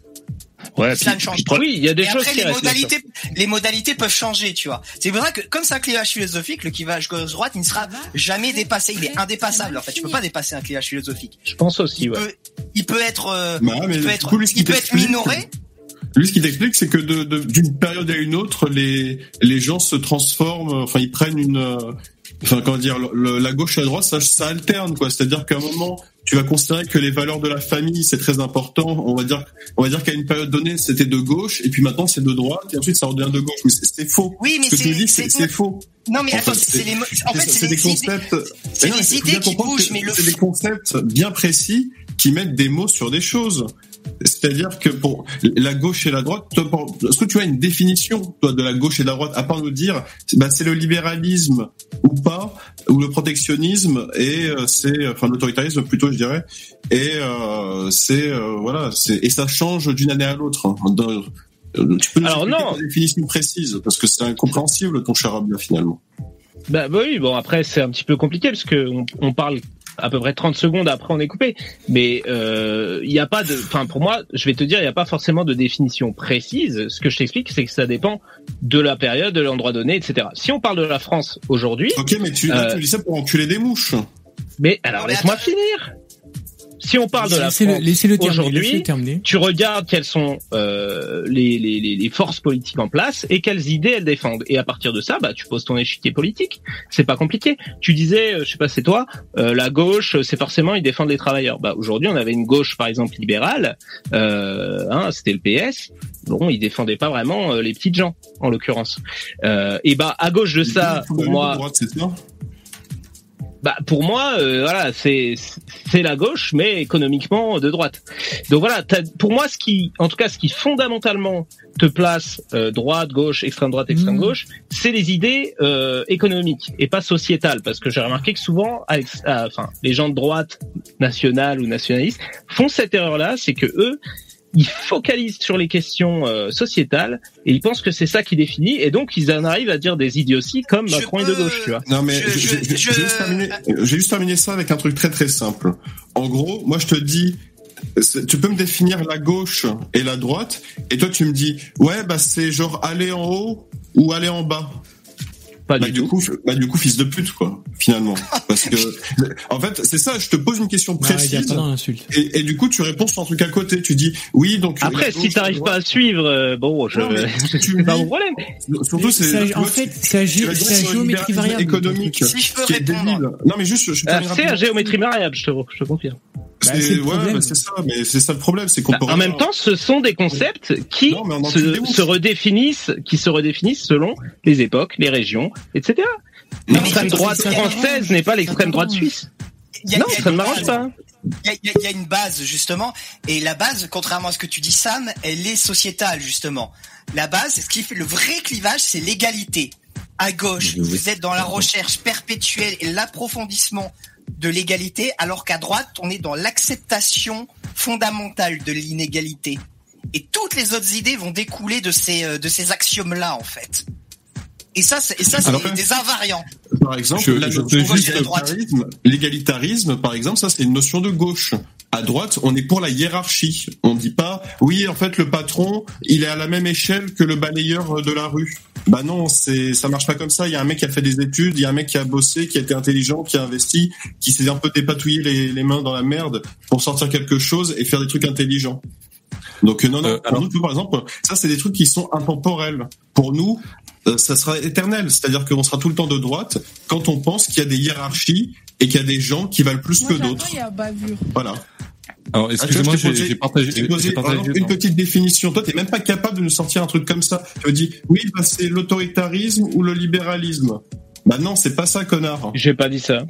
Ouais, Ça puis- ne change pas. Oui, il y a des et choses après, qui les modalités, les modalités peuvent changer, tu vois. C'est ça que, comme c'est un clivage philosophique, le clivage gauche-droite, il ne sera jamais dépassé. Il est indépassable, en fait. Tu peux pas dépasser un clivage philosophique. Je pense aussi, Il ouais. peut, il peut être, euh, Bah, mais il peut être, coup, il peut être minoré. Lui, ce qu'il t'explique, c'est que de- de- d'une période à une autre, les les gens se transforment. Enfin, ils prennent une. euh, Enfin, comment dire, le- la gauche et la droite, ça, ça alterne, quoi. C'est-à-dire qu'à un moment, tu vas considérer que les valeurs de la famille, c'est très important. On va dire, on va dire qu'à une période donnée, c'était de gauche, et puis maintenant, c'est de droite, et ensuite, ça redevient de gauche. Mais c'est faux. Oui, mais Ce que tu dis, c'est- faux. Non, mais En attends, c'est les, en fait, c'est des concepts. c'est faut idées qui bougent, mais le c'est des concepts bien précis qui mettent des mots sur des choses. C'est-à-dire que pour la gauche et la droite, est-ce que tu as une définition toi de la gauche et de la droite à part nous dire, c'est- bah, c'est le libéralisme ou pas, ou le protectionnisme et euh, c'est, enfin l'autoritarisme plutôt, je dirais, et euh, c'est euh, voilà, et ça change d'une année à l'autre. hein. Tu peux nous Alors, non. ta définition précise parce que c'est incompréhensible ton cher Abia finalement. Bah, bah oui, bon après c'est un petit peu compliqué parce que on, on parle à peu près 30 secondes après on est coupé. Mais euh, il n'y a pas de, enfin pour moi, je vais te dire, il n'y a pas forcément de définition précise. Ce que je t'explique, c'est que ça dépend de la période, de l'endroit donné, etc. Si on parle de la France aujourd'hui, Ok, mais tu, là, Euh, tu dis ça pour enculer des mouches. mais alors laisse-moi finir. Si on parle de la France aujourd'hui, tu regardes quelles sont euh, les, les, les, les forces politiques en place et quelles idées elles défendent. Et à partir de ça, bah, tu poses ton échiquier politique. C'est pas compliqué. Tu disais, euh, je sais pas, c'est toi, euh, la gauche, c'est forcément ils défendent les travailleurs. Bah, aujourd'hui, on avait une gauche, par exemple, libérale. Euh, hein, C'était le PS. Bon, ils défendaient pas vraiment euh, les petites gens, en l'occurrence. Euh, et bah, à gauche de ça, pour moi, droite, c'est ça? Bah pour moi euh, voilà c'est c'est la gauche mais économiquement de droite donc voilà pour moi ce qui en tout cas ce qui fondamentalement te place euh, droite gauche extrême droite extrême Mhm. gauche c'est les idées euh, économiques et pas sociétales parce que j'ai remarqué que souvent avec, enfin les gens de droite nationale ou nationalistes font cette erreur là c'est que eux ils focalisent sur les questions euh, sociétales et ils pensent que c'est ça qui définit et donc ils en arrivent à dire des idioties comme Je Macron est de gauche tu vois Non mais Je- je- j'ai juste terminé. J'ai juste terminé ça avec un truc très très simple. En gros, moi je te dis, tu peux me définir la gauche et la droite, et toi tu me dis, ouais bah c'est genre aller en haut ou aller en bas. Pas Bah du tout coup, bah du coup fils de pute quoi, finalement. Parce que en fait c'est ça. Je te pose une question Non, il y a précise. l'insulte. Et, et du coup, tu réponds sur un truc à côté. Tu dis oui, donc. la Après, gauche, si t'arrives pas à suivre, euh, bon, je, Non, mais tu c'est pas mon problème. Surtout, c'est. En vois, fait, c'est le géométrie variable. économique. Si je peux qui est répondre. débile. Non, mais juste, je, Euh, c'est la rapidement. géométrie variable, je te, je te confirme. Bah, c'est ouais, bah, c'est ça, mais c'est ça le problème, c'est qu'on Bah, peut en même temps, ce sont des concepts qui Non, se, redéfinissent, qui se redéfinissent selon les époques, les régions, etc. L'extrême droite française n'est pas l'extrême droite suisse. Il y a- Non, il y a ça ne une m'arrange base. pas. Y, y il y a une base justement, et la base, contrairement à ce que tu dis Sam, elle est sociétale justement. La base, ce qui fait le vrai clivage, c'est l'égalité. À gauche, vous êtes dans la recherche perpétuelle et l'approfondissement de l'égalité, alors qu'à droite, on est dans l'acceptation fondamentale de l'inégalité. Et toutes les autres idées vont découler de ces euh, de ces axiomes-là en fait. Et ça, c'est, et ça, c'est Alors, des invariants. Par exemple, Je- la je notion te juste- d'égalitarisme, l'égalitarisme, par exemple, ça c'est une notion de gauche. À droite, on est pour la hiérarchie. On dit pas, oui, en fait, le patron, il est à la même échelle que le balayeur de la rue. Bah non, c'est, ça marche pas comme ça. Il y a un mec qui a fait des études, il y a un mec qui a bossé, qui a été intelligent, qui a investi, qui s'est un peu dépatouillé les, les mains dans la merde pour sortir quelque chose et faire des trucs intelligents. Donc non, non. Euh, pour alors- nous, par exemple, ça c'est des trucs qui sont intemporels. Pour nous, ça sera éternel. C'est-à-dire qu'on sera tout le temps de droite quand on pense qu'il y a des hiérarchies et qu'il y a des gens qui valent plus Moi, que d'autres. Voilà. Alors, excusez-moi, Ah, j'ai partagé, par partagé exemple, une petite définition. Toi, t'es même pas capable de nous sortir un truc comme ça. Tu me dis, oui, bah, c'est l'autoritarisme ou le libéralisme. Bah non, c'est pas ça, connard. J'ai pas dit ça.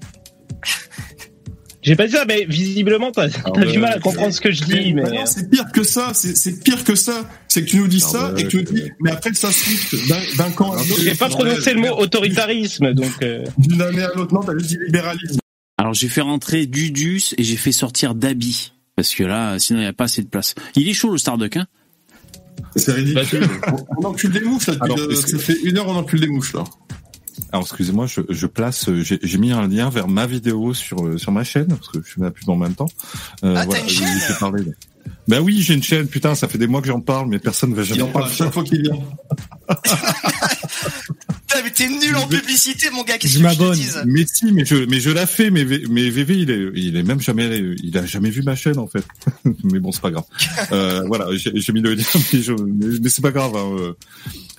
J'ai pas dit ça, mais visiblement, t'as t'as ouais, du mal à comprendre ce que je dis. Bah Mais non, c'est pire que ça. C'est pire que ça. C'est que tu nous dis Ah ça et que tu nous dis, mais après ça switch d'un d'un camp à l'autre. j'ai pas prononcé le mot autoritarisme, donc. euh, D'une année à l'autre, non, t'as juste dit libéralisme. Alors j'ai fait rentrer Dudus et j'ai fait sortir Dabi. Parce que là, sinon il n'y a pas assez de place. Il est chaud le Starduck, hein? C'est ridicule. on encule des mouches, là. Alors, euh, ça fait une heure, on encule des mouches, là. Alors excusez-moi, je, je place, euh, j'ai j'ai mis un lien vers ma vidéo sur euh, sur ma chaîne parce que je fais ma pub en même temps. Euh, Ah, t'as une je chaîne vais parler. Ben oui, j'ai une chaîne. Putain, ça fait des mois que j'en parle, mais personne ne va Il jamais en parle parler. chaque fois qu'il vient. Putain, mais t'es nul en publicité, mon gars. Qu'est-ce Je que je te m'abonne. Mais si, mais je mais je la fais. Mais V- mais VV, il est il est même jamais il a jamais vu ma chaîne en fait. mais bon, c'est pas grave. Euh, voilà, j'ai j'ai mis le lien, mais, je- mais, mais c'est pas grave. Hein, euh.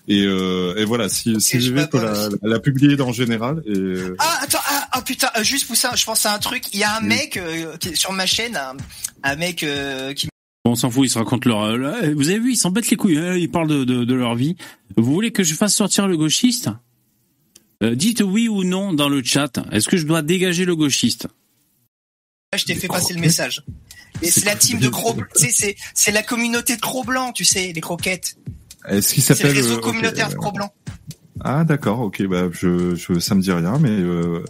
Et, euh, et voilà, si, si je peut la, publier en général. Et, euh, Ah attends ah, ah, putain euh, juste pour ça je pense à un truc il y a un Oui. mec euh, qui est sur ma chaîne un, un mec euh, qui Bon, on s'en fout, ils se racontent leur... euh, vous avez vu, ils s'embêtent les couilles, hein, ils parlent de, de, de leur vie. Vous voulez que je fasse sortir le gauchiste? Euh, Dites oui ou non dans le chat. Est-ce que je dois dégager le gauchiste? Je t'ai fait passer le message et c'est la team de sais c'est c'est la communauté de Cro Blanc tu sais les croquettes Est-ce qu'il c'est le s'appelle réseau euh, communautaire de euh, Cro Blanc Ah d'accord, ok, bah je, je ça me dit rien, mais euh,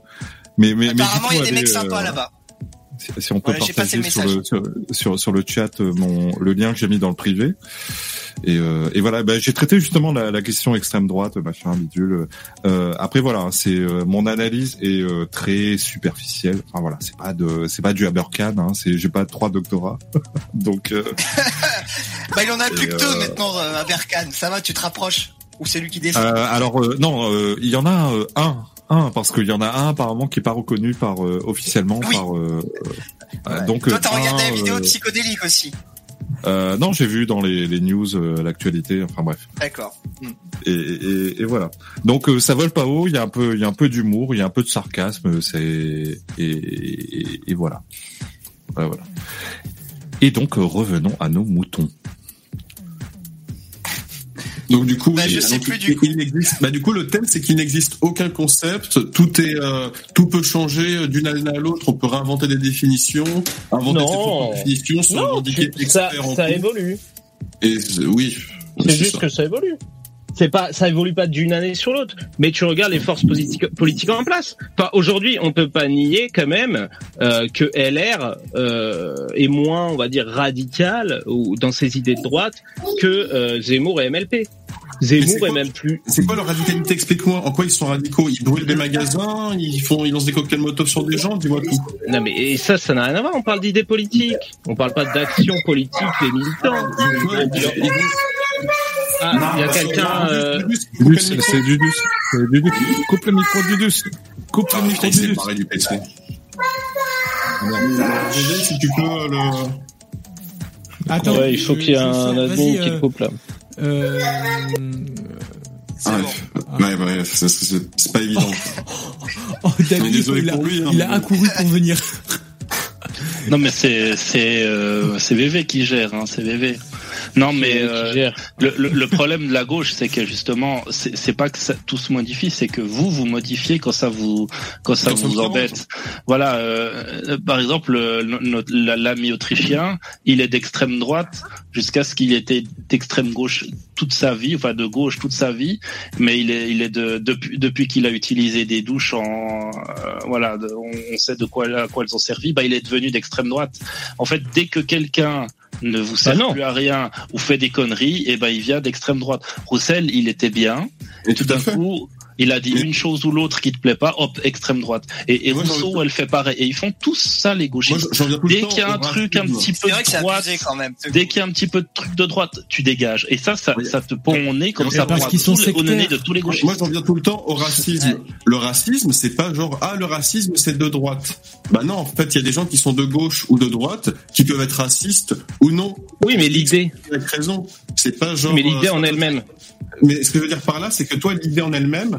mais mais mais apparemment il y a des mecs sympas euh, là-bas Si, on peut Voilà, partager sur, le, sur, sur sur le chat euh, mon le lien que j'ai mis dans le privé. Et, euh, et voilà, bah, j'ai traité justement la, la question extrême droite, machin, bidule. Euh, après voilà, c'est euh, mon analyse est euh, très superficielle. Enfin voilà, c'est pas de c'est pas du Habercan, hein, c'est j'ai pas trois doctorats, donc euh, bah il en a plus que deux maintenant Berkane ça va tu te rapproches? Ou c'est lui qui descend Euh, alors euh, non, euh, il y en a un, un parce qu'il y en a un apparemment qui est pas reconnu par euh, officiellement Oui. par. euh, euh, donc toi euh, t'as regardé un, la vidéo euh, psychodélique aussi euh, non, j'ai vu dans les, les news euh, l'actualité. Enfin bref. d'accord Hmm. Et, et, et voilà. Donc euh, ça vole pas haut. Il y a un peu, il y a un peu d'humour, il y a un peu de sarcasme. C'est et, et, voilà. Voilà, voilà. Et donc euh, revenons à nos moutons. Donc du coup, Bah, je il- sais donc, plus, il- du coup. il n'existe. Bah du coup, le thème c'est qu'il n'existe aucun concept. Tout est, euh, tout peut changer d'une année à l'autre. On peut réinventer des définitions, inventer Non. ses propres définitions, se Non, revendiquer ça, ça évolue. Et c'est- oui, C'est juste ça. que ça évolue. C'est pas, ça évolue pas d'une année sur l'autre. Mais tu regardes les forces politiques, politiques en place. Enfin, aujourd'hui, on peut pas nier quand même euh, que LR euh, est moins, on va dire, radical ou dans ses idées de droite que euh, Zemmour et MLP. Zemmour quoi est même plus. C'est quoi leur radicalité? Explique-moi. En quoi ils sont radicaux? Ils brûlent des magasins, ils font, ils lancent des cocktails Molotov sur des gens. Dis-moi tout. Non mais et ça, ça n'a rien à voir. On parle d'idées politiques. On parle pas d'action politique des militants. Ah, il y a quelqu'un. euh, Dudus, c'est Dudus. C'est Dudus. Coupe le micro Dudus. Coupe le micro c'est Dudus. pareil du PC. Si tu peux euh, le. Attends. ouais, il faut qu'il y ait un admin qui euh, te coupe là. Euh, Ah, ouais, ouais, c'est- pas évident. Oh, David, désolé il, a, pour lui, hein, il a bon. accouru pour venir. Non, mais c'est c'est euh, c'est VV qui gère, hein, c'est VV. Non, mais euh, le, le, le problème de la gauche, c'est que justement, c'est c'est pas que ça, tout se modifie, c'est que vous vous modifiez quand ça vous quand ça vous embête. Voilà. euh, par exemple, euh, l'ami autrichien, il est d'extrême droite jusqu'à ce qu'il était d'extrême gauche toute sa vie, enfin de gauche toute sa vie, mais il est il est de depuis depuis qu'il a utilisé des douches en euh, voilà, de- on, on sait de quoi à quoi elles ont servi, bah il est devenu d'extrême droite. En fait, dès que quelqu'un ne vous sert non. plus à rien ou fait des conneries, et ben il vient d'extrême droite. Roussel, il était bien, et tout d'un coup, il a dit une chose ou l'autre qui te plaît pas, hop, extrême droite. Et, et Moi, j'en Rousseau, elle fait pareil. Et ils font tous ça, les gauchistes. Moi, Dès qu'il y a un truc un petit peu de droite, abusé quand même. dès qu'il y a un petit peu de truc de droite, tu dégages. Et ça, ça, ça te pond au nez comme Et ça parce qu'ils sont tous les- au nez de tous les gauchistes. Moi, j'en viens tout le temps au racisme. Le racisme, c'est pas genre ah le racisme c'est de droite. Bah non, en fait, il y a des gens qui sont de gauche ou de droite qui peuvent être racistes ou non. Oui, mais l'idée. Avec raison. C'est pas genre. Mais l'idée euh, en elle-même. Mais ce que je veux dire par là, c'est que toi, l'idée en elle-même,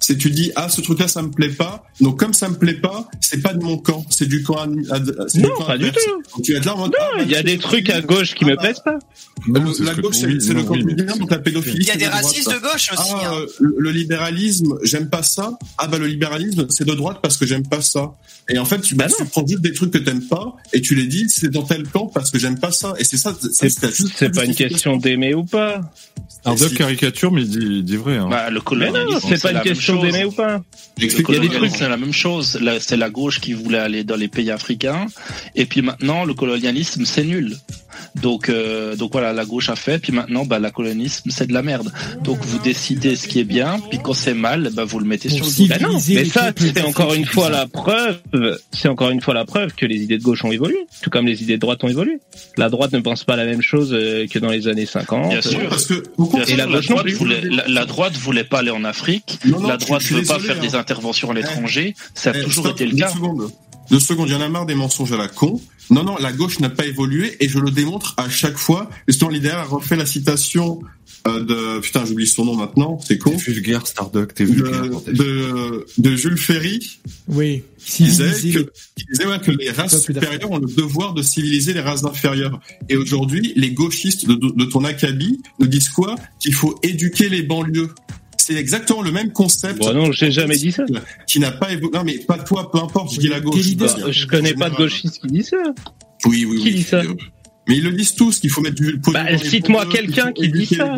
c'est tu dis ah ce truc-là ça me plaît pas. Donc comme ça me plaît pas, c'est pas de mon camp, c'est du camp. ad- Non, camp pas du tout. Donc tu être là en mode. ah, bah, Il y a des trucs à gauche qui me plaisent pas. Non, c'est la gauche, c'est le non, camp bien, donc la pédophilie. Il y a des de droite. racistes de gauche aussi. Ah, hein. euh, le libéralisme, j'aime pas ça. Ah bah le libéralisme, c'est de droite parce que j'aime pas ça. Et en fait, tu, bah, tu prends juste des trucs que t'aimes pas et tu les dis c'est dans tel camp parce que j'aime pas ça. Et c'est ça. ça, C'est pas une question d'aimer ou pas. Starduck caricature, mais il dit, vrai. Hein. Bah, le non, c'est pas une question chose. ou pas. Il y a des trucs- c'est la même chose. C'est la gauche qui voulait aller dans les pays africains. Et puis maintenant, le colonialisme, c'est nul. Donc, euh, donc voilà, la gauche a fait. Puis maintenant, bah, la colonialisme, c'est de la merde. Donc vous décidez ce qui est bien. Puis quand c'est mal, bah, vous le mettez sur le. Bah non, mais ça, c'est encore une fois la preuve, c'est encore une fois la preuve que les idées de gauche ont évolué, tout comme les idées de droite ont évolué. La droite ne pense pas la même chose euh, que dans les années 50. Bien sûr. Parce que Et la la, droite voulait, la, la droite voulait pas aller en Afrique. Non, non, la je- droite je suis veut pas faire des hein. interventions à l'étranger. Ça a Eh, toujours stop, été le deux cas. secondes. Deux secondes, il y en a marre des mensonges à la con. Non, non, la gauche n'a pas évolué et je le démontre à chaque fois. Justement, l'idéal a refait la citation euh, de putain, j'oublie son nom maintenant, c'est con. T'es vulgaire, Starduck, t'es vulgaire. De, bordel. de, de Jules Ferry, Oui. qui disait que, qui disait, ouais, que les races supérieures ont le devoir de civiliser les races inférieures. Et aujourd'hui, les gauchistes de, de ton acabit nous disent quoi? Qu'il faut éduquer les banlieues. C'est exactement le même concept. Bon, non, j'ai jamais dit ça. Qui n'a pas évolué. Non, mais pas toi, peu importe, je dis la gauche. Bah, Je connais pas de gauchistes qui disent ça. Oui, oui, Qui oui. dit ça Mais ils le disent tous qu'il faut mettre du pognon Bah, dans les cite-moi quelqu'un qui dit ça.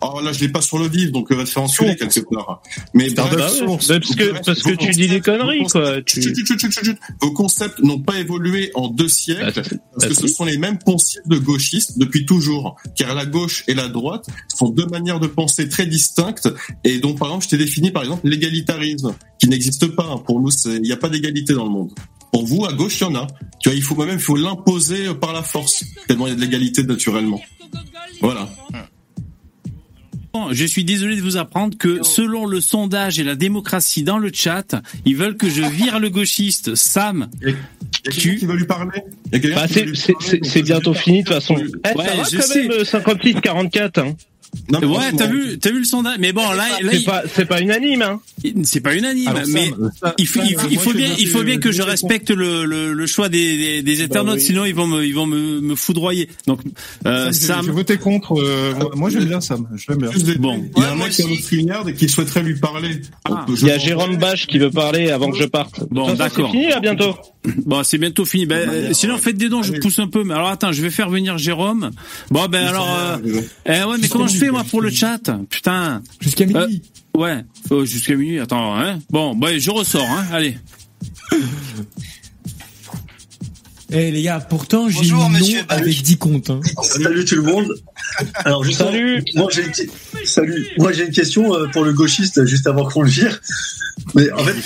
Alors là, je l'ai pas sur le vif, donc va te faire enculer quelque part. Mais Bah bref, ouais, source. bah parce que- Bref, parce que tu dis des concepts- conneries, vos quoi, concepts- tu- chut, chut, chut, chut, chut. Vos concepts n'ont pas évolué en deux siècles. Bah, Parce bah, que ce si. sont les mêmes concepts de gauchistes depuis toujours. Car la gauche et la droite sont deux manières de penser très distinctes et dont, par exemple, je t'ai défini, par exemple, l'égalitarisme, qui n'existe pas. Pour nous, il n'y a pas d'égalité dans le monde. Pour vous, à gauche, il y en a. Tu vois, il faut même, il faut l'imposer euh, par la force. Tellement il y a de l'égalité naturellement. Voilà. Je suis désolé de vous apprendre que selon le sondage et la démocratie dans le chat, ils veulent que je vire le gauchiste Sam. Il y a quelqu'un qui veut lui parler Bah, qui c'est bientôt fini de toute façon. Ouais, ça va je quand sais. même 56-44. Hein. Non, mais Ouais, t'as vu, t'as vu le sondage? Mais bon, là, là, C'est pas, c'est pas unanime. Hein. il- c'est pas unanime. Alors, mais ça- il faut, il il je bien, il faut bien que je je respecte le, le, le choix des, des, des internautes, oui. sinon ils vont me, ils vont me, me foudroyer. Donc, euh, Sam, j'ai voté contre. euh, moi- moi, j'aime bien Sam. Je l'aime bien. Bon. Il y a un mec qui notre frignard et qui souhaiterait lui parler. Ah. Je Il y a Jérôme Bache qui veut parler avant que je parte. Bon, d'accord. C'est fini, à bientôt. bon, c'est bientôt fini. Ben, manière, euh, sinon, ouais. faites des dons, je pousse un peu. Mais alors, attends, je vais faire venir Jérôme. Bon, ben alors, euh, eh ouais, mais comment je fais moi pour le chat Putain. Jusqu'à midi. Euh, ouais, faut jusqu'à minuit. Attends, hein. Bon, ben je ressors, hein. Allez. Eh les gars, pourtant j'ai monsieur nom avec 10 comptes. Hein. Salut tout le monde. Alors justement, Salut. moi j'ai une... salut. Moi j'ai une question euh, pour le gauchiste juste avant qu'on le vire. Mais en fait,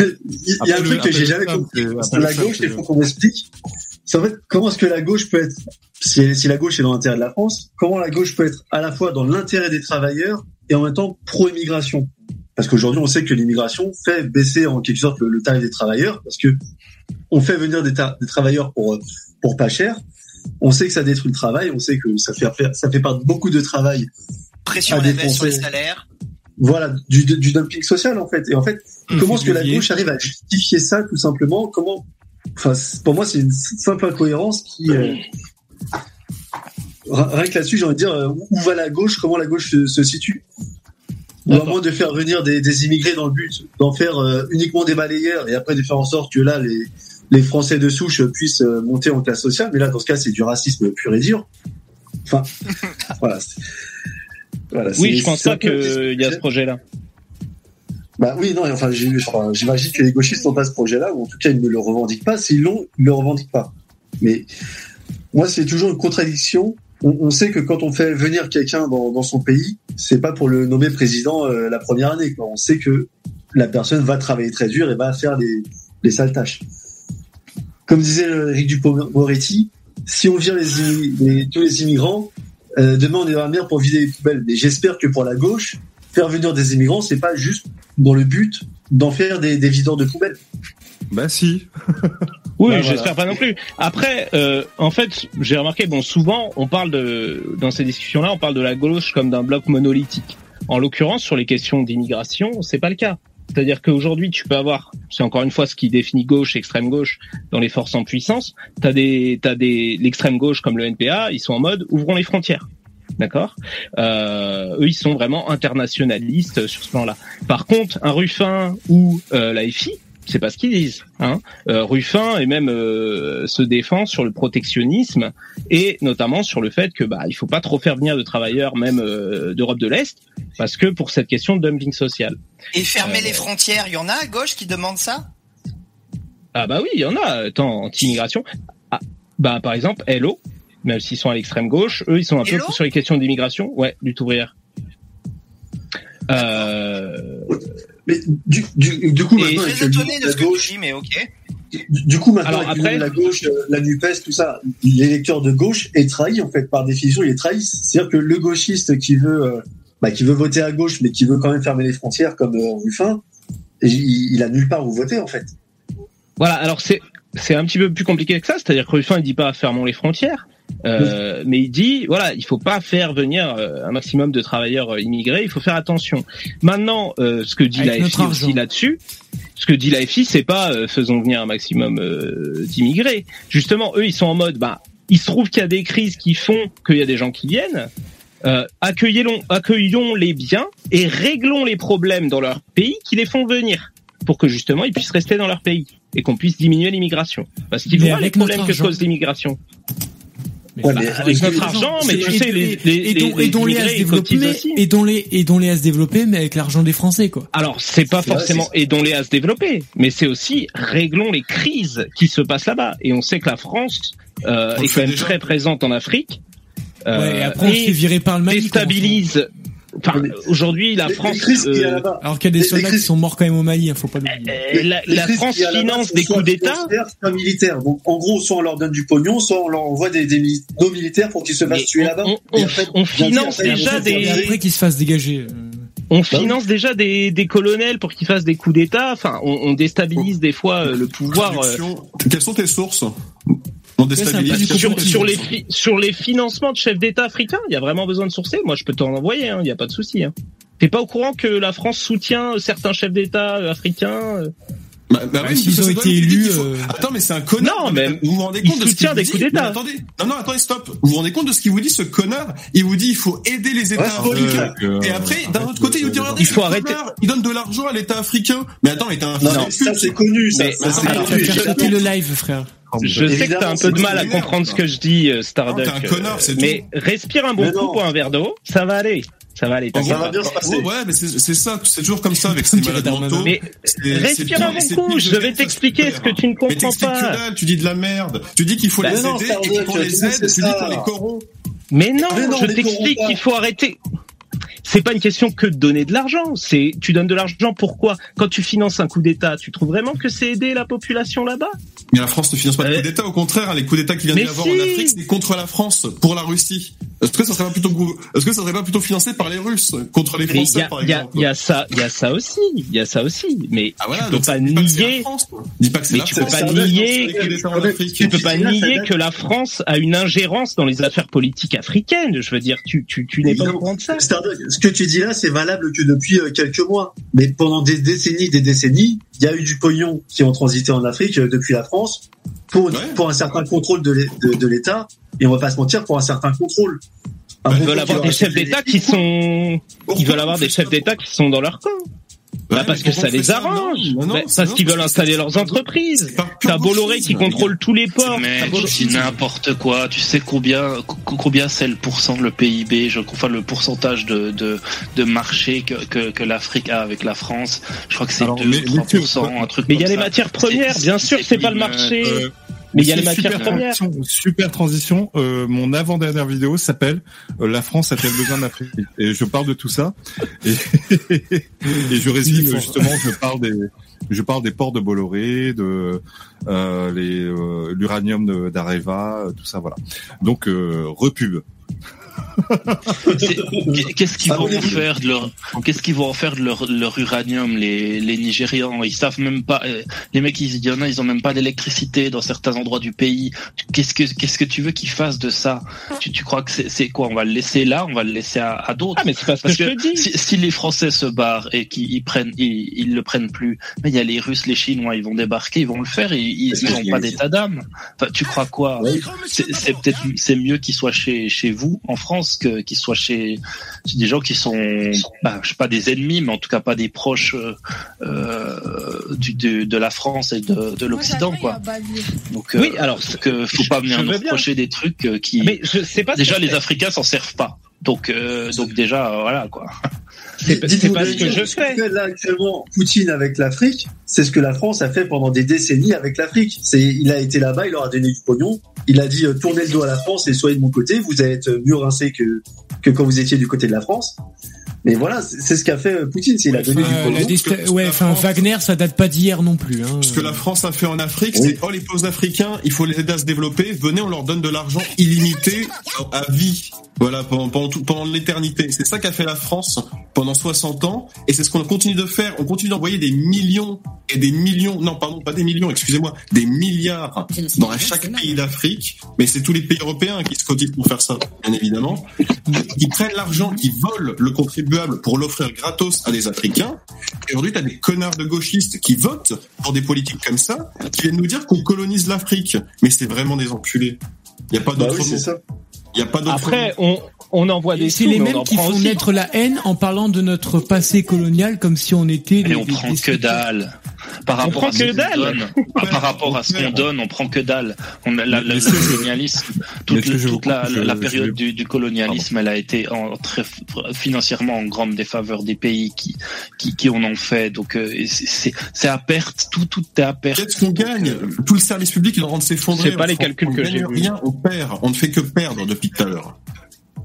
il y a un truc que j'ai jamais compris. La gauche, il faut qu'on m'explique. C'est en fait comment est-ce que la gauche peut être, si, si la gauche est dans l'intérêt de la France, comment la gauche peut être à la fois dans l'intérêt des travailleurs et en même temps pro-immigration? Parce qu'aujourd'hui, on sait que l'immigration fait baisser en quelque sorte le, le tarif des travailleurs, parce que on fait venir des, ta- des travailleurs pour pour pas cher. On sait que ça détruit le travail, on sait que ça fait ça fait perdre beaucoup de travail. Pression à la baisse sur les salaires. Voilà, du, du dumping social en fait. Et en fait, Mmh. comment est-ce que la gauche arrive à justifier ça tout simplement? Comment enfin, pour moi, c'est une simple incohérence qui. euh, ri- rien que là-dessus, j'ai envie de dire euh, où va la gauche, comment la gauche se, se situe. Ou à moins de faire venir des, des immigrés dans le but d'en faire euh, uniquement des balayeurs et après de faire en sorte que là, les, les Français de souche puissent euh, monter en classe sociale. Mais là, dans ce cas, c'est du racisme pur et dur. Enfin, voilà. voilà, Oui, je pense pas qu'il y a ce projet-là. Bah oui, non, enfin, j'imagine que les gauchistes n'ont pas ce projet-là, ou en tout cas, ils ne le revendiquent pas. S'ils l'ont, ils ne le revendiquent pas. Mais moi, c'est toujours une contradiction. On, sait que quand on fait venir quelqu'un dans, son pays, c'est pas pour le nommer président euh, la première année. Quoi. On sait que la personne va travailler très dur et va faire les, les sales tâches. Comme disait euh, Eric Dupond-Moretti, si on vire les, les- tous les immigrants, euh, demain on est dans la mer pour vider les poubelles. Mais j'espère que pour la gauche, faire venir des immigrants, c'est pas juste dans le but d'en faire des, des videurs de poubelles. Bah si. Oui, Bah, j'espère voilà. pas non plus. Après, euh, en fait, j'ai remarqué, bon, souvent, on parle de, dans ces discussions-là, on parle de la gauche comme d'un bloc monolithique. En l'occurrence, sur les questions d'immigration, c'est pas le cas. C'est-à-dire qu'aujourd'hui, tu peux avoir, c'est encore une fois ce qui définit gauche, extrême gauche dans les forces en puissance. T'as des, t'as des, l'extrême gauche comme le NPA, ils sont en mode ouvrons les frontières. D'accord euh, Eux, ils sont vraiment internationalistes sur ce plan-là. Par contre, un Ruffin ou euh, la FI, c'est pas ce qu'ils disent. Hein. Euh, Ruffin et même euh, se défend sur le protectionnisme et notamment sur le fait que bah il faut pas trop faire venir de travailleurs même euh, d'Europe de l'Est parce que pour cette question de dumping social. Et fermer Euh, les frontières, il y en a à gauche qui demandent ça? Ah bah oui, il y en a. Attends, anti-immigration. Ah, bah par exemple, Hello, même s'ils sont à l'extrême gauche, eux ils sont un peu sur les questions d'immigration. Ouais, lutte ouvrière. Euh, Mais du, du, du coup, Et maintenant, Très étonné de la ce que tu gauche, dis, mais ok. du, du coup, maintenant, Alors après- la gauche, euh, la NUPES, tout ça, l'électeur de gauche est trahi, en fait, par définition, il est trahi. C'est-à-dire que le gauchiste qui veut, euh, bah, qui veut voter à gauche, mais qui veut quand même fermer les frontières comme euh, Ruffin, il, il a nulle part où voter, en fait. Voilà, alors c'est c'est un petit peu plus compliqué que ça, c'est-à-dire que Ruffin il dit pas fermons les frontières, euh, mais il dit voilà il faut pas faire venir euh, un maximum de travailleurs euh, immigrés, il faut faire attention. Maintenant, euh, ce que dit Avec la FI aussi là-dessus, ce que dit la FI, c'est pas euh, faisons venir un maximum euh, d'immigrés. Justement, eux ils sont en mode bah il se trouve qu'il y a des crises qui font qu'il y a des gens qui viennent. Euh, accueillons, accueillons les biens et réglons les problèmes dans leur pays qui les font venir pour que justement ils puissent rester dans leur pays et qu'on puisse diminuer l'immigration. Parce qu'il Mais voit les problèmes que cause l'immigration. Ouais, mais avec notre argent, mais Et- tu et- sais, les, et- les, et dont- les- et dont les à se développer, aussi. et dont les et dont les à se développer, mais avec l'argent des Français, quoi. Alors, c'est pas C'est vrai, forcément c'est- aidons-les à se développer, mais c'est aussi réglons les crises qui se passent là-bas. Et on sait que la France euh, est quand même déjà. très présente en Afrique. euh, ouais, et après on se et fait virer par le Mali. déstabilise. Enfin, aujourd'hui, la Les- France, les euh, Alors qu'il y a des Les- soldats qui sont morts quand même au Mali, hein, faut pas l'oublier. euh, la, la France finance des coups d'État. financières, soit militaires. Donc, en gros, soit on leur donne du pognon, soit on leur envoie des, des mili- nos militaires pour qu'ils se fassent tuer là-bas. on- on- on finance déjà des- Et après qu'ils se fassent dégager. euh. On Bah oui. finance déjà des, des colonels pour qu'ils fassent des coups d'État. Enfin, on, on déstabilise des fois euh, le pouvoir. euh. Quelles sont tes sources? On un déstabilise. sur, sur les sur les financements de chefs d'État africains, il y a vraiment besoin de sourcer. Moi, je peux t'en envoyer. Il n'y a pas de souci. Hein. T'es pas au courant que la France soutient certains chefs d'État euh, africains euh, Bah, bah oui, que ont c'est été élus, faut- euh, Attends, mais c'est un connard. Non, mais vous vous rendez compte de ce qu'il des vous coups dit d'État. Mais Attendez, non, non, attendez, stop. Vous vous rendez compte de ce qu'il vous dit, ce connard? Il vous dit, il faut aider les États Ouais, africains. Euh, Et après, d'un autre côté, il vous dit, regardez, Il faut arrêter. connard, Il donne de l'argent à l'État africain. Mais attends, l'État Non, africain. mais ça, c'est connu, ça. Mais- ça, c'est mais connu. je- sauter le live, frère. Je sais que t'as un peu de mal à comprendre ce que je dis, euh, Starduck. Non, t'es un connard, c'est euh, mais respire un bon coup pour un verre d'eau, ça va aller. Ça va aller. Ça va pas. bien se passer. Ouais, ouais, mais c'est ça, c'est toujours comme ça avec ces malades mentaux. Mais respire pire- un bon coup, je vais t'expliquer ce que tu ne Mais comprends t'expliques que pas. dalle, tu dis de la merde. Tu dis qu'il faut Bah les non, aider et qu'on les aide, tu dis qu'on les corrompt. Mais non, je t'explique pas. qu'il faut arrêter. C'est pas une question que de donner de l'argent. C'est tu donnes de l'argent pourquoi? Quand tu finances un coup d'État, tu trouves vraiment que c'est aider la population là-bas? Mais la France ne finance pas de Euh, coups d'État, au contraire, les coups d'État qui viennent mais d'y avoir si. en Afrique, c'est contre la France, pour la Russie. Est-ce que ça serait pas plutôt est-ce que ça serait pas plutôt financé par les Russes contre les Français par exemple? Il y a ça, il y a ça aussi, il y a ça aussi. Mais ah voilà, tu peux pas nier. Dis pas que c'est mais tu peux pas nier. Tu peux pas nier que la France a une ingérence dans les affaires politiques africaines. Je veux dire, tu tu tu n'es pas au courant de ça. Ce que tu dis là, c'est valable que depuis euh, quelques mois. Mais pendant des décennies, des décennies, il y a eu du pognon qui ont transité en Afrique euh, depuis la France pour pour un certain contrôle de l'État et on va pas se mentir pour un certain contrôle. Bah, ils veulent avoir des chefs d'État qui sont, ils veulent avoir des chefs d'État qui sont dans leur camp. Bah parce que ça les arrange, parce qu'ils veulent installer leurs entreprises. T'as Bolloré qui contrôle tous les ports. Mais c'est n'importe quoi. Tu sais combien combien c'est le pourcent le PIB, je enfin le pourcentage de de, de marché que que, que l'Afrique a avec la France. Je crois que c'est 2 3 un truc. Mais il y a les matières premières, bien sûr, c'est pas le marché. Euh, mais il y a les matières premières. Super transition. Euh, mon avant-dernière vidéo s'appelle euh, La France a-t-elle besoin d'Afrique Et je parle de tout ça. Et, et je résume justement, je parle des, je parle des ports de Bolloré, de euh, euh, l'uranium d'Areva, tout ça, voilà. Donc repub. Qu'est-ce qu'ils vont en faire de leur Qu'est-ce qu'ils vont en faire de leur, leur uranium les les Nigérians? Ils savent même pas. Euh, les mecs, il y en a, ils ont même pas d'électricité dans certains endroits du pays. Qu'est-ce que qu'est-ce que tu veux qu'ils fassent de ça? Tu, tu crois que c'est quoi? On va le laisser là On va le laisser à, à d'autres? Ah, mais c'est parce, que, je te dis. Si, si, les Français se barrent et qu'ils prennent, ils, ils, le prennent plus. Mais il y a les Russes, les Chinois, ils vont débarquer, ils vont le faire. Et, ils n'ont pas d'état d'âme. Enfin, tu crois quoi? C'est peut-être c'est mieux qu'ils soient chez chez vous en France que qu'ils soient chez, des gens qui sont, bah, je sais pas des ennemis, mais en tout cas pas des proches euh, du, de, de, la France et de, de l'Occident, quoi. Donc, oui, euh, alors que faut pas venir nous reprocher des trucs euh, qui. Mais je sais pas. Déjà, les Africains s'en servent pas. Donc, euh, donc déjà, voilà quoi. C'est pas ce que je fais. Là actuellement, Poutine avec l'Afrique, c'est ce que la France a fait pendant des décennies avec l'Afrique. C'est, il a été là-bas, il leur a donné du pognon, il a dit euh, tournez le dos à la France et soyez de mon côté, vous être mieux rincé que que quand vous étiez du côté de la France. Mais voilà, c'est ce qu'a fait euh, Poutine, c'est il a donné du pognon. Ouais, enfin Wagner, ça date pas d'hier non plus. Hein. Ce que la France a fait en Afrique, c'est oh les pauvres Africains, il faut les aider à se développer. Venez, on leur donne de l'argent illimité à vie. Voilà, pendant, pendant, pendant l'éternité. C'est ça qu'a fait la France pendant 60 ans, et c'est ce qu'on continue de faire. On continue d'envoyer des millions et des millions, non, pardon, pas des millions, excusez-moi, des milliards dans chaque pays d'Afrique, mais c'est tous les pays européens qui se cotisent pour faire ça, bien évidemment, qui prennent l'argent, qui volent le contribuable pour l'offrir gratos à des Africains. Et aujourd'hui, tu as des connards de gauchistes qui votent pour des politiques comme ça, qui viennent nous dire qu'on colonise l'Afrique. Mais c'est vraiment des enculés. Il n'y a pas d'autre bah mot. Il y a pas d'autre Après, on, on envoie des C'est les mêmes qui font naître la haine en parlant de notre passé colonial comme si on était. Mais on prend que dalle. Par rapport à ce qu'on donne, par rapport à ce qu'on donne, on prend que dalle. On a la, le colonialisme, toute, toute la, la, période du, du, colonialisme, elle a été en, très financièrement en grande défaveur des pays qui qui, qui en ont fait. Donc euh, c'est c'est à perte, tout tout est à perte. Qu'est-ce qu'on gagne? Tout le service public il en de s'effondrer. C'est pas les calculs que j'ai rien, on perd, on ne fait que perdre depuis tout à l'heure.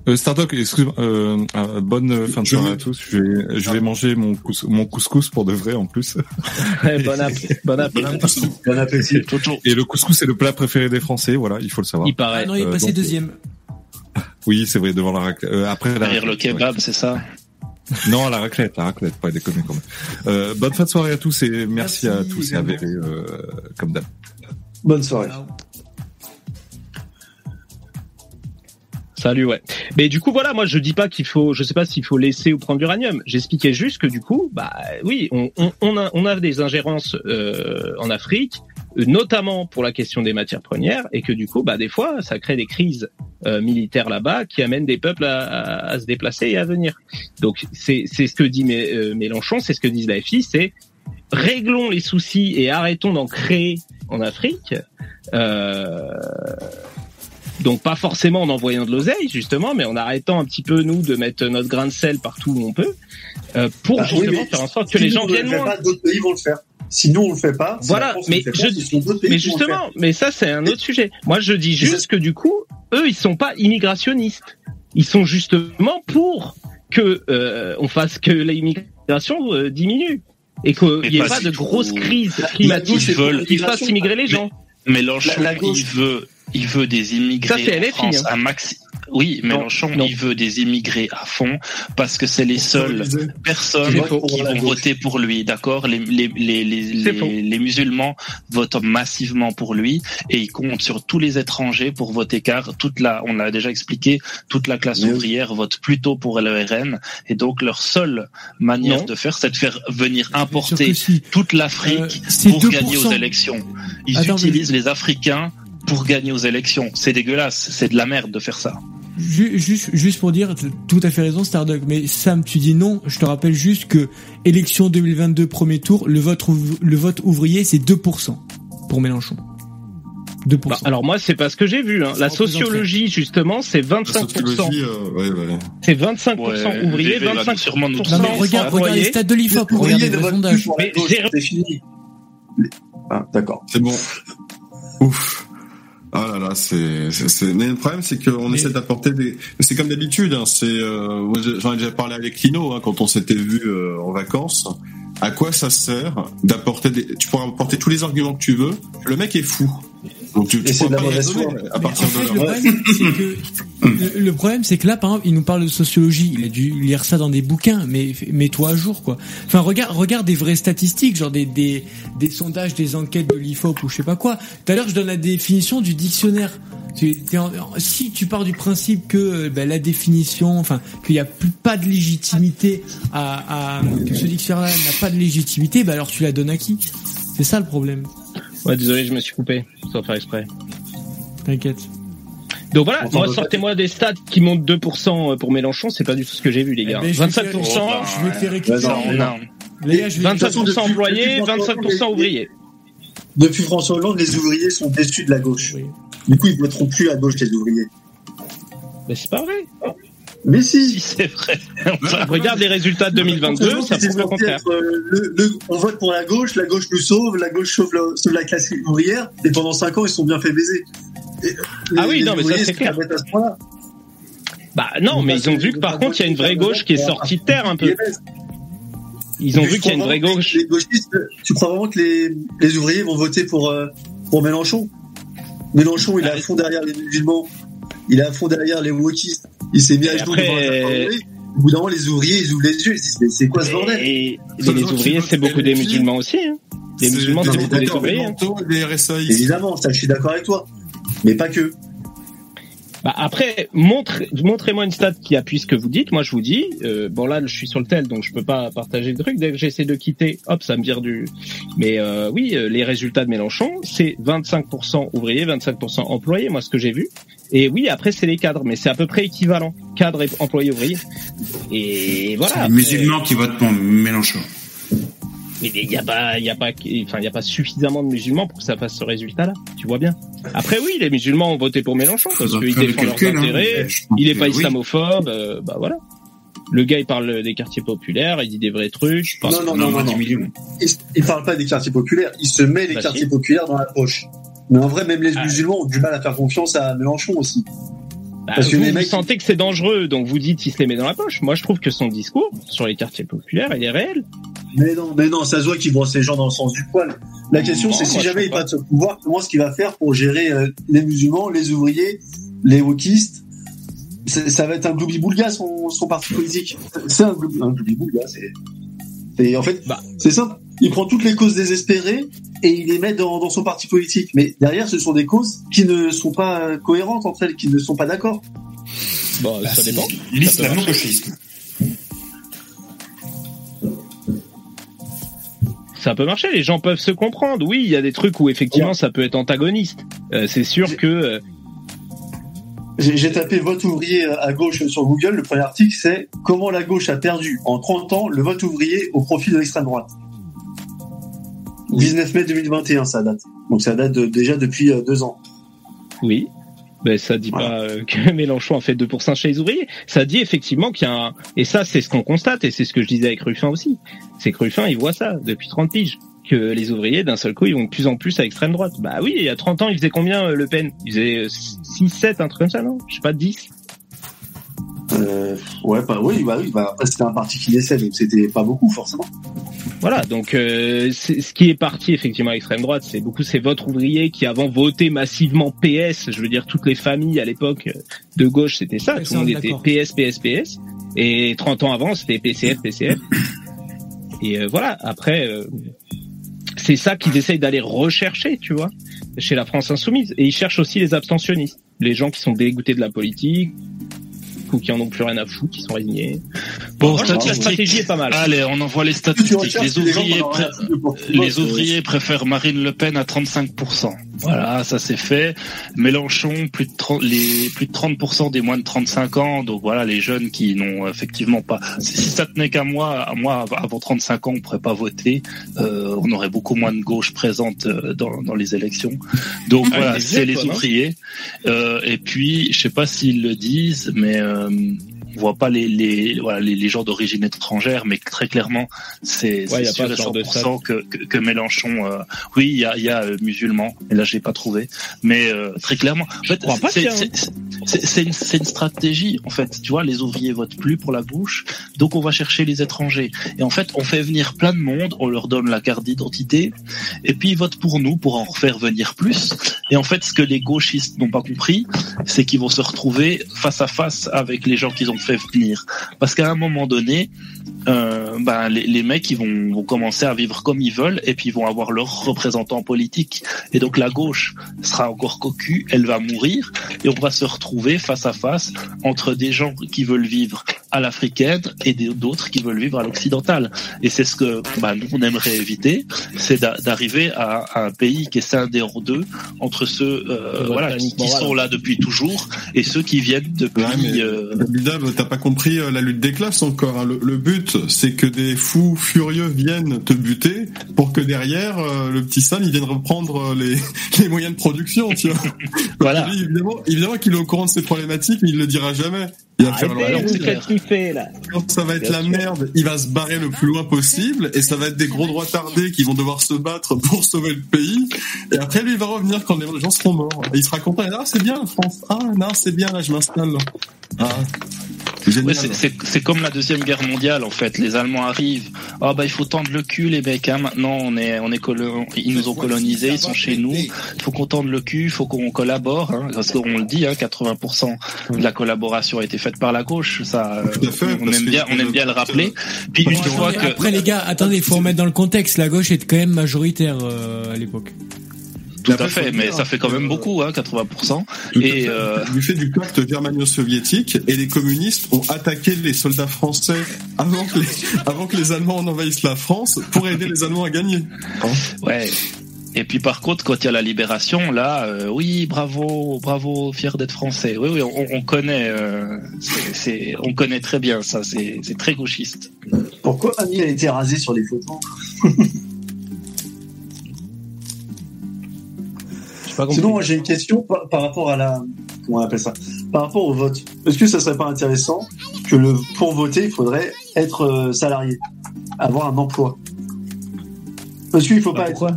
Euh, Stardock, excuse-moi, euh, euh, bonne fin de soirée à tous. Je vais, je vais manger mon, cous mon couscous pour de vrai en plus. bon, appétit. Bon appétit. Bon appétit. Et le couscous c'est le plat préféré des Français, voilà, il faut le savoir. Il paraît. Ah non, il est passé donc, deuxième. Oui, c'est vrai, devant la raclette. Euh, après la Derrière le kebab, ouais. c'est ça Non, la raclette, la raclette, pas déconner quand même. Euh, bonne fin de soirée à tous et merci, merci à tous et à Véré, euh, comme d'hab. Bonne soirée. Salut, ouais. Mais du coup, voilà, moi, je dis pas qu'il faut, je sais pas s'il faut laisser ou prendre l'uranium. J'expliquais juste que du coup, bah oui, on, on, on, a, on a des ingérences euh, en Afrique, notamment pour la question des matières premières, et que du coup, bah des fois, ça crée des crises euh, militaires là-bas qui amènent des peuples à, à, à, se déplacer et à venir. Donc c'est c'est ce que dit euh, Mélenchon, c'est ce que disent la FI, c'est réglons les soucis et arrêtons d'en créer en Afrique. Euh, donc pas forcément en envoyant de l'oseille justement, mais en arrêtant un petit peu nous de mettre notre grain de sel partout où on peut, euh, pour bah, justement oui, faire en sorte que si les gens viennent moins. D'autres pays vont le faire. Si nous on le fait pas, voilà. Mais, je, mais justement, mais ça c'est un autre sujet. Moi je dis juste que du coup, eux ils sont pas immigrationnistes. Ils sont justement pour que euh, on fasse que l'immigration euh, diminue et qu'il n'y ait pas, de grosse crise climatique qui fasse immigrer les gens. Mélenchon, il veut il veut des immigrés ça, en France, hein. un maxi Oui, Mélenchon, il veut des immigrés à fond parce que c'est les seules personnes qui vont voter pour lui, d'accord? Les, les, les, les, les, musulmans votent massivement pour lui et ils comptent sur tous les étrangers pour voter car toute la, on l'a déjà expliqué, toute la classe ouvrière vote plutôt pour le RN et donc leur seule manière de faire, c'est de faire venir importer toute l'Afrique Euh, pour gagner aux élections. Ils Attends, utilisent les Africains pour gagner aux élections. C'est dégueulasse, c'est de la merde de faire ça. Ju- Juste, juste pour dire, tout à fait raison, Starduck. Mais Sam, tu dis non. Je te rappelle juste que élection 2022 premier tour, le vote, le vote ouvrier, c'est 2% pour Mélenchon. 2%. Bah, alors moi, c'est pas ce que j'ai vu. Hein. La sociologie, justement, c'est 25%. Sociologie, euh, ouais, ouais. C'est 25% Ouais, ouvriers, VV va 25% sûrement nous Non, mais regarde, regarde les stats de l'IFOP, pour Mais gauche, j'ai- c'est fini. Ah, d'accord. C'est bon. Ouf. Ah là là, c'est, mais le problème c'est qu'on Mais- essaie d'apporter des, c'est comme d'habitude, hein, c'est, euh, j'en ai déjà parlé avec Lino hein, quand on s'était vu euh, en vacances. À quoi ça sert d'apporter des, tu pourras apporter tous les arguments que tu veux. Le mec est fou. Donc tu, tu c'est de la mauvaise foi. à partir de le là. problème, c'est que le, le problème, c'est que là, par exemple, il nous parle de sociologie. Il a dû lire ça dans des bouquins, mais mets-toi à jour, quoi. Enfin, regarde, regarde des vraies statistiques, genre des des, des sondages, des enquêtes de l'Ifop ou je sais pas quoi. Tout à l'heure, je donne la définition du dictionnaire. Si tu pars du principe que euh, ben, la définition, enfin, qu'il n'y a plus pas de légitimité à, à que ce dictionnaire n'a pas de légitimité, ben alors tu la donnes à qui? C'est ça le problème. Ouais, désolé, je me suis coupé, sans faire exprès. T'inquiète. Donc voilà, moi, sortez-moi des stats qui montent 2% pour Mélenchon, c'est pas du tout ce que j'ai vu, les gars. Eh ben, je vais 25%, faire- Je vais te faire récupérer. Ça, on a- Les gars, je vais 25% depuis- employés, depuis- 25% ouvriers. Depuis François Hollande, les ouvriers sont déçus de la gauche. Oui. Du coup, ils voteront plus à gauche, les ouvriers. Mais c'est pas vrai. Mais Si si. c'est vrai. Regarde les résultats de 2022, ça prouve le contraire. être, euh, le- le- on vote pour la gauche, la gauche nous sauve, la gauche sauve la, sauve la classe ouvrière, et pendant 5 ans, ils sont bien fait baiser. Et, euh, Ah les- oui, les non, mais ça, c'est clair. à ce. Bah non, mais ils ont vu que par contre, il y a une vraie gauche qui est sortie de terre un peu. Ils ont vu qu'il y a une vraie gauche. Les gauchistes, tu crois vraiment que les, les ouvriers vont voter pour, euh, pour Mélenchon? Mélenchon, il est à fond derrière les musulmans. Il est à fond derrière les wokistes. Il s'est mis à genoux après- devant la Assemblée. Au bout d'un moment, les ouvriers, ils ouvrent les yeux. Ils se disent, mais c'est quoi ce bordel? Et mais les ouvriers, c'est beaucoup des musulmans aussi. Hein. Les C'est musulmans, c'est des- beaucoup des ouvriers. des hein. des RSAI. Évidemment, ça, je suis d'accord avec toi. Mais pas que. Bah après, montre, montrez-moi une stat qui appuie ce que vous dites. Moi, je vous dis, euh, bon là, je suis sur le tel, donc je peux pas partager le truc. Dès que j'essaie de quitter, hop, ça me vire du. Mais euh, oui, euh, les résultats de Mélenchon, c'est 25% ouvriers, 25% employés. Moi, ce que j'ai vu. Et oui, après, c'est les cadres, mais c'est à peu près équivalent, cadres et employés ouvriers. Et voilà. Les musulmans qui votent pour Mélenchon. Mais il y a pas, il y a pas, enfin, il y a pas suffisamment de musulmans pour que ça fasse ce résultat-là. Tu vois bien. Après, oui, les musulmans ont voté pour Mélenchon parce Faudra qu'il faire le défend leurs calcul, hein. intérêts. Il est pas oui. islamophobe. euh, bah voilà. Le gars, il parle des quartiers populaires, il dit des vrais trucs. Non, non, non, non. Il, il parle pas des quartiers populaires. Il se met les Bah, quartiers si. populaires dans la poche. Mais en vrai, même les Ah. musulmans ont du mal à faire confiance à Mélenchon aussi. bah, parce que vous, les vous mecs- sentez que c'est dangereux, donc vous dites il se les met dans la poche. Moi, je trouve que son discours sur les quartiers populaires, il est réel. Mais non, mais non, ça se voit qu'il brosse les gens dans le sens du poil. La question, Non, c'est si jamais il trouve passe au pouvoir, comment est-ce qu'il va faire pour gérer euh, les musulmans, les ouvriers, les wokistes? Ça va être un gloubi-boulga, son, son parti politique. C'est un gloubi- un gloubi-boulga, c'est... c'est- En fait, Bah. c'est simple. Il prend toutes les causes désespérées et il les met dans, dans son parti politique. Mais derrière, ce sont des causes qui ne sont pas cohérentes entre elles, qui ne sont pas d'accord. Bon, Bah, ça dépend. L'islamo-gauchisme. Ça peut marcher, les gens peuvent se comprendre. Oui, il y a des trucs où effectivement ça peut être antagoniste. Euh, c'est sûr que euh, J'ai j'ai tapé vote ouvrier à gauche sur Google. Le premier article, c'est comment la gauche a perdu en 30 ans le vote ouvrier au profit de l'extrême droite? 19 mai 2021, ça date. Donc ça date de- déjà depuis euh, deux ans. Oui. Ben, ça dit pas euh, que Mélenchon a fait 2% chez les ouvriers. Ça dit effectivement qu'il y a un... Et ça, c'est ce qu'on constate, et c'est ce que je disais avec Ruffin aussi. C'est que Ruffin, il voit ça depuis 30 piges. Que les ouvriers, d'un seul coup, ils vont de plus en plus à l'extrême droite. Bah oui, il y a 30 ans, il faisait combien, euh, Le Pen? Il faisait euh, 6, 7, un truc comme ça, non? Je sais pas, 10 Euh, ouais, bah oui, bah oui, bah après c'était un parti qui donc c'était pas beaucoup forcément. Voilà, donc euh, c'est- ce qui est parti effectivement à l'extrême droite, c'est beaucoup ces votes ouvriers qui avant votaient massivement PS. Je veux dire, toutes les familles à l'époque euh, de gauche, c'était ça. Ouais, Tout le monde était. PS, PS, PS. Et 30 ans avant, c'était PCF, PCF. Et euh, voilà, après, euh, c'est ça qu'ils essayent d'aller rechercher, tu vois, chez la France insoumise. Et ils cherchent aussi les abstentionnistes, les gens qui sont dégoûtés de la politique ou qui en ont plus rien à foutre, qui sont résignés. Bon, Franchement, la stratégie est pas mal. Allez, on envoie les statistiques. Les ouvriers, pré- les préfèrent Marine Le Pen à 35%. Voilà, ça c'est fait. Mélenchon, plus de 30, les, plus de 30% des moins de 35 ans. Donc voilà, les jeunes qui n'ont effectivement pas. Si ça tenait qu'à moi, à moi, avant 35 ans, on pourrait pas voter. Euh, on aurait beaucoup moins de gauche présente euh, dans, dans les élections. Donc Ah, voilà, c'est les ouvriers. Euh, et puis, je sais pas s'ils le disent, mais euh, Um, on voit pas les les voilà les, les gens d'origine étrangère, mais très clairement, c'est Ouais, sûr pas de 100% que, que que Mélenchon. euh, oui, il y a il y a euh, musulman, et là j'ai pas trouvé, mais euh, très clairement, en fait, c'est une c'est une stratégie en fait. Tu vois, les ouvriers votent plus pour la gauche, donc on va chercher les étrangers. Et en fait, on fait venir plein de monde, on leur donne la carte d'identité, et puis ils votent pour nous pour en refaire venir plus. Et en fait, ce que les gauchistes n'ont pas compris, c'est qu'ils vont se retrouver face à face avec les gens qu'ils ont fait venir. Parce qu'à un moment donné, euh, ben, les, les mecs ils vont, vont commencer à vivre comme ils veulent et puis ils vont avoir leurs représentants politiques. Et donc la gauche sera encore cocu, elle va mourir et on va se retrouver face à face entre des gens qui veulent vivre à l'africaine et d'autres qui veulent vivre à l'occidental. Et c'est ce que ben, nous on aimerait éviter, c'est d'a- d'arriver à, à un pays qui est scindé en deux entre ceux euh, voilà, qui, qui morale. sont là depuis toujours et ceux qui viennent depuis. Ouais, euh, t'as pas compris euh, la lutte des classes encore. hein. Le, le but, c'est que des fous furieux viennent te buter pour que derrière, euh, le petit Sam, il vienne reprendre euh, les, les moyens de production, tu vois. Voilà. Lui, évidemment, évidemment qu'il est au courant de ces problématiques, mais il le dira jamais. Il va faire Arrêtez, vous c'est faites kiffer là. quand ça va être Bien la sûr. merde, il va se barrer le plus loin possible et ça va être des gros droits tardés qui vont devoir se battre pour sauver le pays. Et après, lui, il va revenir quand les gens seront morts. Et il sera content. Ah, c'est bien, la France. Ah, non, c'est bien, là, je m'installe. Ah, c'est comme la deuxième guerre mondiale en fait. Les Allemands arrivent. Ah bah il faut tendre le cul les mecs. Hein. Maintenant on est on est colo- ils nous ont colonisés, ils sont chez nous. Il faut qu'on tende le cul, il faut qu'on collabore. Hein, parce qu'on le dit, hein, 80% de la collaboration a été faite par la gauche. Ça, euh, fait, on aime bien on aime bien le rappeler. Puis une fois que Après les gars, attendez, il faut remettre dans le contexte. La gauche est quand même majoritaire euh, à l'époque. Tout à fait, mais ça fait quand même euh, beaucoup, hein, 80%. Tout à Et fait. euh, Du fait du pacte germano-soviétique et les communistes ont attaqué les soldats français avant que les, avant que les Allemands en envahissent la France pour aider les Allemands à gagner. Ouais. Et puis par contre, quand il y a la libération, là, euh, oui, bravo, bravo, fier d'être français. Oui, oui, on, on connaît, euh, c'est- on connaît très bien ça. C'est, c'est très gauchiste. Pourquoi Annie a été rasée sur les photos? Sinon, moi j'ai une question par, par rapport à la. Comment on appelle ça? Par rapport au vote. Est-ce que ça serait pas intéressant que le pour voter, il faudrait être euh, salarié, avoir un emploi? Parce qu'il faut pas être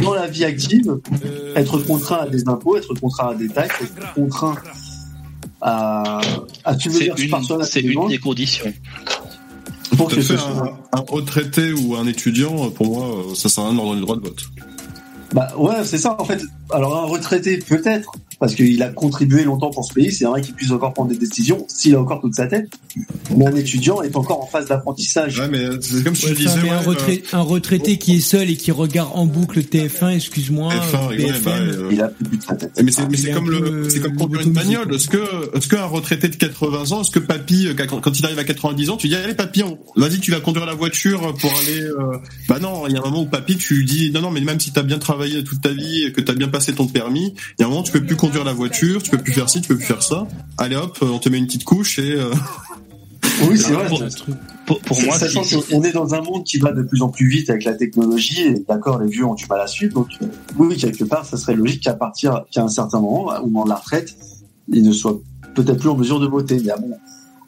dans la vie active, être contraint à des impôts, être contraint à des taxes, être contraint à, à une, par soi c'est une des conditions. Pour que un, un retraité ou un étudiant, pour moi, ça sert à rien de leur donner le droit de vote. Bah ouais, c'est ça en fait. Alors un retraité peut-être parce qu'il a contribué longtemps pour ce pays, c'est vrai qu'il puisse encore prendre des décisions s'il a encore toute sa tête. Mais un étudiant est encore en phase d'apprentissage. Ouais, mais c'est comme si Ouais, je disais. enfin, mais un, ouais, retrai- un retraité qui est seul et qui regarde en boucle TF1, excuse-moi, F1, ouais, BFM. bah, euh, Il a plus de sa tête. Mais c'est, mais c'est est comme le, c'est comme euh, conduire une bagnole. Est-ce que, est-ce qu'un retraité de 80 ans, est-ce que papy, euh, quand, il arrive à 90 ans, tu dis, allez papy, vas-y, tu vas conduire la voiture pour aller, euh... bah non, il y a un moment où papy, tu lui dis, non, non, mais même si t'as bien travaillé toute ta vie et que t'as bien passé ton permis, il y a un moment, tu peux plus conduire la voiture, tu peux plus faire ci, tu peux plus faire ça. Allez hop, on te met une petite couche et, euh... Oui, c'est vrai. Pour, pour, pour moi, sachant qu'on est dans un monde qui va de plus en plus vite avec la technologie, et d'accord, les vieux ont du mal à suivre, donc euh, oui, quelque part, ça serait logique qu'à partir, qu'à un certain moment, au moment de la retraite, ils ne soient peut-être plus en mesure de voter. Mais ah bon,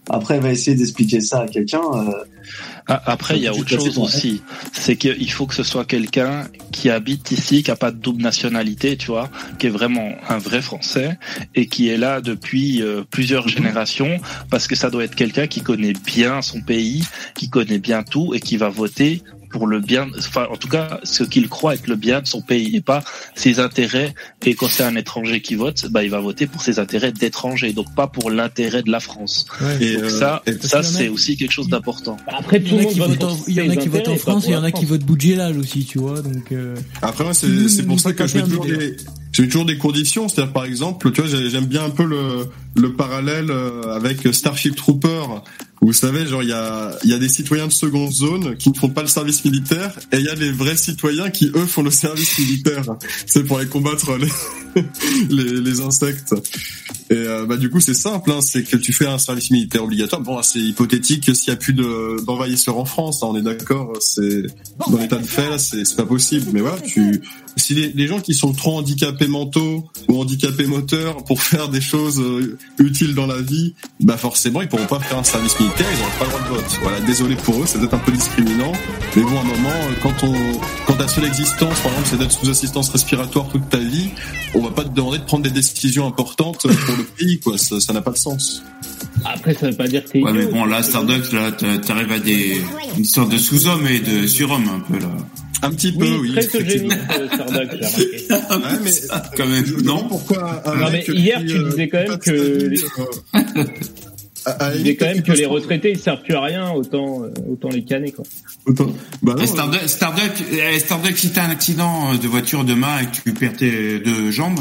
après, elle va essayer d'expliquer ça à quelqu'un. euh, Ah, Après, il y a autre chose aussi. C'est qu'il faut que ce soit quelqu'un qui habite ici, qui a pas de double nationalité, tu vois, qui est vraiment un vrai Français et qui est là depuis euh, plusieurs générations, parce que ça doit être quelqu'un qui connaît bien son pays, qui connaît bien tout et qui va voter pour le bien, enfin en tout cas ce qu'il croit être le bien de son pays et pas ses intérêts. Et quand c'est un étranger qui vote, bah il va voter pour ses intérêts d'étranger, donc pas pour l'intérêt de la France. Et, Donc euh, ça, et- ça Parce qu'il y en a- c'est aussi quelque chose d'important. Après, Il y en a qui votent en- il y en a qui votent en France et il y en a qui votent Boudjelal aussi, tu vois. Donc euh, Après moi c'est pour ça que je mets toujours des mets toujours des conditions, c'est-à-dire par exemple, tu vois, j'ai- j'aime bien un peu le le parallèle euh, avec Starship Trooper. Vous savez, genre il y a y a des citoyens de seconde zone qui ne font pas le service militaire et il y a des vrais citoyens qui eux font le service militaire. C'est pour les combattre les les, les insectes. Et euh, bah du coup c'est simple, hein, c'est que tu fais un service militaire obligatoire. Bon, c'est hypothétique s'il y a plus de d'envahisseurs en France, hein, on est d'accord. C'est dans l'état de fait c'est pas possible. Mais voilà, tu si les, les gens qui sont trop handicapés mentaux ou handicapés moteurs pour faire des choses euh, utiles dans la vie, bah forcément ils pourront pas faire un service militaire, ils n'auront pas le droit de vote. Voilà, désolé pour eux, c'est peut-être un peu discriminant, mais bon, à un moment, euh, quand on, quand ta seule existence, par exemple, c'est d'être sous assistance respiratoire toute ta vie, on va pas te demander de prendre des décisions importantes pour le pays, quoi. Ça n'a pas de sens. Après, ça veut pas dire que Ouais, mais bon, là, Starduck, là, t'a- t'arrives à des, une sorte de sous-homme et de surhomme, un peu, là. Un petit peu, Oui, oui. très eugénique, euh, j'ai remarqué. Ouais, mais Quand même, non? pourquoi un Non, mais hier, qui, tu euh, disais quand même que euh, disais limite, quand même il que les retraités ils servent plus à rien, autant euh, autant les canner quoi. Autant- Bah non, Starduck, Starduck, eh, Starduck, si t'as un accident de voiture demain et que tu perds tes deux jambes,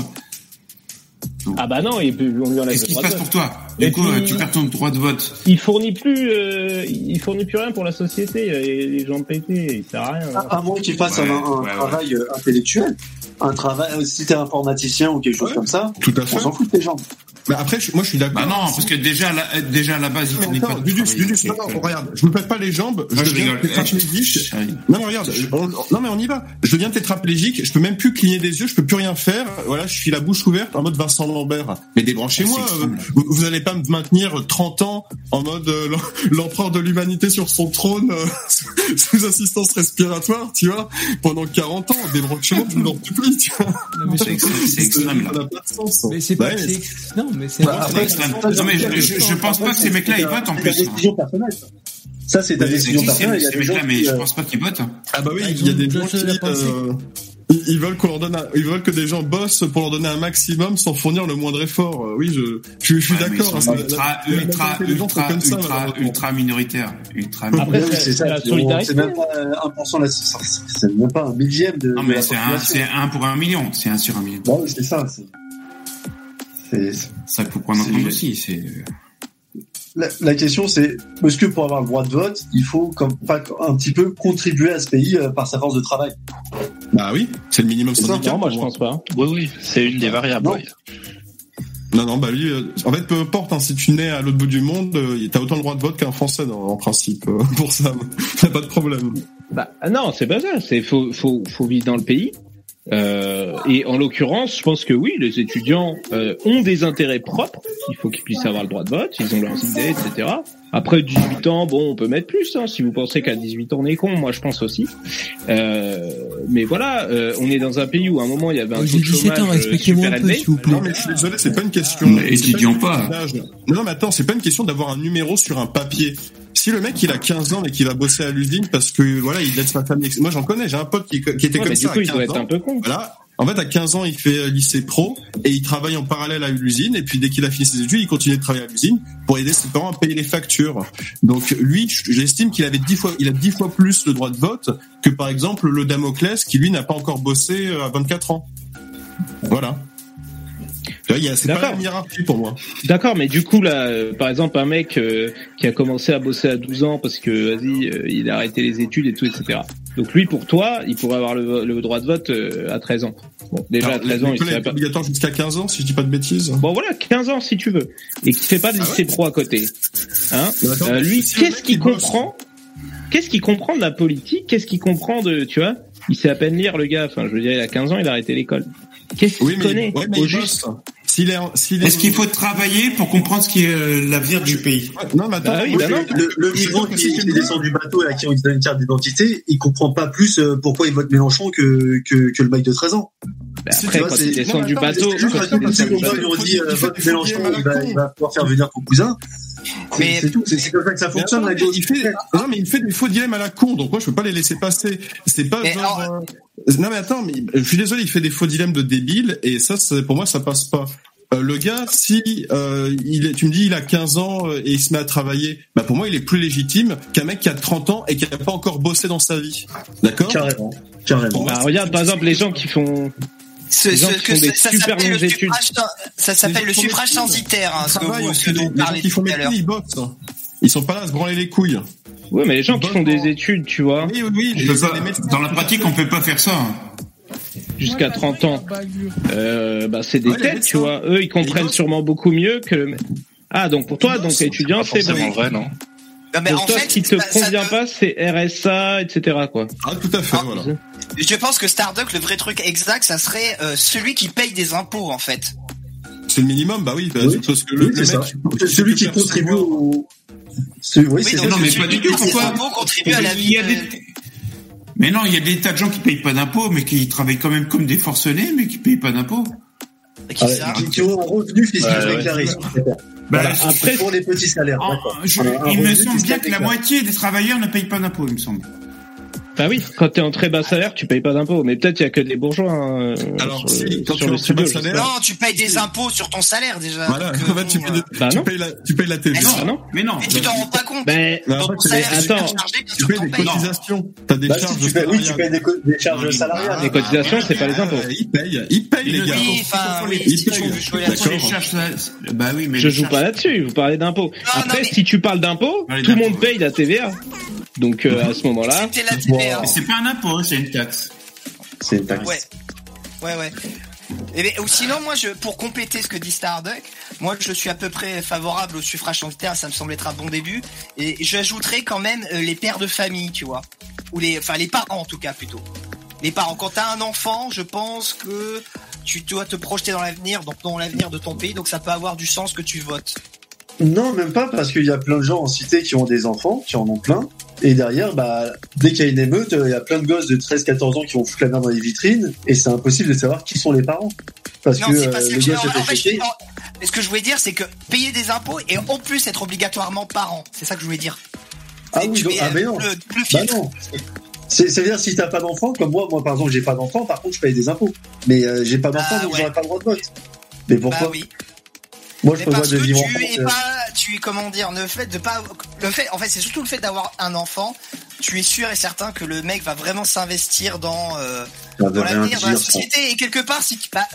Ah bah non, il on lui enlève qu'est-ce qui se passe pour toi? Et Du coup, puis- euh, tu perds ton droit de vote. Il fournit plus, euh, il fournit plus rien pour la société. Les, les gens pétés, il sert à rien. hein. À, moins qu'il fasse Ouais, un, un ouais, travail euh, intellectuel, un travail, si t'es informaticien ou quelque chose Ouais, comme ça, Tout à fait. on s'en fout de tes jambes. Mais après, je- moi, je suis d'accord. Bah non, parce que déjà, à la- déjà à la base, il pas Dudus, travail. Dudus, non, non, regarde, je me pète pas les jambes, je Moi, je deviens tétraplégique. Eh, Non, mais regarde, je- on- non, mais on y va. Je deviens tétraplégique, je peux même plus cligner des yeux, je peux plus rien faire. Voilà, je suis la bouche ouverte en mode Vincent Lambert. Mais débranchez-moi. Ah, euh. Vous, vous allez pas me maintenir 30 ans en mode euh, l'em- l'empereur de l'humanité sur son trône euh, sous, assistance respiratoire, tu vois, pendant 40 ans. Débranchez-moi, je vous en tu vois. non, mais C'est c'est extrême, c'est extrême, là. Ça n'a pas de sens. mais c'est Bah pas ouais, c'est- non mais c'est Bah, C'est extrême. Non, mais je, je, je pense pas que ces mecs-là, ils votent, en C'est plus. ta décision personnelle. ça. Ça, c'est ta décision personnelle. Mais qui, je euh, pense pas qu'ils votent. Ah bah oui, il y a des gens qui ils veulent qu'on leur donne, un- ils veulent que des gens bossent pour leur donner un maximum sans fournir le moindre effort. Euh, Oui, je, je, je suis Ouais, d'accord. hein, ultra, la- ultra, comme ça, minoritaire. Ultra Après, oui, c'est- ça. même pas euh, 1% de la, c'est même pas un millième de, Non, mais c'est un, population. c'est un pour un million. C'est un sur un million. Bon, oui, c'est ça. c'est- Ça, faut prendre en compte aussi. C'est, la, la question, c'est est-ce que pour avoir le droit de vote, il faut comme, pas, un petit peu contribuer à ce pays euh, par sa force de travail? Bah oui, c'est le minimum syndical. Non, moi je pense pas. Oui, oui, c'est une des variables. Non. oui. Non, non, bah lui, euh, en fait, peu importe, hein, si tu nais à l'autre bout du monde, euh, t'as autant le droit de vote qu'un Français, en principe, euh, pour ça. T'as pas de problème. Bah ah non, c'est pas ça. C'est faut faut faut vivre dans le pays. Euh, et en l'occurrence, je pense que oui, les étudiants euh, ont des intérêts propres. Il faut qu'ils puissent avoir le droit de vote. Ils ont leurs idées, etc. Après 18 ans, bon, on peut mettre plus. Hein, si vous pensez qu'à 18 ans on est con, moi je pense aussi. Euh, mais voilà, euh, on est dans un pays où à un moment il y avait un J'ai taux de 17 ans, chômage euh, respectez-moi un peu, s'il vous plaît. Non, mais je suis désolé, c'est pas une question. Mais une pas. Non, non, mais attends, c'est pas une question d'avoir un numéro sur un papier. Si le mec il a 15 ans et qu'il va bosser à l'usine parce que voilà il aide sa famille, moi j'en connais, j'ai un pote qui, qui était Ouais, comme mais ça du coup, à il 15 doit être ans. un peu con. Voilà. En fait, à 15 ans, il fait euh, lycée pro et il travaille en parallèle à l'usine. Et puis, dès qu'il a fini ses études, il continue de travailler à l'usine pour aider ses parents à payer les factures. Donc, lui, j'estime qu'il avait dix fois, il a dix fois plus le droit de vote que, par exemple, le Damoclès qui, lui, n'a pas encore bossé euh, à 24 ans. Voilà. C'est pas la hiérarchie pour moi. D'accord, mais du coup là, euh, par exemple, un mec euh, qui a commencé à bosser à 12 ans parce que vas-y, euh, il a arrêté les études et tout, etc. Donc lui, pour toi, il pourrait avoir le, le droit de vote euh, à 13 ans. Bon, déjà à Alors, 13 ans, il l'école serait est pas... obligatoire jusqu'à 15 ans, si je dis pas de bêtises. Bon voilà, 15 ans si tu veux, et qui fait pas de Ah lycée ouais pro à côté. Hein. Euh, lui, qu'est-ce qu'il comprend Qu'est-ce qu'il comprend de la politique Qu'est-ce qu'il comprend de, tu vois Il sait à peine lire le gars. Enfin, je veux dire, il a 15 ans, il a arrêté l'école. Qu'est-ce qu'il Oui, mais, connaît ouais, mais au juste bosse. S'il est, s'il est. Est-ce qu'il faut travailler pour comprendre ce qui est euh, l'avenir du pays? Non, mais attends. Bah oui, bah non. le, le migrant qui, qui descend du bateau et à qui on donne une carte d'identité, il comprend pas plus euh, pourquoi il vote Mélenchon que, que, que le mec de 13 ans. Bah après, vois, quand il descend du bateau, quand parce il que descend si du on bateau. on dit euh, vote des Mélenchon, il va pouvoir faire venir ton cousin. Mais- C'est tout. C'est c'est comme ça que ça Mais fonctionne attends, la mais gauche. il fait, non, mais il fait des faux dilemmes à la con, donc moi je peux pas les laisser passer. C'est pas Mais genre. alors- euh, Non mais attends, mais je suis désolé, il fait des faux dilemmes de débile et ça, pour moi, ça passe pas. Euh, le gars, si euh, il est, tu me dis il a 15 ans et il se met à travailler, bah pour moi il est plus légitime qu'un mec qui a 30 ans et qui a pas encore bossé dans sa vie. D'accord? Carrément. Carrément. Bah, regarde, par exemple, les gens qui font, Ce, ce- qui que font des ça s'appelle le suffrage, ça s'appelle le suffrage censitaire, hein, ce que ce dont vous parlez tout à l'heure. ils bossent. Ils sont pas là à se branler les couilles. ouais, mais les gens qui font des études, tu vois, Oui, oui, oui. Dans la pratique, on peut pas faire ça. hein. jusqu'à 30 ans, euh, bah c'est des Ouais, têtes, tu vois. Eux, ils comprennent sûrement beaucoup mieux que le. Ah, donc pour toi, donc étudiant, c'est bon. vrai, non Non, mais Pour en toi, fait, ce qui te ça- ça convient pas, c'est RSA, etc. quoi. Ah, tout à fait, Ah, voilà. Je pense que Starduck, le vrai truc exact, ça serait euh, celui qui paye des impôts, en fait. C'est le minimum, bah oui. Bah, Oui. parce que le, Oui, le c'est mec, ça. il- Celui qui contribue au. Oui, Oui, c'est non, mais pas du tout, pourquoi contribue à la vie. y a de- des- Mais non, il y a des tas de gens qui payent pas d'impôts, mais qui travaillent quand même comme des forcenés, mais qui payent pas d'impôts. Qui Ah, qui, qui ont un revenu fiscal Ouais, ouais. déclaré. Bah, Voilà. après- pour les petits salaires. en- je- il me semble bien que la moitié des travailleurs ne payent pas d'impôts, il me semble. Bah oui, quand t'es en très bas salaire, tu payes pas d'impôts. Mais peut-être il y a que des bourgeois. hein, Alors, sur, si, quand sur tu bas studio, salaire. Non, tu payes des impôts sur ton salaire déjà. Voilà, donc, euh, en fait, tu, bon, payes, euh, Bah tu non. payes la, tu payes la TVA. Mais non. Ah non Mais non. Mais tu t'en rends pas compte. Ben, Mais en Ton salaire attends. tu payes des cotisations. T'as des Bah, si, charges tu de payes, oui, tu payes des, co- des charges salariales. les cotisations, c'est pas les impôts. Euh, Ils payent, ils payent, les gars. Oui, enfin, oui, Ils si tu payent. bah oui, mais Je joue pas là-dessus, vous parlez d'impôts. Après, si tu parles d'impôts, tout le monde paye la TVA. Donc euh, à ce moment-là, Mais c'est pas un impôt, c'est une taxe. C'est une taxe. Ouais. Ouais, ouais. Et ou sinon, moi, je, pour compléter ce que dit Starduck, moi, je suis à peu près favorable au suffrage censitaire, ça me semble être un bon début. Et j'ajouterais quand même euh, les pères de famille, tu vois. Ou les, enfin, les parents, en tout cas, plutôt. Les parents. Quand t'as un enfant, je pense que tu dois te projeter dans l'avenir, donc dans l'avenir de ton pays, donc ça peut avoir du sens que tu votes. Non, même pas, parce qu'il y a plein de gens en cité qui ont des enfants, qui en ont plein. Et derrière, bah, dès qu'il y a une émeute, il y a plein de gosses de 13-14 ans qui vont foutre la merde dans les vitrines, et c'est impossible de savoir qui sont les parents. Parce non, que euh, ce le que je- en, fait, ce que voulais dire, c'est que payer des impôts et en plus être obligatoirement parent. C'est ça que je voulais dire. Ah oui, donc- ah, euh, mais non. le- le Bah non. C'est, c'est-à-dire si t'as pas d'enfant, comme moi, moi par exemple j'ai pas d'enfant, par contre je paye des impôts. Mais euh, j'ai pas d'enfant Ah, donc ouais. j'aurais pas le droit de vote. Mais pourquoi? Bah oui. Moi je Mais parce de que vivre tu es pas, tu es comment dire, le fait de pas, le fait, en fait, c'est surtout le fait d'avoir un enfant. Tu es sûr et certain que le mec va vraiment s'investir dans, euh, dans l'avenir de la ça. société et quelque part si tu, bah,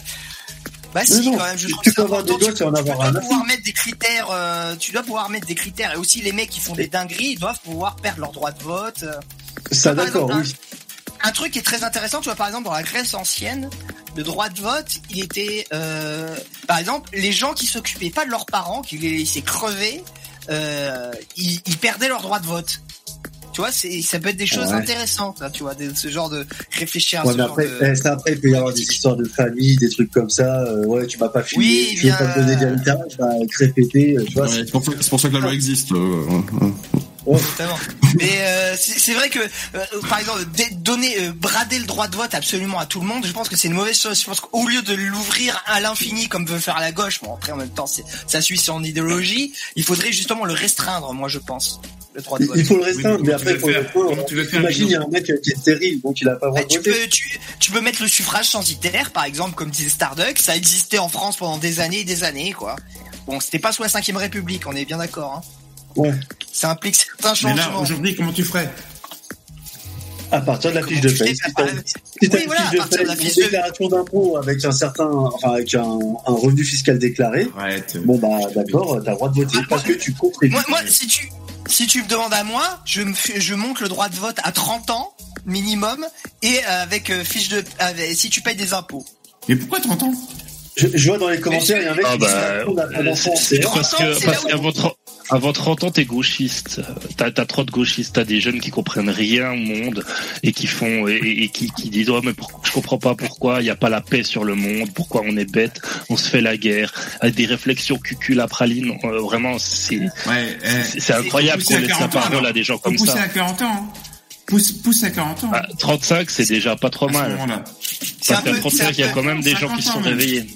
bah si non, quand même, je tu trouve peux avoir des gosses Tu, et en tu avoir dois un à pouvoir mettre des critères, euh, tu dois pouvoir mettre des critères et aussi les mecs qui font des dingueries, ils doivent pouvoir perdre leur droit de vote. euh. Ça d'accord, oui. Un truc qui est très intéressant, tu vois, par exemple, dans la Grèce ancienne, le droit de vote, il était, euh, par exemple, les gens qui s'occupaient pas de leurs parents, qui les laissaient crever, euh, ils, ils perdaient leur droit de vote. Tu vois, c'est, ça peut être des choses Ouais. intéressantes, là, tu vois, de, ce genre de réfléchir à Ouais, ce mais genre après, de... eh, ça, après, il peut y avoir des histoires de famille, des trucs comme ça. euh, ouais, tu m'as pas filé, Oui, je veux pas bien, te donner d'héritage, bah, crépéter, euh, tu vois. Ouais, c'est- c'est pour, ça- c'est pour ça que la loi existe. euh, euh, Exactement. Mais euh, c'est vrai que, euh, par exemple, donner, euh, brader le droit de vote absolument à tout le monde, je pense que c'est une mauvaise chose. Je pense qu'au lieu de l'ouvrir à l'infini comme veut faire la gauche, bon après en même temps c'est- ça suit son idéologie, il faudrait justement le restreindre, moi je pense, le droit de Il vote. il faut le restreindre, Oui, mais mais après, il faut comment tu le veux faire. Comment tu veux faire Imagine, il y a un mec qui est stérile, donc il a pas Bah, tu, peux, tu, tu peux mettre le suffrage censitaire, par exemple, comme disait Starduck, ça existait en France pendant des années et des années, quoi. Bon, c'était pas sous la 5 République, on est bien d'accord. Hein. Ouais. Ça implique certains Mais là, changements. aujourd'hui, comment tu ferais? À partir de la fiche de tu paye. Si voilà, fiche à de partir de la paye, fiche une de- déclaration d'impôt avec un certain, enfin, avec un, un revenu fiscal déclaré, Arrête. bon bah d'accord, t'as le droit de voter parce que tu contribues. Moi, moi, si tu, si tu me demandes à moi, je me fais- je monte le droit de vote à 30 ans minimum et euh, avec euh, fiche de, avec- si tu payes des impôts. Mais pourquoi 30 ans? Je, je vois dans les commentaires, il y a un mec Ah qui dit bah, d'enfant. c'est C'est parce que c'est parce qu'à votre avant 30 ans, t'es gauchiste. T'as as trop de gauchistes. T'as des jeunes qui comprennent rien au monde et qui font et, et qui, qui disent oh mais pourquoi, je comprends pas pourquoi il y a pas la paix sur le monde, pourquoi on est bête, on se fait la guerre, avec des réflexions cucul à praline. euh, vraiment, c'est Ouais, eh, c'est- c'est incroyable qu'on laisse la 40 ans, parole à des gens comme ça. à 40 ans. hein. Pousse, pousse à 40 ans. Ah, 35, c'est déjà pas trop À ce mal. un Parce qu'à peu- 35, il y a quand même des gens 50 qui se sont même. réveillés.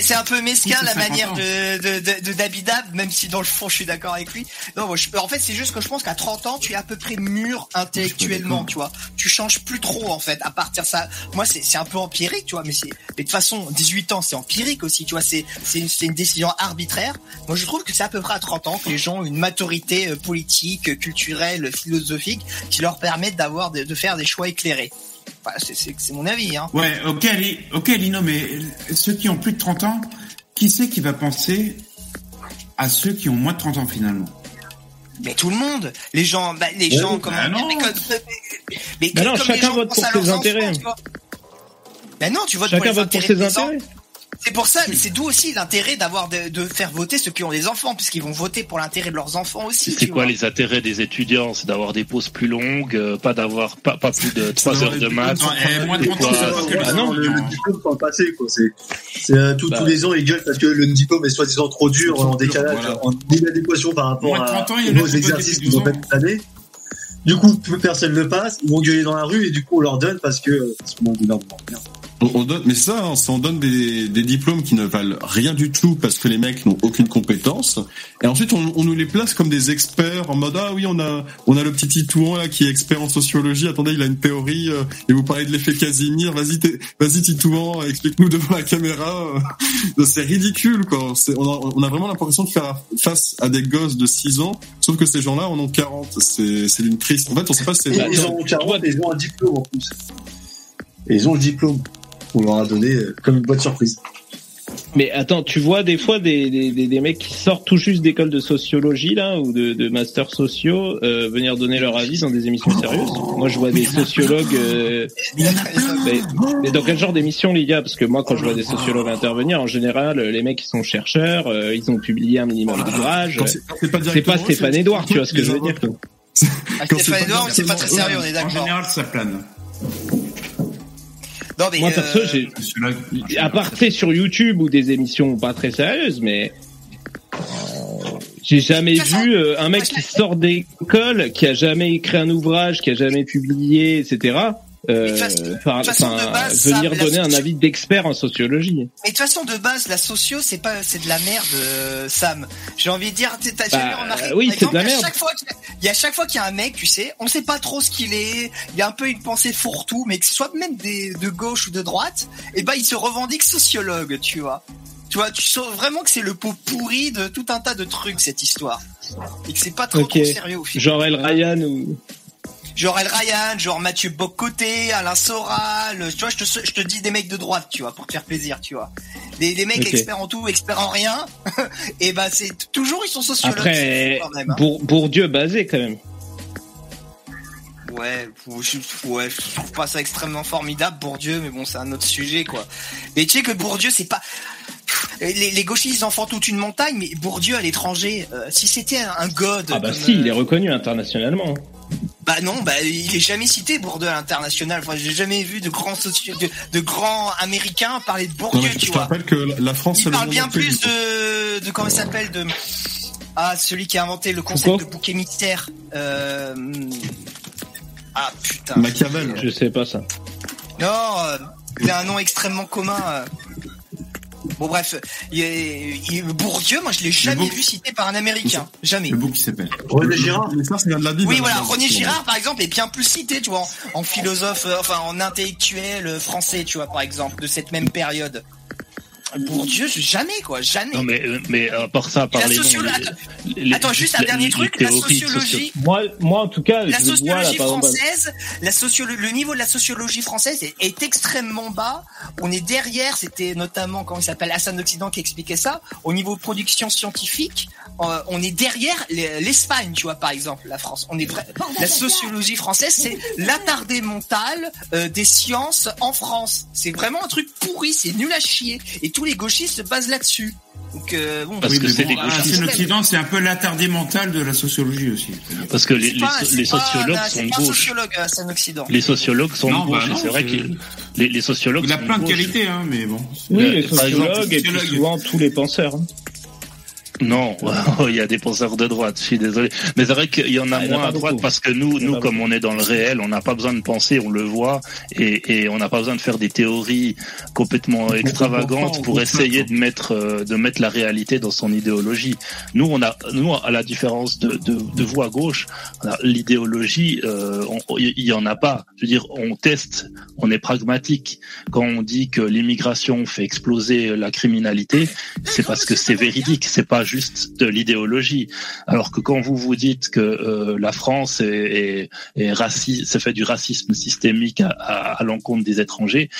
C'est un peu mesquin la c'est 50 manière de, de, de, de Dabidab, même si dans le fond je suis d'accord avec lui. Non, moi, je, en fait c'est juste que je pense qu'à 30 ans tu es à peu près mûr intellectuellement, tu vois. Tu changes plus trop en fait. À partir de ça, moi c'est c'est un peu empirique, tu vois. Mais c'est mais de toute façon 18 ans c'est empirique aussi, tu vois. C'est c'est une, une décision arbitraire. Moi je trouve que c'est à peu près à 30 ans que les gens ont une maturité euh, politique, culturelle, philosophique qui leur permettent d'avoir de faire des choix éclairés. Enfin, c'est- mon avis, hein. Ouais, ok, Ali- ok, Lino, mais ceux qui ont plus de 30 ans, qui c'est qui va penser à ceux qui ont moins de 30 ans finalement? Mais tout le monde, les gens, bah, les Ouais, gens, bah comment non. mais, comme- mais Bah non, comme chacun les gens vote pour ses enfants, intérêts. Bah non, tu votes Chacun pour les vote pour ses intérêts. C'est pour ça, c'est d'où aussi l'intérêt d'avoir de, de faire voter ceux qui ont des enfants, puisqu'ils vont voter pour l'intérêt de leurs enfants aussi. C'est quoi vois. les intérêts des étudiants? C'est d'avoir des pauses plus longues, euh, pas d'avoir pas, pas plus de 3 d'avoir heures de maths. Non, eh, moins de et 30 ans, quoi, c'est pas que Ah non, le, le diplôme le passé, quoi. C'est, euh, tout- Bah. tous les ans ils gueulent parce que le diplôme est soi-disant trop dur, en décalage, Voilà. en inadéquation par rapport Moins de à, 30 ans, il y en a aux exercices qu'ils ont 12 fait cette année. Du coup, plus personne ne passe, ils vont gueuler dans la rue et du coup on leur donne parce que parce. Merde. On, on donne, mais ça, hein, on donne des, des diplômes qui ne valent rien du tout parce que les mecs n'ont aucune compétence. Et ensuite, on, on nous les place comme des experts en mode ah oui, on a on a le petit Titouan là qui est expert en sociologie. Attendez, il a une théorie euh, et vous parlez de l'effet Casimir. Vas-y, vas-y Titouan, explique-nous devant la caméra. euh. c'est ridicule quoi. On a, on a vraiment l'impression de faire face à des gosses de 6 ans, sauf que ces gens-là en ont 40. C'est c'est une crise. En fait, on sait pas si ils ont 40 et ils ont un diplôme en plus. Et ils ont le diplôme. On leur a donné euh, comme une boîte surprise. Mais attends, tu vois des fois des, des, des, des mecs qui sortent tout juste d'école de sociologie là ou de, de master sociaux euh, venir donner leur avis dans des émissions sérieuses? Moi, je vois des sociologues. euh, mais, mais dans quel genre d'émission, les gars? Parce que moi, quand je vois des sociologues intervenir, en général, les mecs qui sont chercheurs, euh, ils ont publié un minimum d'ouvrages. C'est- pas pas Stéphane Edouard, tu vois ce que je veux dire Ah, Stéphane Edouard, mais c'est pas très sérieux, on est En d'accord. général, ça plane. Non, mais, Moi, perso, euh, j'ai à part sur YouTube ou des émissions pas très sérieuses, mais euh, j'ai jamais vu euh, un mec qui sort d'école, qui a jamais écrit un ouvrage, qui a jamais publié, etc. Euh, par- façon, de base, venir donner un avis d'expert en sociologie. Mais de toute façon, de base, la socio, c'est pas, c'est de la merde, euh, Sam. J'ai envie de dire, t'as t'as jamais Bah, remarqué. oui, c'est de la merde. il y a chaque fois qu'il y a un mec, tu sais, on sait pas trop ce qu'il est. Il y a un peu une pensée fourre-tout, mais que ce soit même des, de gauche ou de droite, et ben, il se revendique sociologue, tu vois. Tu vois, tu sens vraiment que c'est le pot pourri de tout un tas de trucs, cette histoire. Et que c'est pas trop sérieux au final. Genre El Ryan ou Genre El Ryan, genre Mathieu Bocoté, Alain Soral, tu vois, je te, je te dis des mecs de droite, tu vois, pour te faire plaisir, tu vois. Des, des mecs experts en tout, experts en rien, et ben c'est toujours ils sont sociologues. après quand même, hein. Bour- Bourdieu basé quand même. Ouais, je, ouais, je trouve pas ça extrêmement formidable, Bourdieu, mais bon, c'est un autre sujet, quoi. Mais tu sais que Bourdieu, c'est pas... Les, les gauchistes, ils en font toute une montagne, mais Bourdieu à l'étranger, euh, si c'était un, un god... Ah bah comme, si, euh, il est reconnu internationalement. Bah non, bah il est jamais cité Bourdieu à l'international. Enfin, j'ai jamais vu de grands socio- de, de grands américains parler de Non, Bourdieu, mais je tu te vois. rappelle que la France, Il parle bien plus de de comment il s'appelle de ah celui qui a inventé le concept de bouc émissaire. Euh... Ah putain. Machiavel. Je sais pas ça. Non, euh, il a un nom extrêmement commun. euh. Bon bref, il est- il- Bourdieu, moi je l'ai jamais vu cité par un Américain, jamais. Le bouc qui s'appelle. René Girard. Mais ça, vient de la Bible. Oui, voilà, là, René c'est- Girard, par exemple, est bien plus cité, tu vois, en, en philosophe, euh, enfin, en intellectuel euh, français, tu vois, par exemple, de cette même période. Bourdieu, je- jamais, quoi, jamais. Non, mais, euh, mais à part ça, La les noms, sociolo- les- Attends, les- attends, juste un les- dernier les truc, la sociologie, Moi, moi en tout cas, la je vois là, sociologie par française, la sociolo- le niveau de la sociologie française est, est extrêmement bas. On est derrière, c'était notamment comment il s'appelle Hassan Occident qui expliquait ça. Au niveau de production scientifique, euh, on est derrière les- l'Espagne, tu vois par exemple, la France. On est. La sociologie française, c'est l'attardé mental euh, des sciences en France. C'est vraiment un truc pourri, c'est nul à chier. Et tous les gauchistes se basent là-dessus. Donc, euh, bon, Parce que c'est bon, c'est l'Occident, c'est un peu l'attardé mental de la sociologie aussi. Parce que les, les, pas- les c'est sociologues pas, sont c'est de pas un gauche. sociologue, c'est un Occident. Les sociologues sont Non, de gauche. bah et non, c'est vrai que les, les sociologues Il a plein de qualités, hein, mais bon. Oui, Le- les sociologues et puis souvent tous les penseurs. hein. Non, il y a des penseurs de droite, je suis désolé. Mais c'est vrai qu'il y en a Ah, a moins pas à droite beaucoup. parce que nous, nous, a comme on est dans le réel, on n'a pas besoin de penser, on le voit, et, et on n'a pas besoin de faire des théories complètement extravagantes pour essayer de mettre euh, de mettre la réalité dans son idéologie. Nous, on a, nous, à la différence de, de, de vous à gauche, a l'idéologie, euh, il y en a pas. Je veux dire, on teste, on est pragmatique. Quand on dit que l'immigration fait exploser la criminalité, c'est parce que c'est véridique, c'est pas juste de l'idéologie. Alors que quand vous vous dites que euh, la France est, est, est raciste, ça fait du racisme systémique à, à, à l'encontre des étrangers,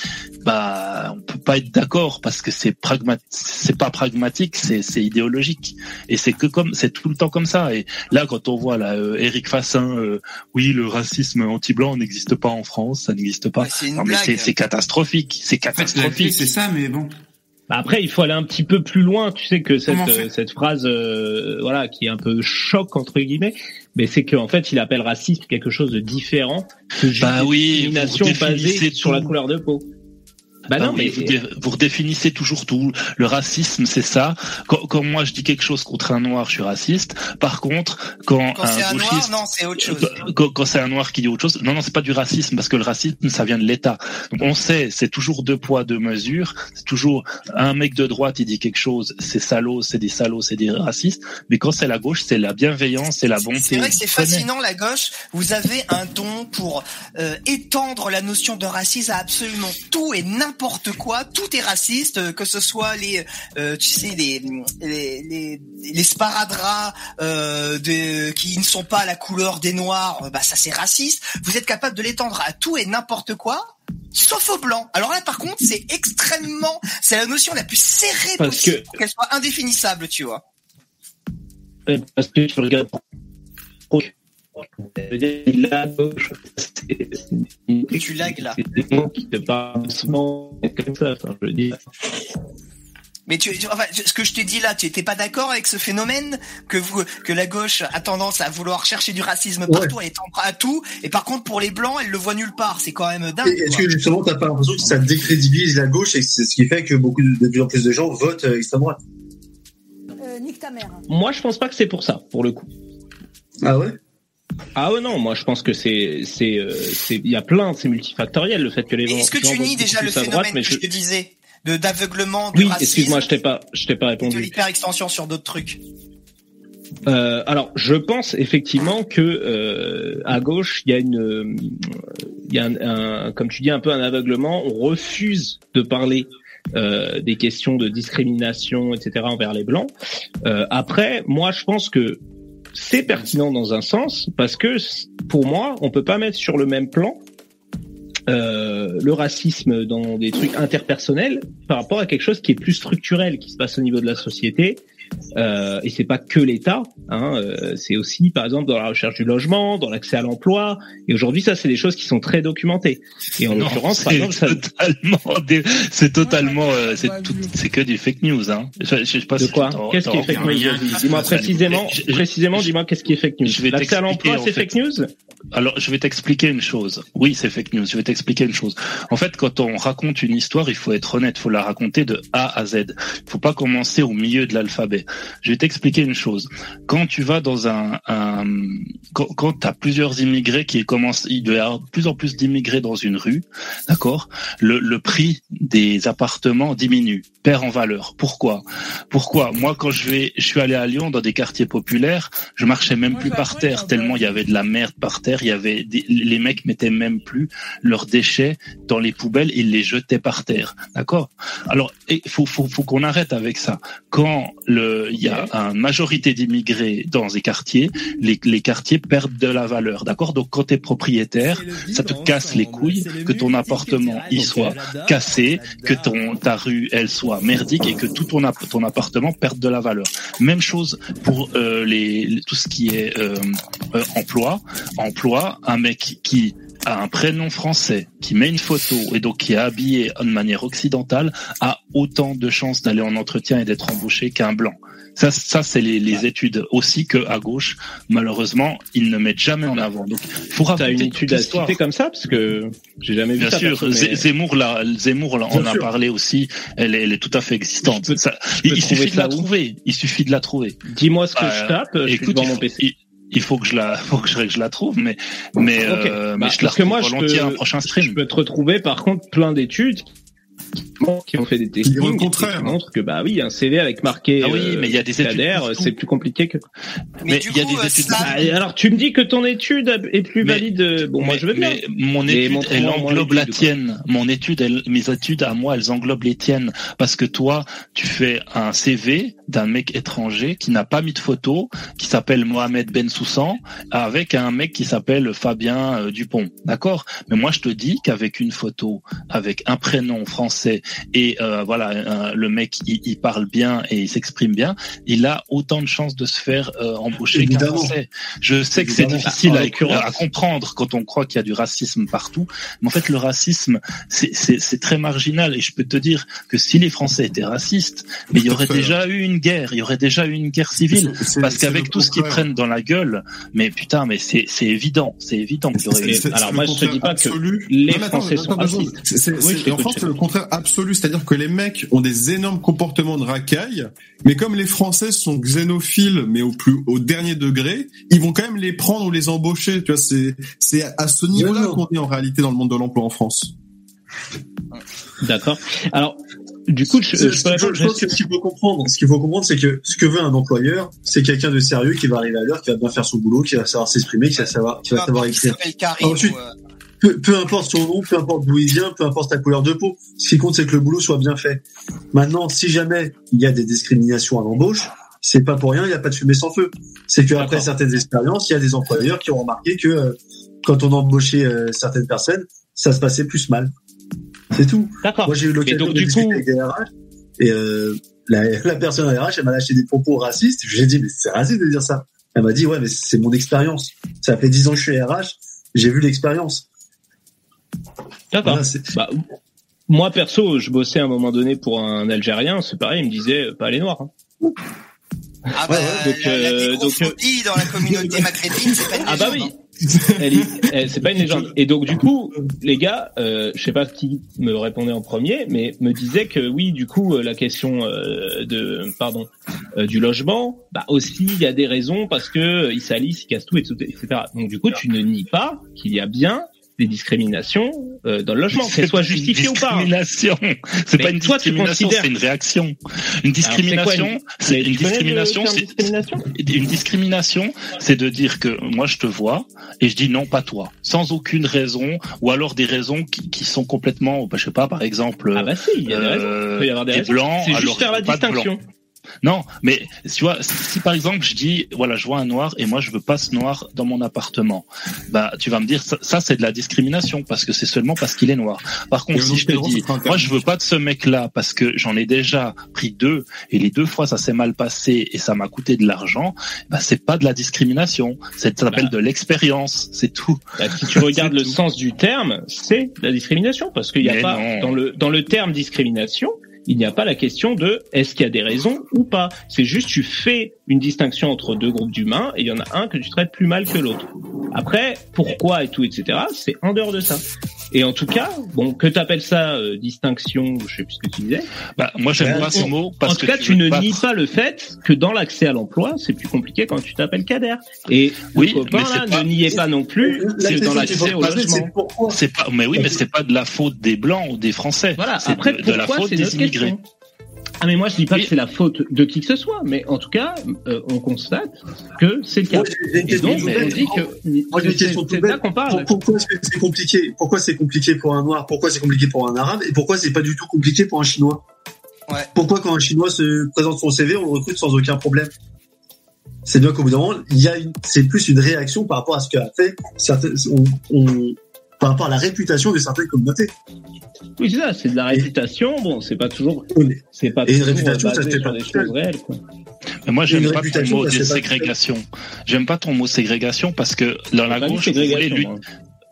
bah on peut pas être d'accord parce que c'est pragmatique, c'est pas pragmatique, c'est c'est idéologique et c'est que comme c'est tout le temps comme ça. Et là, quand on voit là euh, Éric Fassin, euh, oui, le racisme anti-blanc n'existe pas en France, ça n'existe pas. Ouais, c'est catastrophique, c'est catastrophique. c'est ça, mais bon. Bah Après, il faut aller un petit peu plus loin. Tu sais que cette, euh, cette phrase, euh, voilà, qui est un peu choc entre guillemets, mais c'est qu'en fait, il appelle racisme quelque chose de différent que Bah une oui, basée sur la couleur de peau. Bah Ah non, mais vous, dé- vous redéfinissez toujours tout. Le racisme, c'est ça. Quand, quand moi je dis quelque chose contre un noir, je suis raciste. Par contre, quand, Quand c'est un noir, non, c'est autre chose. quand, quand c'est un noir qui dit autre chose, non, non, c'est pas du racisme parce que le racisme, ça vient de l'État. Donc on sait, c'est toujours deux poids deux mesures. C'est toujours un mec de droite, il dit quelque chose, c'est salaud, c'est des salauds, c'est des racistes. Mais quand c'est la gauche, c'est la bienveillance, c'est la bonté. C'est vrai que c'est fascinant, la gauche. Vous avez un don pour euh, étendre la notion de racisme à absolument tout et n'importe quoi. Tout est raciste, euh, que ce soit les, euh, tu sais, les les les, les sparadraps euh, de, qui ne sont pas la couleur des noirs. euh, Bah ça c'est raciste. Vous êtes capable de l'étendre à tout et n'importe quoi. Sauf aux blancs. Alors là, par contre, c'est extrêmement, c'est la notion la plus serrée Parce possible que- pour qu'elle soit indéfinissable, tu vois. parce que tu regardes c'est- Tu lagues là. c'est des mots qui te parlent doucement, comme ça. Enfin, je veux dire. Mais tu, enfin, ce que je t'ai dit là, tu étais pas d'accord avec ce phénomène que vous, que la gauche a tendance à vouloir chercher du racisme partout, elle est en à tout, et par contre pour les blancs, elle le voit nulle part. C'est quand même dingue. Est-ce que justement t'as pas l'impression que ça décrédibilise la gauche et c'est ce qui fait que beaucoup de, de plus en plus de gens votent euh, extrême droite? Euh, nique ta mère. Moi, je pense pas que c'est pour ça, pour le coup. Ah ouais? Ah ouais, non, moi je pense que c'est, c'est, euh, c'est, il y a plein, c'est multifactoriel le fait que les gens. est-ce que tu nies déjà le droite, phénomène mais que je- je te disais de d'aveuglement, de Oui, excuse-moi, je t'ai pas, je t'ai pas et de répondu. l'hyper-extension sur d'autres trucs? Euh, alors, je pense effectivement que euh, à gauche, il y a une, euh, il y a un, un- comme tu dis, un peu un aveuglement. On refuse de parler euh, des questions de discrimination, etc. envers les blancs. Euh, après, moi, je pense que c'est pertinent dans un sens parce que pour moi, on peut pas mettre sur le même plan euh, le racisme dans des trucs interpersonnels par rapport à quelque chose qui est plus structurel, qui se passe au niveau de la société. Euh, et c'est pas que l'État, hein, euh, c'est aussi par exemple dans la recherche du logement, dans l'accès à l'emploi. Et aujourd'hui, ça, c'est des choses qui sont très documentées. Et en l'occurrence, par c'est exemple, ça, totalement, dé- c'est totalement, euh, c'est tout, c'est que du fake news, hein. Je, je sais pas de quoi Qu'est-ce qui est fake news Dis-moi précisément, précisément, dis-moi qu'est-ce qui est fake news. L'accès à l'emploi, c'est fake news Alors, je vais t'expliquer une chose. Oui, c'est fake news. Je vais t'expliquer une chose. En fait, quand on raconte une histoire, il faut être honnête. Il faut la raconter de A à Z. Il faut pas commencer au milieu de l'alphabet. Je vais t'expliquer une chose. Quand tu vas dans un, un quand, quand tu as plusieurs immigrés qui commencent, il doit y avoir de plus en plus d'immigrés dans une rue, d'accord le, le prix des appartements diminue, perd en valeur. Pourquoi? Pourquoi? Moi, quand je vais, je suis allé à Lyon dans des quartiers populaires, je marchais même plus par terre tellement il y avait de la merde par terre. Il y avait des- les mecs mettaient même plus leurs déchets dans les poubelles, ils les jetaient par terre. D'accord? Alors, il faut, faut, faut qu'on arrête avec ça. Quand le, il y a une majorité d'immigrés dans des quartiers, les, les quartiers perdent de la valeur. D'accord? Donc, quand tu es propriétaire, ça te casse les couilles que ton appartement il soit cassé, que ton ta rue elle soit merdique et que tout ton, ton appartement perde de la valeur. Même chose pour euh, les, les- tout ce qui est euh, euh, emploi. Emploi, un mec qui a un prénom français, qui met une photo et donc qui est habillé de manière occidentale, a autant de chances d'aller en entretien et d'être embauché qu'un blanc. Ça, ça c'est les, les études aussi que à gauche, malheureusement, ils ne mettent jamais en avant. Donc, faut T'as raconter une étude à citer comme ça? Parce que j'ai jamais vu Bien ça. sûr, mais- Zé- Zemmour, là, Zemmour, là, Bien on a sûr. parlé aussi. Elle est, elle est tout à fait existante. Ça- il, suffit de la trouver. Il suffit de la trouver. Dis-moi ce que Bah, je tape, je suis écoute, devant mon PC. Il, il faut que je la, faut que je, que je la trouve, mais, mais, Ok. euh, Bah, mais je la parce que moi, je volontiers peux- à un prochain stream. Je peux te retrouver par contre plein d'études qui ont fait des contraire. qui montrent que bah oui un CV avec marqué Ah oui, euh, mais il y a des études Kader, partout. c'est plus compliqué que Mais il y a des études. Ah, et alors tu me dis que ton étude est plus Mais- valide euh, bon moi Mais- je veux bien mais mon étude, elle englobe la tienne. Mon étude, elle- mes études à moi, elles englobent les tiennes. Parce que toi, tu fais un CV d'un mec étranger qui n'a pas mis de photo, qui s'appelle Mohamed Ben Soussan, avec un mec qui s'appelle Fabien euh, Dupont. D'accord? Mais moi, je te dis qu'avec une photo, avec un prénom français et euh, voilà, euh, le mec, il, il parle bien et il s'exprime bien, il a autant de chances de se faire euh, embaucher qu'un français. Je sais que c'est difficile En à, comprendre quand on croit qu'il y a du racisme partout. Mais en fait, le racisme, c'est- très marginal. Et je peux te dire que si les Français étaient racistes, mais il y aurait déjà eu une guerre, il y aurait déjà eu une guerre civile. C'est- c'est- Parce qu'avec tout ce qu'ils prennent dans la gueule, mais putain, mais c'est c'est évident, c'est évident qu'il y aurait eu. C'est- c'est alors moi, je te dis pas que absolu. les Non, attends, Français attends, sont attends, racistes. C'est, c'est- Oui, c'est- je t'écoute, en fait, c'est le contraire absolu, c'est-à-dire que les mecs ont des énormes comportements de racaille, mais comme les Français sont xénophiles, mais au plus au dernier degré, ils vont quand même les prendre ou les embaucher. Tu vois, c'est c'est à ce niveau-là qu'on est en réalité dans le monde de l'emploi en France. d'accord alors du coup je, Je, je peux répondre je pense que ce qu'il faut comprendre, ce qu'il faut comprendre, c'est que ce que veut un employeur, c'est quelqu'un de sérieux qui va arriver à l'heure, qui va bien faire son boulot, qui va savoir s'exprimer, qui va savoir, qui va savoir Qui écrire. Ensuite, euh, peu, peu importe son nom, peu importe d'où il vient, peu importe sa couleur de peau. Ce qui compte, c'est que le boulot soit bien fait. Maintenant, si jamais il y a des discriminations à l'embauche, c'est pas pour rien, il n'y a pas de fumée sans feu. C'est qu'après D'accord. certaines expériences, il y a des employeurs qui ont remarqué que euh, quand on embauchait euh, certaines personnes, ça se passait plus mal. C'est tout. d'accord Moi, j'ai eu l'occasion donc de du discuter coup avec des RH et euh, la, la personne à RH, elle m'a lâché des propos racistes. J'ai dit, mais c'est raciste de dire ça. Elle m'a dit, ouais, mais c'est mon expérience. Ça fait 10 ans que je suis RH, j'ai vu l'expérience. d'accord Voilà, Bah, moi perso je bossais à un moment donné pour un Algérien c'est pareil il me disait euh, pas les noirs hein. Ah bah, donc, la, la euh, donc, négrophobie dans la communauté maghrébine, c'est pas une Ah bah oui. hein. C'est pas une légende. Et donc du coup, les gars, euh, je sais pas qui me répondait en premier, mais me disait que oui, du coup, euh, la question euh, de, pardon, euh, du logement, bah aussi il y a des raisons parce que ils salissent, ils cassent tout, etc. etc. Donc du coup, tu ne nies pas qu'il y a bien des discriminations euh, dans le logement, qu'elles soient justifiées ou pas. hein. Discrimination. C'est pas une toi, discrimination, considères- c'est une réaction. Une discrimination, une- c'est une discrimination, c'est une discrimination, c'est de dire que moi je te vois et je dis non pas toi, sans aucune raison, ou alors des raisons qui, qui sont complètement, bah, je sais pas, par exemple, Ah bah si, il y a des raisons. euh, Il peut y avoir des raisons. blancs, C'est alors juste faire la distinction. Non, mais tu vois, si, par exemple je dis, voilà, je vois un noir et moi je veux pas ce noir dans mon appartement, bah tu vas me dire ça, ça, c'est de la discrimination parce que c'est seulement parce qu'il est noir. Par contre, Et si je te dis, moi je veux pas de ce mec-là parce que j'en ai déjà pris deux et les deux fois ça s'est mal passé et ça m'a coûté de l'argent, bah c'est pas de la discrimination, ça s'appelle Bah. de l'expérience, c'est tout. Bah, si tu regardes le tout. sens du terme, c'est la discrimination parce qu'il n'y a Mais pas non. dans le dans le terme discrimination, il n'y a pas la question de est-ce qu'il y a des raisons ou pas. C'est juste tu fais une distinction entre deux groupes d'humains et il y en a un que tu traites plus mal que l'autre. Après, pourquoi et tout, etc. C'est en dehors de ça. Et en tout cas, bon, que t'appelles ça euh, distinction, je sais plus ce que tu disais. Bah moi j'aime pas ce mot parce en tout que cas, tu ne nies pas le fait que dans l'accès à l'emploi, c'est plus compliqué quand tu t'appelles Kader. Et Oui, copain mais là, pas- ne niez pas non plus c'est dans l'accès au logement. c'est pas, mais oui, mais c'est pas de la faute des blancs ou des français. Voilà. c'est Après, de, de la faute des immigrés. question? Ah mais moi je dis pas Oui. que c'est la faute de qui que ce soit, mais en tout cas euh, on constate que c'est le cas. Et donc on bête. dit que Moi, j'ai une c'est là qu'on parle. Pour- Pourquoi est-ce que c'est compliqué Pourquoi c'est compliqué pour un noir Pourquoi c'est compliqué pour un arabe Et pourquoi c'est pas du tout compliqué pour un chinois Ouais. Pourquoi quand un chinois se présente son CV, on le recrute sans aucun problème? C'est bien qu'au bout d'un moment, il y a une, c'est plus une réaction par rapport à ce qu'a fait on, on- par rapport à la réputation de certaines communautés. Oui c'est ça, c'est de la réputation. Bon c'est pas toujours, c'est pas Et une toujours réputation, ça sur pas des choses réelles. Quoi. Mais moi, j'aime pas ton mot de ségrégation. J'aime pas ton mot ségrégation parce que dans la gauche, vous voulez lutter. moi.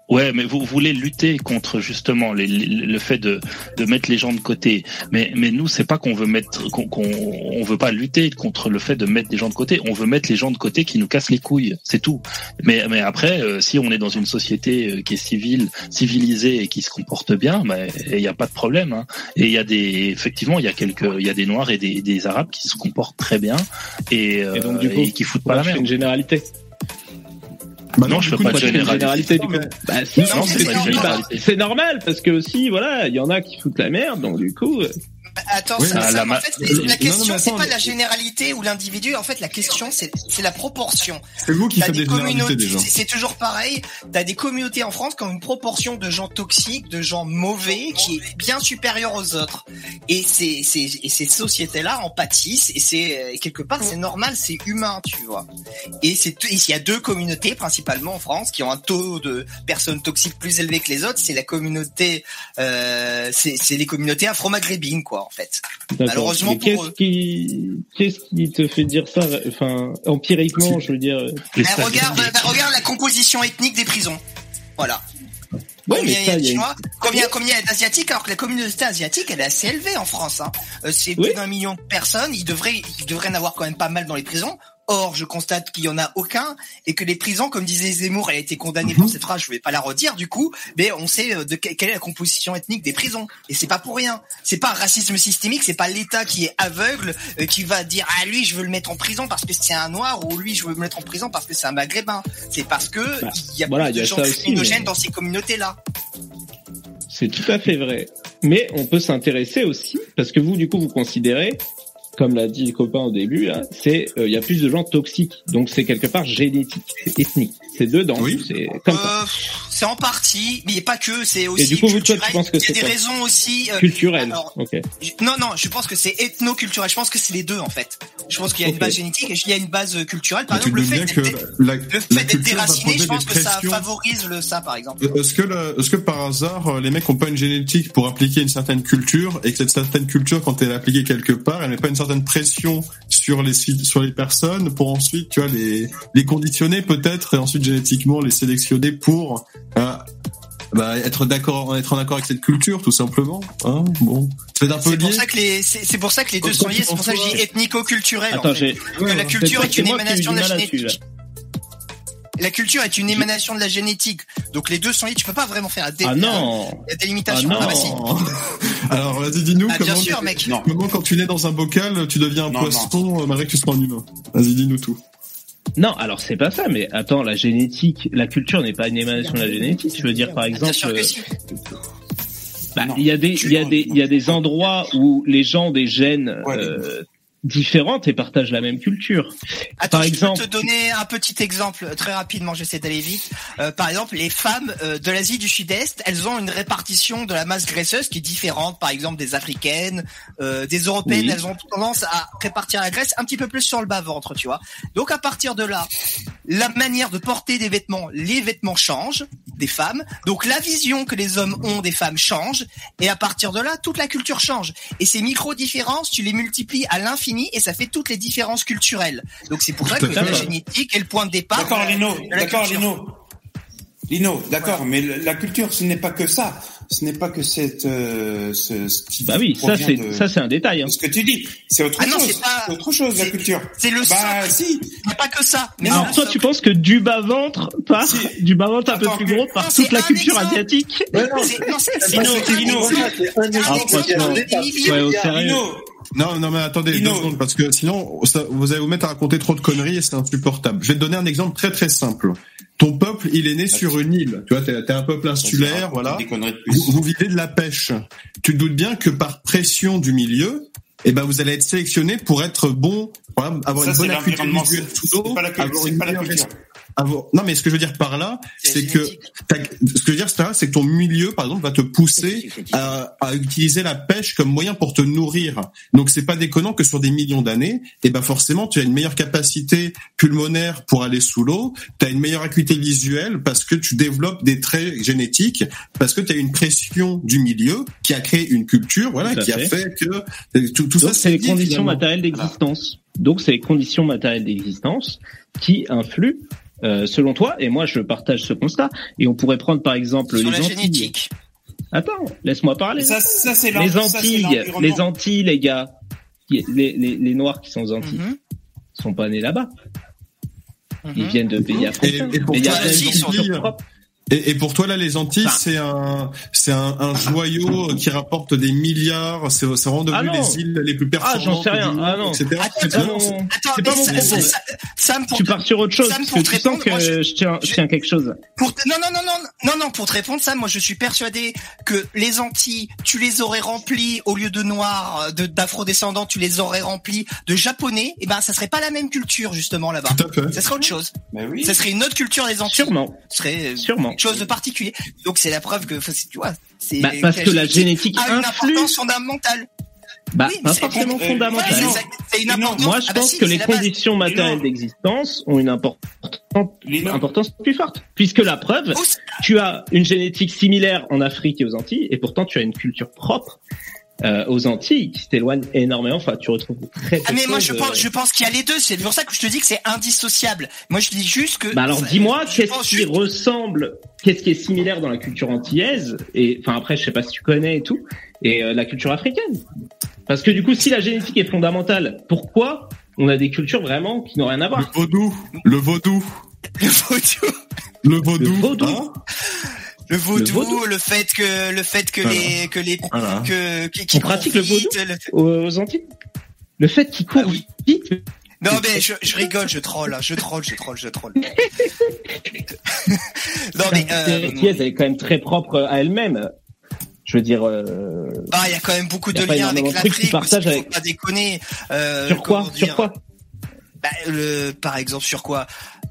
Ouais, mais vous voulez lutter contre justement les, les- le fait de, de mettre les gens de côté. Mais, mais nous, c'est pas qu'on veut mettre, qu'on, qu'on on veut pas lutter contre le fait de mettre des gens de côté. On veut mettre les gens de côté qui nous cassent les couilles. C'est tout. Mais, mais après, euh, si on est dans une société euh, qui est civile, civilisée et qui se comporte bien, bah, il n'y a pas de problème. hein. Et il y a des, effectivement, il y a quelques, il y a des noirs et des, des arabes qui se comportent très bien et, euh, Et donc, du coup, et qui foutent pas la merde. une généralité. Bah non, je fais pas de généralité. généralité du coup. Bah si, Non, non, c'est normal. généralité. C'est normal parce que aussi, voilà, il y en a qui foutent la merde, donc du coup. Attends, Oui, ça, la en fait, c'est- la question, c'est pas mais- la généralité ou l'individu. En fait, la question, c'est c'est la proportion. C'est vous qui faites des déjà. c'est- C'est toujours pareil. T'as des communautés en France qui ont une proportion de gens toxiques, de gens mauvais, qui est bien supérieure aux autres. Et ces, ces, et ces sociétés-là en pâtissent. Et c'est quelque part, c'est normal, c'est humain, tu vois. Et c'est il y a deux communautés principalement en France qui ont un taux de personnes toxiques plus élevé que les autres. C'est la communauté, euh, c'est c'est les communautés afro-maghrébines, quoi, en fait. Malheureusement Mais pour qu'est-ce qui, qu'est-ce qui te fait dire ça, enfin, empiriquement, je veux dire. Eh, regarde, bah, regarde la composition ethnique des prisons. Voilà. Ouais, combien mais il y a de a Chinois, combien, combien il y a d'Asiatiques, alors que la communauté asiatique, elle est assez élevée en France. Hein. Euh, c'est plus d'un million de personnes, il devrait, il devrait en avoir quand même pas mal dans les prisons. Or, je constate qu'il y en a aucun, et que les prisons, comme disait Zemmour, elle a été condamnée Mhm. pour cette phrase, je vais pas la redire du coup, mais on sait euh, de quelle est la composition ethnique des prisons. Et c'est pas pour rien. C'est pas un racisme systémique, c'est pas l'État qui est aveugle, euh, qui va dire, ah lui, je veux le mettre en prison parce que c'est un noir, ou lui, je veux le mettre en prison parce que c'est un maghrébin. C'est parce que il y a voilà, plus de gens mais- dans ces communautés-là. C'est tout à fait vrai. Mais on peut s'intéresser aussi, parce que vous, du coup, vous considérez, comme l'a dit le copain au début, là, c'est euh, il y a plus de gens toxiques, donc c'est quelque part génétique, c'est ethnique, c'est dedans, c'est comme ça. Euh, c'est en partie, mais pas que, c'est aussi Et du coup, vous, toi, tu culturel. penses que Il y a c'est des quoi raisons aussi euh, Culturel. alors, Ok. je- non, non, je pense que c'est ethno-culturel. Je pense que c'est les deux en fait. Je pense qu'il y a une Ok. base génétique et il y a une base euh, culturelle. Par exemple, le fait d'être déraciné, je pense que ça favorise le ça, par exemple. Est-ce que, le- est-ce que par hasard, euh, les mecs ont pas une génétique pour appliquer une certaine culture et que cette certaine culture, quand elle est appliquée quelque part, elle met pas une certaine pression sur les sur les personnes pour ensuite, tu vois, les les conditionner peut-être et ensuite génétiquement les sélectionner pour euh, bah, être d'accord, être en accord avec cette culture, tout simplement. Hein bon, c'est un peu C'est pour ça que les, c'est c'est pour ça que les deux sont liés. C'est pour ça que je dis ethnico-culturel. en Attends, fait. j'ai- Que la culture est une émanation de la génétique. La culture est une émanation de la génétique. Donc les deux sont liés. Tu peux pas vraiment faire la dé- Ah non. la délimitation. Ah non. bah si. Alors vas-y, dis-nous Ah, bien comment, sûr, mec. comment quand tu nais dans un bocal, tu deviens un Non, poisson euh, malgré que tu sois un humain. Vas-y, dis-nous tout. Non, alors c'est pas ça, mais attends, la génétique, la culture n'est pas une émanation de la génétique. Je veux dire, par exemple, euh, bah, il y a des, il y a des, il y a des endroits où les gens ont des gènes euh, différentes et partagent la même culture. Attends, par je exemple, peux te donner un petit exemple très rapidement. J'essaie d'aller vite. Euh, par exemple, les femmes euh, de l'Asie du Sud-Est, elles ont une répartition de la masse graisseuse qui est différente. Par exemple, des Africaines, euh, des Européennes, Oui. elles ont tendance à répartir la graisse un petit peu plus sur le bas ventre, tu vois. Donc à partir de là, la manière de porter des vêtements, les vêtements changent des femmes. Donc la vision que les hommes ont des femmes change. Et à partir de là, toute la culture change. Et ces micro différences, tu les multiplies à l'infini et ça fait toutes les différences culturelles. Donc c'est pour ça que la génétique est le point de départ. D'accord, Lino. D'accord. Lino. Lino, d'accord, mais le- la culture, ce n'est pas que ça. Ce n'est pas que cette, euh, ce, ce qui bah oui, ça provient c'est, de- ça c'est un détail. Hein. Ce que tu dis, c'est autre Ah non, chose. c'est pas- C'est autre chose, la culture. C'est le Bah, socle. si. Il n'y a pas que ça. Mais Alors toi, tu penses que du bas ventre par du bas ventre un peu plus gros par Non, toute la culture exemple. asiatique C'est- non, c'est- c'est- Lino, au sérieux. Non, non, mais attendez Lino. deux secondes, parce que sinon, ça- vous allez vous mettre à raconter trop de conneries et c'est insupportable. Je vais te donner un exemple très très simple. Ton peuple, il est né sur une île. Tu vois, t'es un peuple insulaire, voilà. Vous, vous vivez de la pêche. Tu te doutes bien que par pression du milieu, eh ben, vous allez être sélectionné pour être bon, voilà, avoir Ça, une bonne avoir une pas la meilleure culture. Avoir- Non, mais ce que je veux dire par là, C'est que ce que je veux dire, c'est c'est que ton milieu, par exemple, va te pousser à, à utiliser la pêche comme moyen pour te nourrir. Donc, c'est pas déconnant que sur des millions d'années, et ben forcément, tu as une meilleure capacité pulmonaire pour aller sous l'eau, tu as une meilleure acuité visuelle parce que tu développes des traits génétiques, parce que tu as une pression du milieu qui a créé une culture, voilà, qui a fait. que tout, tout Donc ça, c'est les conditions finalement. matérielles d'existence. Donc c'est les conditions matérielles d'existence qui influent euh, selon toi, et moi je partage ce constat, et on pourrait prendre par exemple Sur les la Antilles. génétique. Attends, laisse-moi parler. Ça, ça c'est les ça, c'est Antilles, les Antilles, les gars, les, les, les Noirs qui sont aux Antilles, Mhm. sont pas nés là-bas. Ils Mhm. viennent de pays africains. et pour Mais il y a toi, plein de les cultures Antilles, propres. Et, et pour toi là, les Antilles, Enfin. c'est un, c'est un, un joyau qui rapporte des milliards. C'est, c'est vraiment devenu Ah les îles les plus Ah, performantes. j'en sais du rien. monde, Ah non. etc. Attends, C'est pas attends, pas mon ça- ça- ça- Sam, pour Tu pars sur autre chose, Sam, parce que te tu sens répondre, que moi, je- je tiens, je tiens quelque chose. Pour non, non, non, non, non, non, pour te répondre ça, moi je suis persuadé que les Antilles, tu les aurais remplis au lieu de noirs, de d'afro-descendants, tu les aurais remplis de japonais, et ben ça serait pas la même culture justement là-bas. Tout à fait. Ça serait autre chose. Mais oui. Ça serait une autre culture des Antilles. Sûrement. Ce serait euh, Sûrement. Quelque chose de particulier. Donc c'est la preuve que, tu vois, c'est Bah, parce que la génétique a une influe. importance fondamentale. Bah, Oui, pas forcément euh, Ouais, fondamentale. c'est non. ça, c'est une Non, importance. Moi, je Ah bah pense si, que les conditions matérielles d'existence ont une importance, importance plus forte. Puisque la preuve, tu as une génétique similaire en Afrique et aux Antilles, et pourtant tu as une culture propre euh, aux Antilles qui t'éloigne énormément. Enfin, tu retrouves très. Ah mais moi je pense, je pense qu'il y a les deux. C'est pour ça que je te dis que c'est indissociable. Moi je dis juste que. Bah alors dis-moi qu'est-ce qui juste- ressemble, qu'est-ce qui est similaire dans la culture antillaise et enfin après je sais pas si tu connais et tout et euh, la culture africaine. Parce que du coup si la génétique est fondamentale, pourquoi on a des cultures vraiment qui n'ont rien à Le voir vaudou, le vaudou, Le vaudou, le vaudou. Le vaudou. hein? Le vaudou, Le vaudou. le fait que le fait que Voilà. les que les Voilà. que qui, qui pratique le vaudou le- aux, Antilles? Le fait qu'ils courent Ah oui. vite? Non mais je, je rigole, je troll, hein, je troll, je troll, je troll. non mais euh, antillaise elle est quand même très propre à elle-même. Je veux dire. euh, bah il y a quand même beaucoup de liens avec l'Afrique. aussi, partagent Faut avec- pas déconner. Euh, sur quoi? Sur quoi? Bah, le, par exemple sur quoi?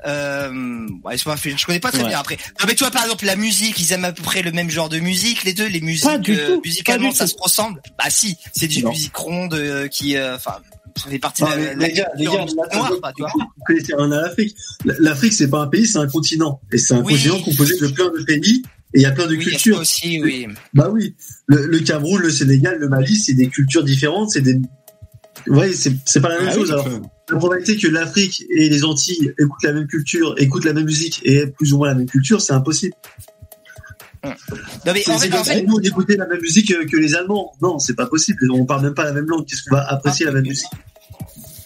Euh, ouais, je connais pas très Ouais. bien après. Non mais tu vois par exemple la musique, ils aiment à peu près le même genre de musique, les deux, les musiques Pas du euh, tout, musicalement pas du ça tout. se ressemble. Bah si, c'est du Non. musique ronde euh, qui, euh, enfin, ça fait partie Non, de la, la les gars, les culture gars, noire, pas, tu vois. vous connaissez rien à l'Afrique. L'Afrique, c'est pas un pays, c'est un continent. Et c'est un Oui. continent composé de plein de pays. Et il y a plein de Oui, a cultures. aussi, oui. Bah oui. Le, le Cameroun, le Sénégal, le Mali, c'est des cultures différentes. C'est des. Ouais, c'est c'est pas la même Ah chose. oui, Alors, la probabilité que l'Afrique et les Antilles écoutent la même culture, écoutent la même musique et aient plus ou moins la même culture, c'est impossible. Non mais C'est en c'est fait, comme en si fait, nous on écoutait la même musique que, que les Allemands. Non, c'est pas possible. On parle même pas la même langue. Qu'est-ce qu'on va apprécier la même musique?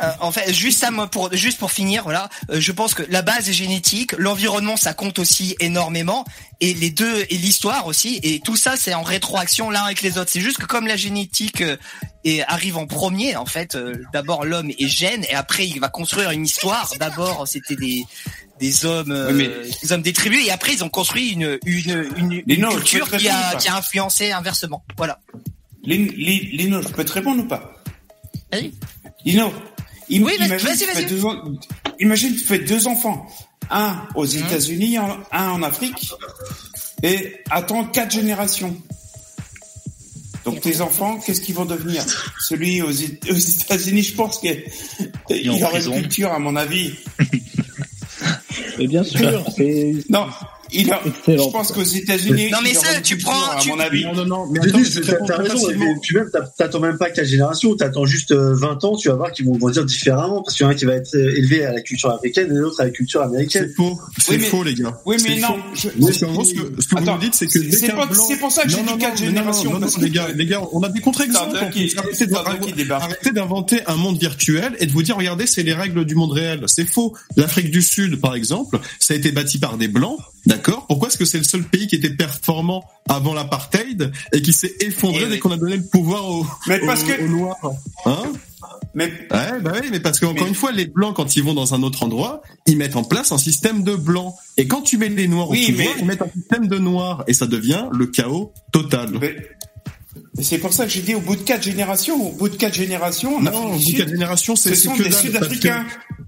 Euh, en fait, juste ça, moi, pour juste pour finir, voilà, euh, je pense que la base est génétique, l'environnement ça compte aussi énormément, et les deux et l'histoire aussi, et tout ça c'est en rétroaction l'un avec les autres. C'est juste que comme la génétique euh, et arrive en premier, en fait, euh, d'abord l'homme est gène, et après il va construire une histoire. D'abord c'était des des hommes, euh, Oui, mais- des hommes des tribus, et après ils ont construit une une une, non, culture qui a qui a influencé inversement. Voilà. Lin- Lin- Lino, je peux te répondre ou pas Vas-y. Lino, Oui, imagine, fais vas-y. deux en- imagine tu fais deux enfants, un aux Hum. États-Unis, un un en Afrique, et attends quatre générations. Donc tes enfants, qu'est-ce qu'ils vont devenir? Celui aux, États-Unis, je pense qu'il est en aura une culture, à mon avis. Mais bien sûr, c'est. Non, il a, Excellent. je pense qu'aux États-Unis, Non, mais ça, tu prends- à tu- mon avis. Non, non, non, mais Mais attends, dis, je t'as raison, mais puis même, t'attends même pas quatre générations, t'attends juste euh, 20 ans, tu vas voir qu'ils vont grandir différemment, parce qu'il y en a un qui va être euh, élevé à la culture africaine et l'autre à la culture américaine. C'est faux, c'est Oui, mais- faux, les gars. Oui, mais C'est non. je- Oui, c'est ce que, ce que vous Attends, me dites, c'est que c'est qu'un pas- blanc- c'est pour ça que j'ai dit non, quatre non, générations, Non, non, les que- gars, les gars, on a des contre-exemples. Arrêtez d'inventer un monde virtuel et de vous dire, regardez, c'est les règles du monde réel. C'est faux. L'Afrique du Sud, par exemple, ça a été bâti par des blancs, d'accord Pourquoi est-ce que c'est le seul pays qui était performant avant l'apartheid et qui s'est effondré dès oui. qu'on a donné le pouvoir aux, Mais parce aux- que- aux noirs Hein Mais Ouais, bah oui, mais parce qu'encore Mais- une fois, les blancs, quand ils vont dans un autre endroit, ils mettent en place un système de blancs. Et quand tu mets les noirs Oui, au pouvoir, mais- ils mettent un système de noirs. Et ça devient le chaos total. Mais- c'est pour ça que j'ai dit au bout de quatre générations, au bout de quatre générations, en non, Afrique au bout de quatre générations, c'est ce sont que des Sud-Africains.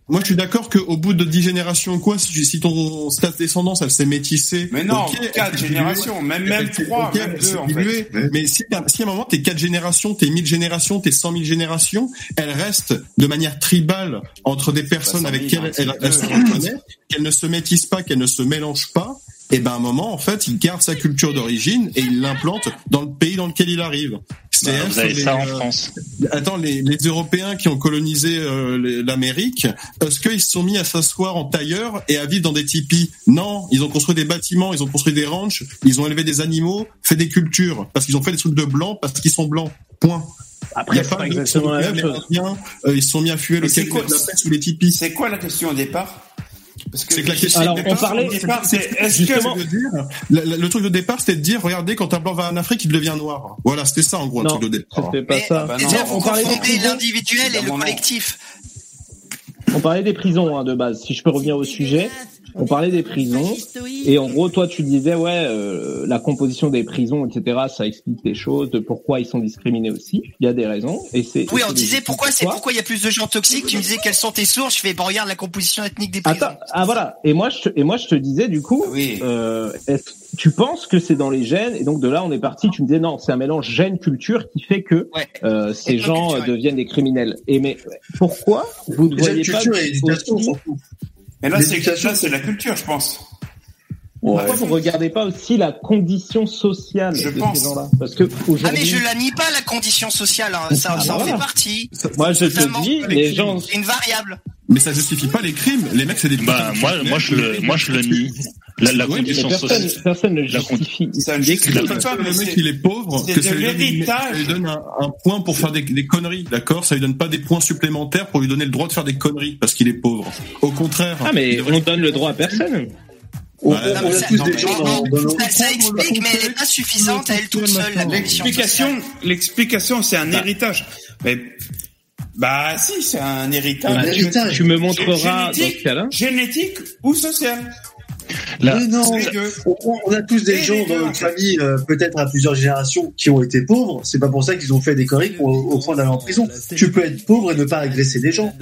Moi, je suis d'accord qu'au bout de dix générations, quoi, si, si ton stat descendance, elle s'est métissée. Mais non, ok, quatre elle s'est générations, diluée, même- même elle s'est- trois, ok, même elle deux, s'est en fait. diluée. Mais si, si à un moment, tes quatre générations, tes mille générations, tes cent mille générations, elles restent de manière tribale entre des personnes avec c'est elles, elles se deux. reconnaissent, qu'elles ne se métissent pas, qu'elles ne se mélangent pas, et ben à un moment, en fait, il garde sa culture d'origine et il l'implante dans le pays dans lequel il arrive. STF. vous avez les, ça en euh, France. Attends, les, les Européens qui ont colonisé euh, l'Amérique, est-ce qu'ils se sont mis à s'asseoir en tailleur et à vivre dans des tipis? Non, ils ont construit des bâtiments, ils ont construit des ranchs, ils ont élevé des animaux, fait des cultures, parce qu'ils ont fait des trucs de blancs, parce qu'ils sont blancs. Point. Après, Il y a c'est pas exactement la même les chose. Indiens, euh, ils se sont mis à fuir le sous les tipis. C'est quoi la question au départ? C'est que la question Alors, de on départ, parlait- départ, c'est est-ce justement, que de dire, le, le- le truc de départ, c'était de dire, regardez, quand un blanc va en Afrique, il devient noir. Voilà, c'était ça en gros le truc de départ. c'était pas Mais ça. bah non, vous on parlait des confondez prisons. l'individuel et le collectif. On parlait des prisons hein, de base. Si je peux revenir au sujet, on parlait des prisons. Et en gros, toi, tu disais, ouais, euh, la composition des prisons, etc., ça explique des choses, de pourquoi ils sont discriminés aussi. Il y a des raisons. Et c'est. Oui, et on disait pourquoi c'est pourquoi il y a plus de gens toxiques. Tu me disais quelles sont tes sources. Je fais bon, regarde la composition ethnique des prisons. Attends, ah voilà. Et moi, je te, et moi, je te disais du coup, Oui. euh, est-ce- tu penses que c'est dans les gènes Et donc de là, on est parti. Tu me disais non, c'est un mélange gène-culture qui fait que Ouais. euh, ces gens culturel. deviennent des criminels. Et mais pourquoi vous ne voyez pas aussi-. Mais là, c'est L'éducation, là, c'est la culture, je pense. Pourquoi vous regardez pas aussi la condition sociale Je de pense. ces gens-là Parce que Ah aujourd'hui, mais je la nie pas la condition sociale. hein. Ça, ça en voilà. fait partie. moi je te dis, les gens, C'est une variable. Mais ça justifie pas les crimes. Les mecs, c'est des Bah, moi, moi, je le, moi, je le nie. La, la Oui, condition personne, sociale. personne ne La justifie. Ça ne Des justifie crimes. pas, le mec il est pauvre, c'est que de ça lui donne, l'héritage. ça lui donne un, un point pour faire des, des conneries, d'accord? Ça lui donne pas des points supplémentaires pour lui donner le droit de faire des conneries parce qu'il est pauvre. Au contraire. Ah mais on donne le droit à personne. On, on a ça- tous non, des gens dans. Ça, ça explique, mais elle n'est pas suffisante à elle toute seule. La L'explication, l'explication, c'est un héritage. Mais bah si, c'est un héritage. Un héritage. Tu me montreras dans Génétique. ce. Génétique ou social. Là, Mais non, on, a tous des gens dans notre famille, euh, peut-être à plusieurs générations, qui ont été pauvres. C'est pas pour ça qu'ils ont fait des conneries au, au point d'aller en prison. Tu peux être pauvre et ne pas agresser des gens.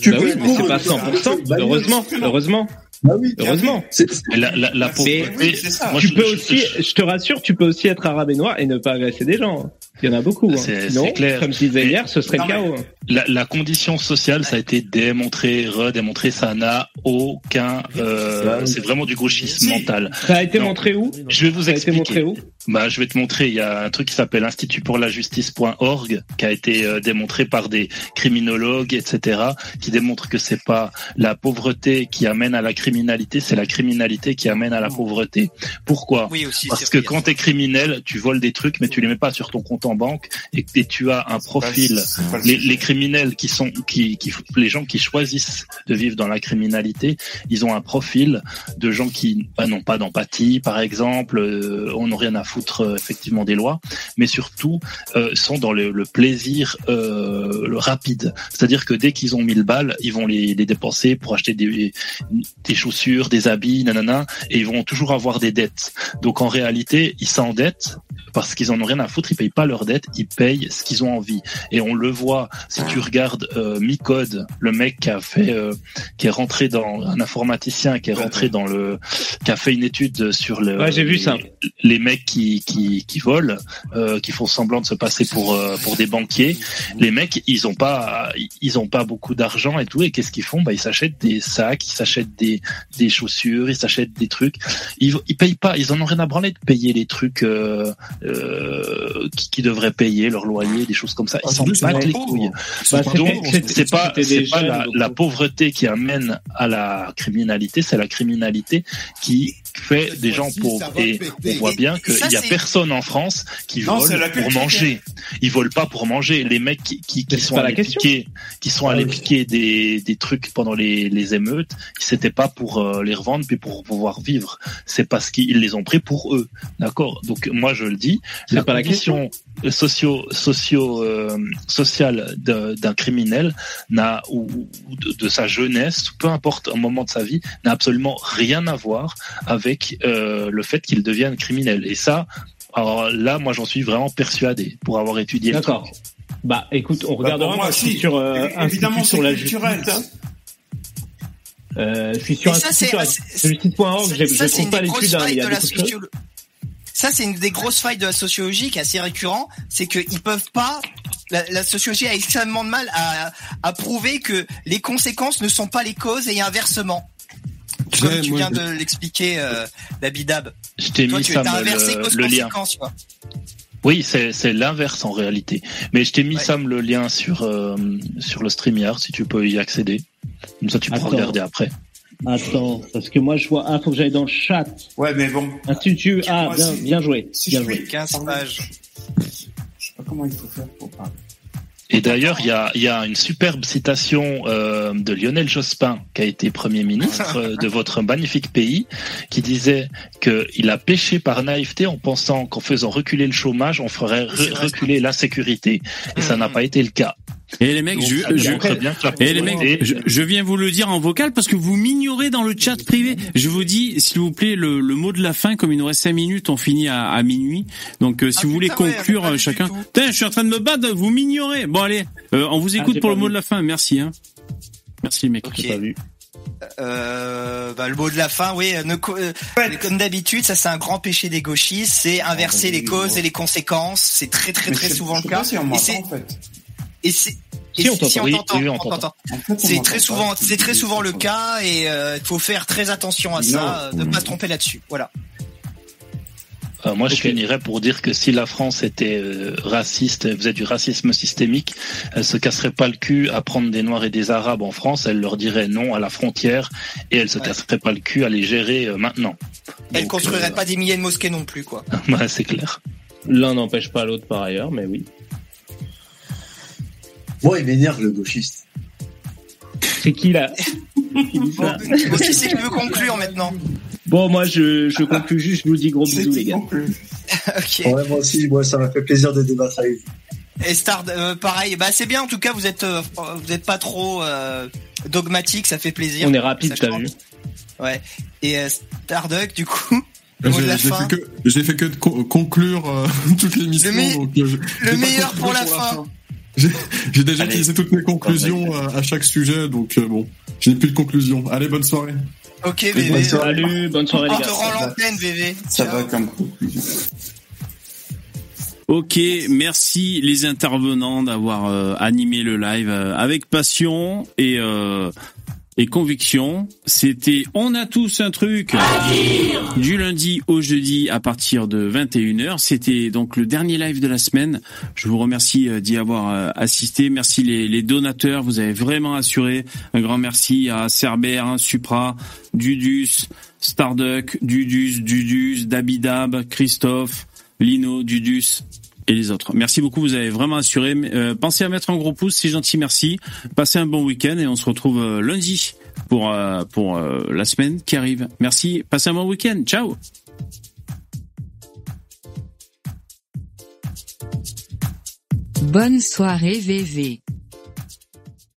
Tu Bah peux oui, être mais c'est pauvre pas et ne faire 100%. Bah oui, Heureusement, heureusement, Bah oui. heureusement. C'est- la, la, la Mais- pauvreté. oui, c'est ça. moi, Tu je- peux je- aussi, je- je te rassure, tu peux aussi être arabe et noir et ne pas agresser des gens. Il y en a beaucoup. hein. C'est- Sinon, c'est clair. comme je disais hier, ce serait Non, le chaos. hein. La, la condition sociale, ça a été démontré, redémontré, ça n'a aucun. Euh, c'est vraiment du gauchisme Si. mental. Ça a été Non. montré où? Je vais vous Ça a été montré où? Bah, je vais te montrer. Il y a un truc qui s'appelle Institut pour la justice.org qui a été euh, démontré par des criminologues, etc., qui démontre que c'est pas la pauvreté qui amène à la criminalité, c'est la criminalité qui amène à la pauvreté. Pourquoi Oui aussi. Parce que vrai. quand t'es criminel, tu voles des trucs, mais tu les mets pas sur ton compte en banque et, et tu as un profil. Pas Les, criminels qui sont, qui, qui, les gens qui choisissent de vivre dans la criminalité, ils ont un profil de gens qui bah, n'ont pas d'empathie, par exemple, euh, on n'a rien à foutre euh, effectivement des lois, mais surtout euh, sont dans le, le plaisir euh, le rapide. C'est-à-dire que dès qu'ils ont 1000 balles, ils vont les, les dépenser pour acheter des, des chaussures, des habits, nanana, et ils vont toujours avoir des dettes. Donc en réalité, ils s'endettent parce qu'ils en ont rien à foutre, ils payent pas leurs dettes, ils payent ce qu'ils ont envie. Et on le voit si tu regardes euh, Micode, le mec qui a fait, euh, qui est rentré dans un informaticien qui est rentré dans le, qui a fait une étude sur le, Ouais, j'ai vu les, ça. les mecs qui qui, qui volent, euh, qui font semblant de se passer pour euh, pour des banquiers. Les mecs, ils ont pas, ils ont pas beaucoup d'argent et tout. Et qu'est-ce qu'ils font? Bah ils s'achètent des sacs, ils s'achètent des des chaussures, ils s'achètent des trucs. Ils ils payent pas, ils en ont rien à branler de payer les trucs euh, euh, qui, qui devraient payer leur loyer, des choses comme ça. Ils Ah, s'en battent les couilles. Bah, pas c'est- pas, pas la euh. pauvreté qui amène à la criminalité, c'est la criminalité qui fait des gens pauvres. Et on voit bien qu'il ça, y a personne en France qui Non, vole pour manger. Ils volent pas pour manger. Les mecs qui, qui, qui sont allés question. piquer, qui sont Ah allés oui. piquer des, des trucs pendant les, les émeutes, c'était pas pour euh, les revendre puis pour pouvoir vivre. C'est parce qu'ils les ont pris pour eux. D'accord? Donc moi je le dis, C'est la pas la condition socio socio euh, sociale de- d'un criminel n'a ou, ou de, de sa jeunesse, peu importe un moment de sa vie, n'a absolument rien à voir avec euh, le fait qu'il devienne criminel. Et ça, alors là, moi j'en suis vraiment persuadé pour avoir étudié. le D'accord. Bah, écoute, on Bah, regardera. suis si. sur euh, Évi- Évidemment, sur la culturel. justice. Euh, je suis sur Et ça, sur justice.org. Je, c'est trouve pas l'étude. hein, il failles y a de la Ça, c'est une des grosses failles de la sociologie qui est assez récurrent, c'est qu'ils peuvent pas. La, la sociologie a extrêmement de mal à, à prouver que les conséquences ne sont pas les causes et inversement. Comme Ouais, tu viens de l'expliquer, euh, Dabidab. Je t'ai mis tu ça inversé le, le lien. Oui, c'est c'est l'inverse en réalité. Mais je t'ai mis Sam le lien sur euh, sur le StreamYard si tu peux y accéder. Comme ça tu pourras regarder après. Attends, parce que moi je vois. Ah, faut que j'aille dans le chat. Ouais, mais bon. Institut. Ah, bien, bien joué. Si bien je joué. puis 15 pages. Je sais pas comment il faut faire pour parler. Et d'ailleurs, il y a, il y a une superbe citation euh, de Lionel Jospin, qui a été Premier ministre euh, de votre magnifique pays, qui disait qu'il a péché par naïveté en pensant qu'en faisant reculer le chômage, on ferait re- reculer la sécurité. Et ça n'a pas été le cas. Et les mecs, Donc, je, et les mecs, viens vous le dire en vocal parce que vous m'ignorez dans le chat privé. Je vous dis, s'il vous plaît, le, le mot de la fin, comme il nous reste cinq minutes, on finit à, à minuit. Donc, euh, si Ah, vous voulez ouais, conclure euh, chacun. Putain, je suis en train de me battre, vous m'ignorez. Bon, allez, euh, on vous écoute j'ai pour le mot vu. de la fin. Merci. Hein. Merci, mec. Ok. J'ai pas vu. Euh, bah, le mot de la fin, oui. ne co- euh, comme d'habitude, ça c'est un grand péché des gauchistes, c'est inverser les causes et les conséquences. C'est très très très souvent le cas. pas si on Et c'est en fait. Et c'est et Si, on t'entend. Oui, C'est très souvent, c'est très souvent le cas et euh, il faut faire très attention à ça, Non. euh, ne pas se tromper là-dessus. Voilà. Euh, moi, je finirais pour dire que si la France était euh, raciste, faisait du racisme systémique, elle se casserait pas le cul à prendre des Noirs et des Arabes en France. Elle leur dirait non à la frontière et elle se Ouais. casserait pas le cul à les gérer euh, maintenant. Elle Donc, construirait euh, pas des milliers de mosquées non plus, quoi. c'est clair. L'un n'empêche pas l'autre par ailleurs, mais oui. Moi, il m'énerve le gauchiste. C'est qui là Bon, qui c'est qui veut conclure maintenant Bon, moi je, je conclus juste, je vous dis gros bisous les gars. non plus. Ok. Ouais, moi aussi, moi, ça m'a fait plaisir de débattre avec vous. Et Star, euh, pareil. Bah c'est bien. En tout cas, vous êtes, euh, vous êtes pas trop euh, dogmatique, ça fait plaisir. On est rapide, t'as vu Ouais. Et euh, Starduck, du coup, J'ai fait que j'ai fait que de co- conclure euh, toute l'émission. Le me- donc, je- le meilleur pour la fin. J'ai déjà Allez. utilisé toutes mes conclusions euh, à chaque sujet, donc euh, bon, je n'ai plus de conclusion. Allez, bonne soirée. Ok, bonne VV. soirée. Salut, bonne soirée On les te rend l'antenne, VV. Ça Ciao. va comme conclusion. Ok, merci les intervenants d'avoir euh, animé le live euh, avec passion et euh, et conviction. C'était On a tous un truc du lundi au jeudi à partir de 21h. C'était donc le dernier live de la semaine. Je vous remercie euh, d'y avoir euh, assisté. Merci les, les donateurs, vous avez vraiment assuré. Un grand merci à Cerber, hein, Supra, Dudus, Starduck, Dudus, Dudus, Dabidab, Christophe, Lino, Dudus et les autres. Merci beaucoup, vous avez vraiment assuré. Euh, pensez à mettre un gros pouce, c'est gentil, merci. Passez un bon week-end et on se retrouve euh, lundi pour euh, pour euh, la semaine qui arrive. Merci, passez un bon week-end. Ciao. Bonne soirée VV.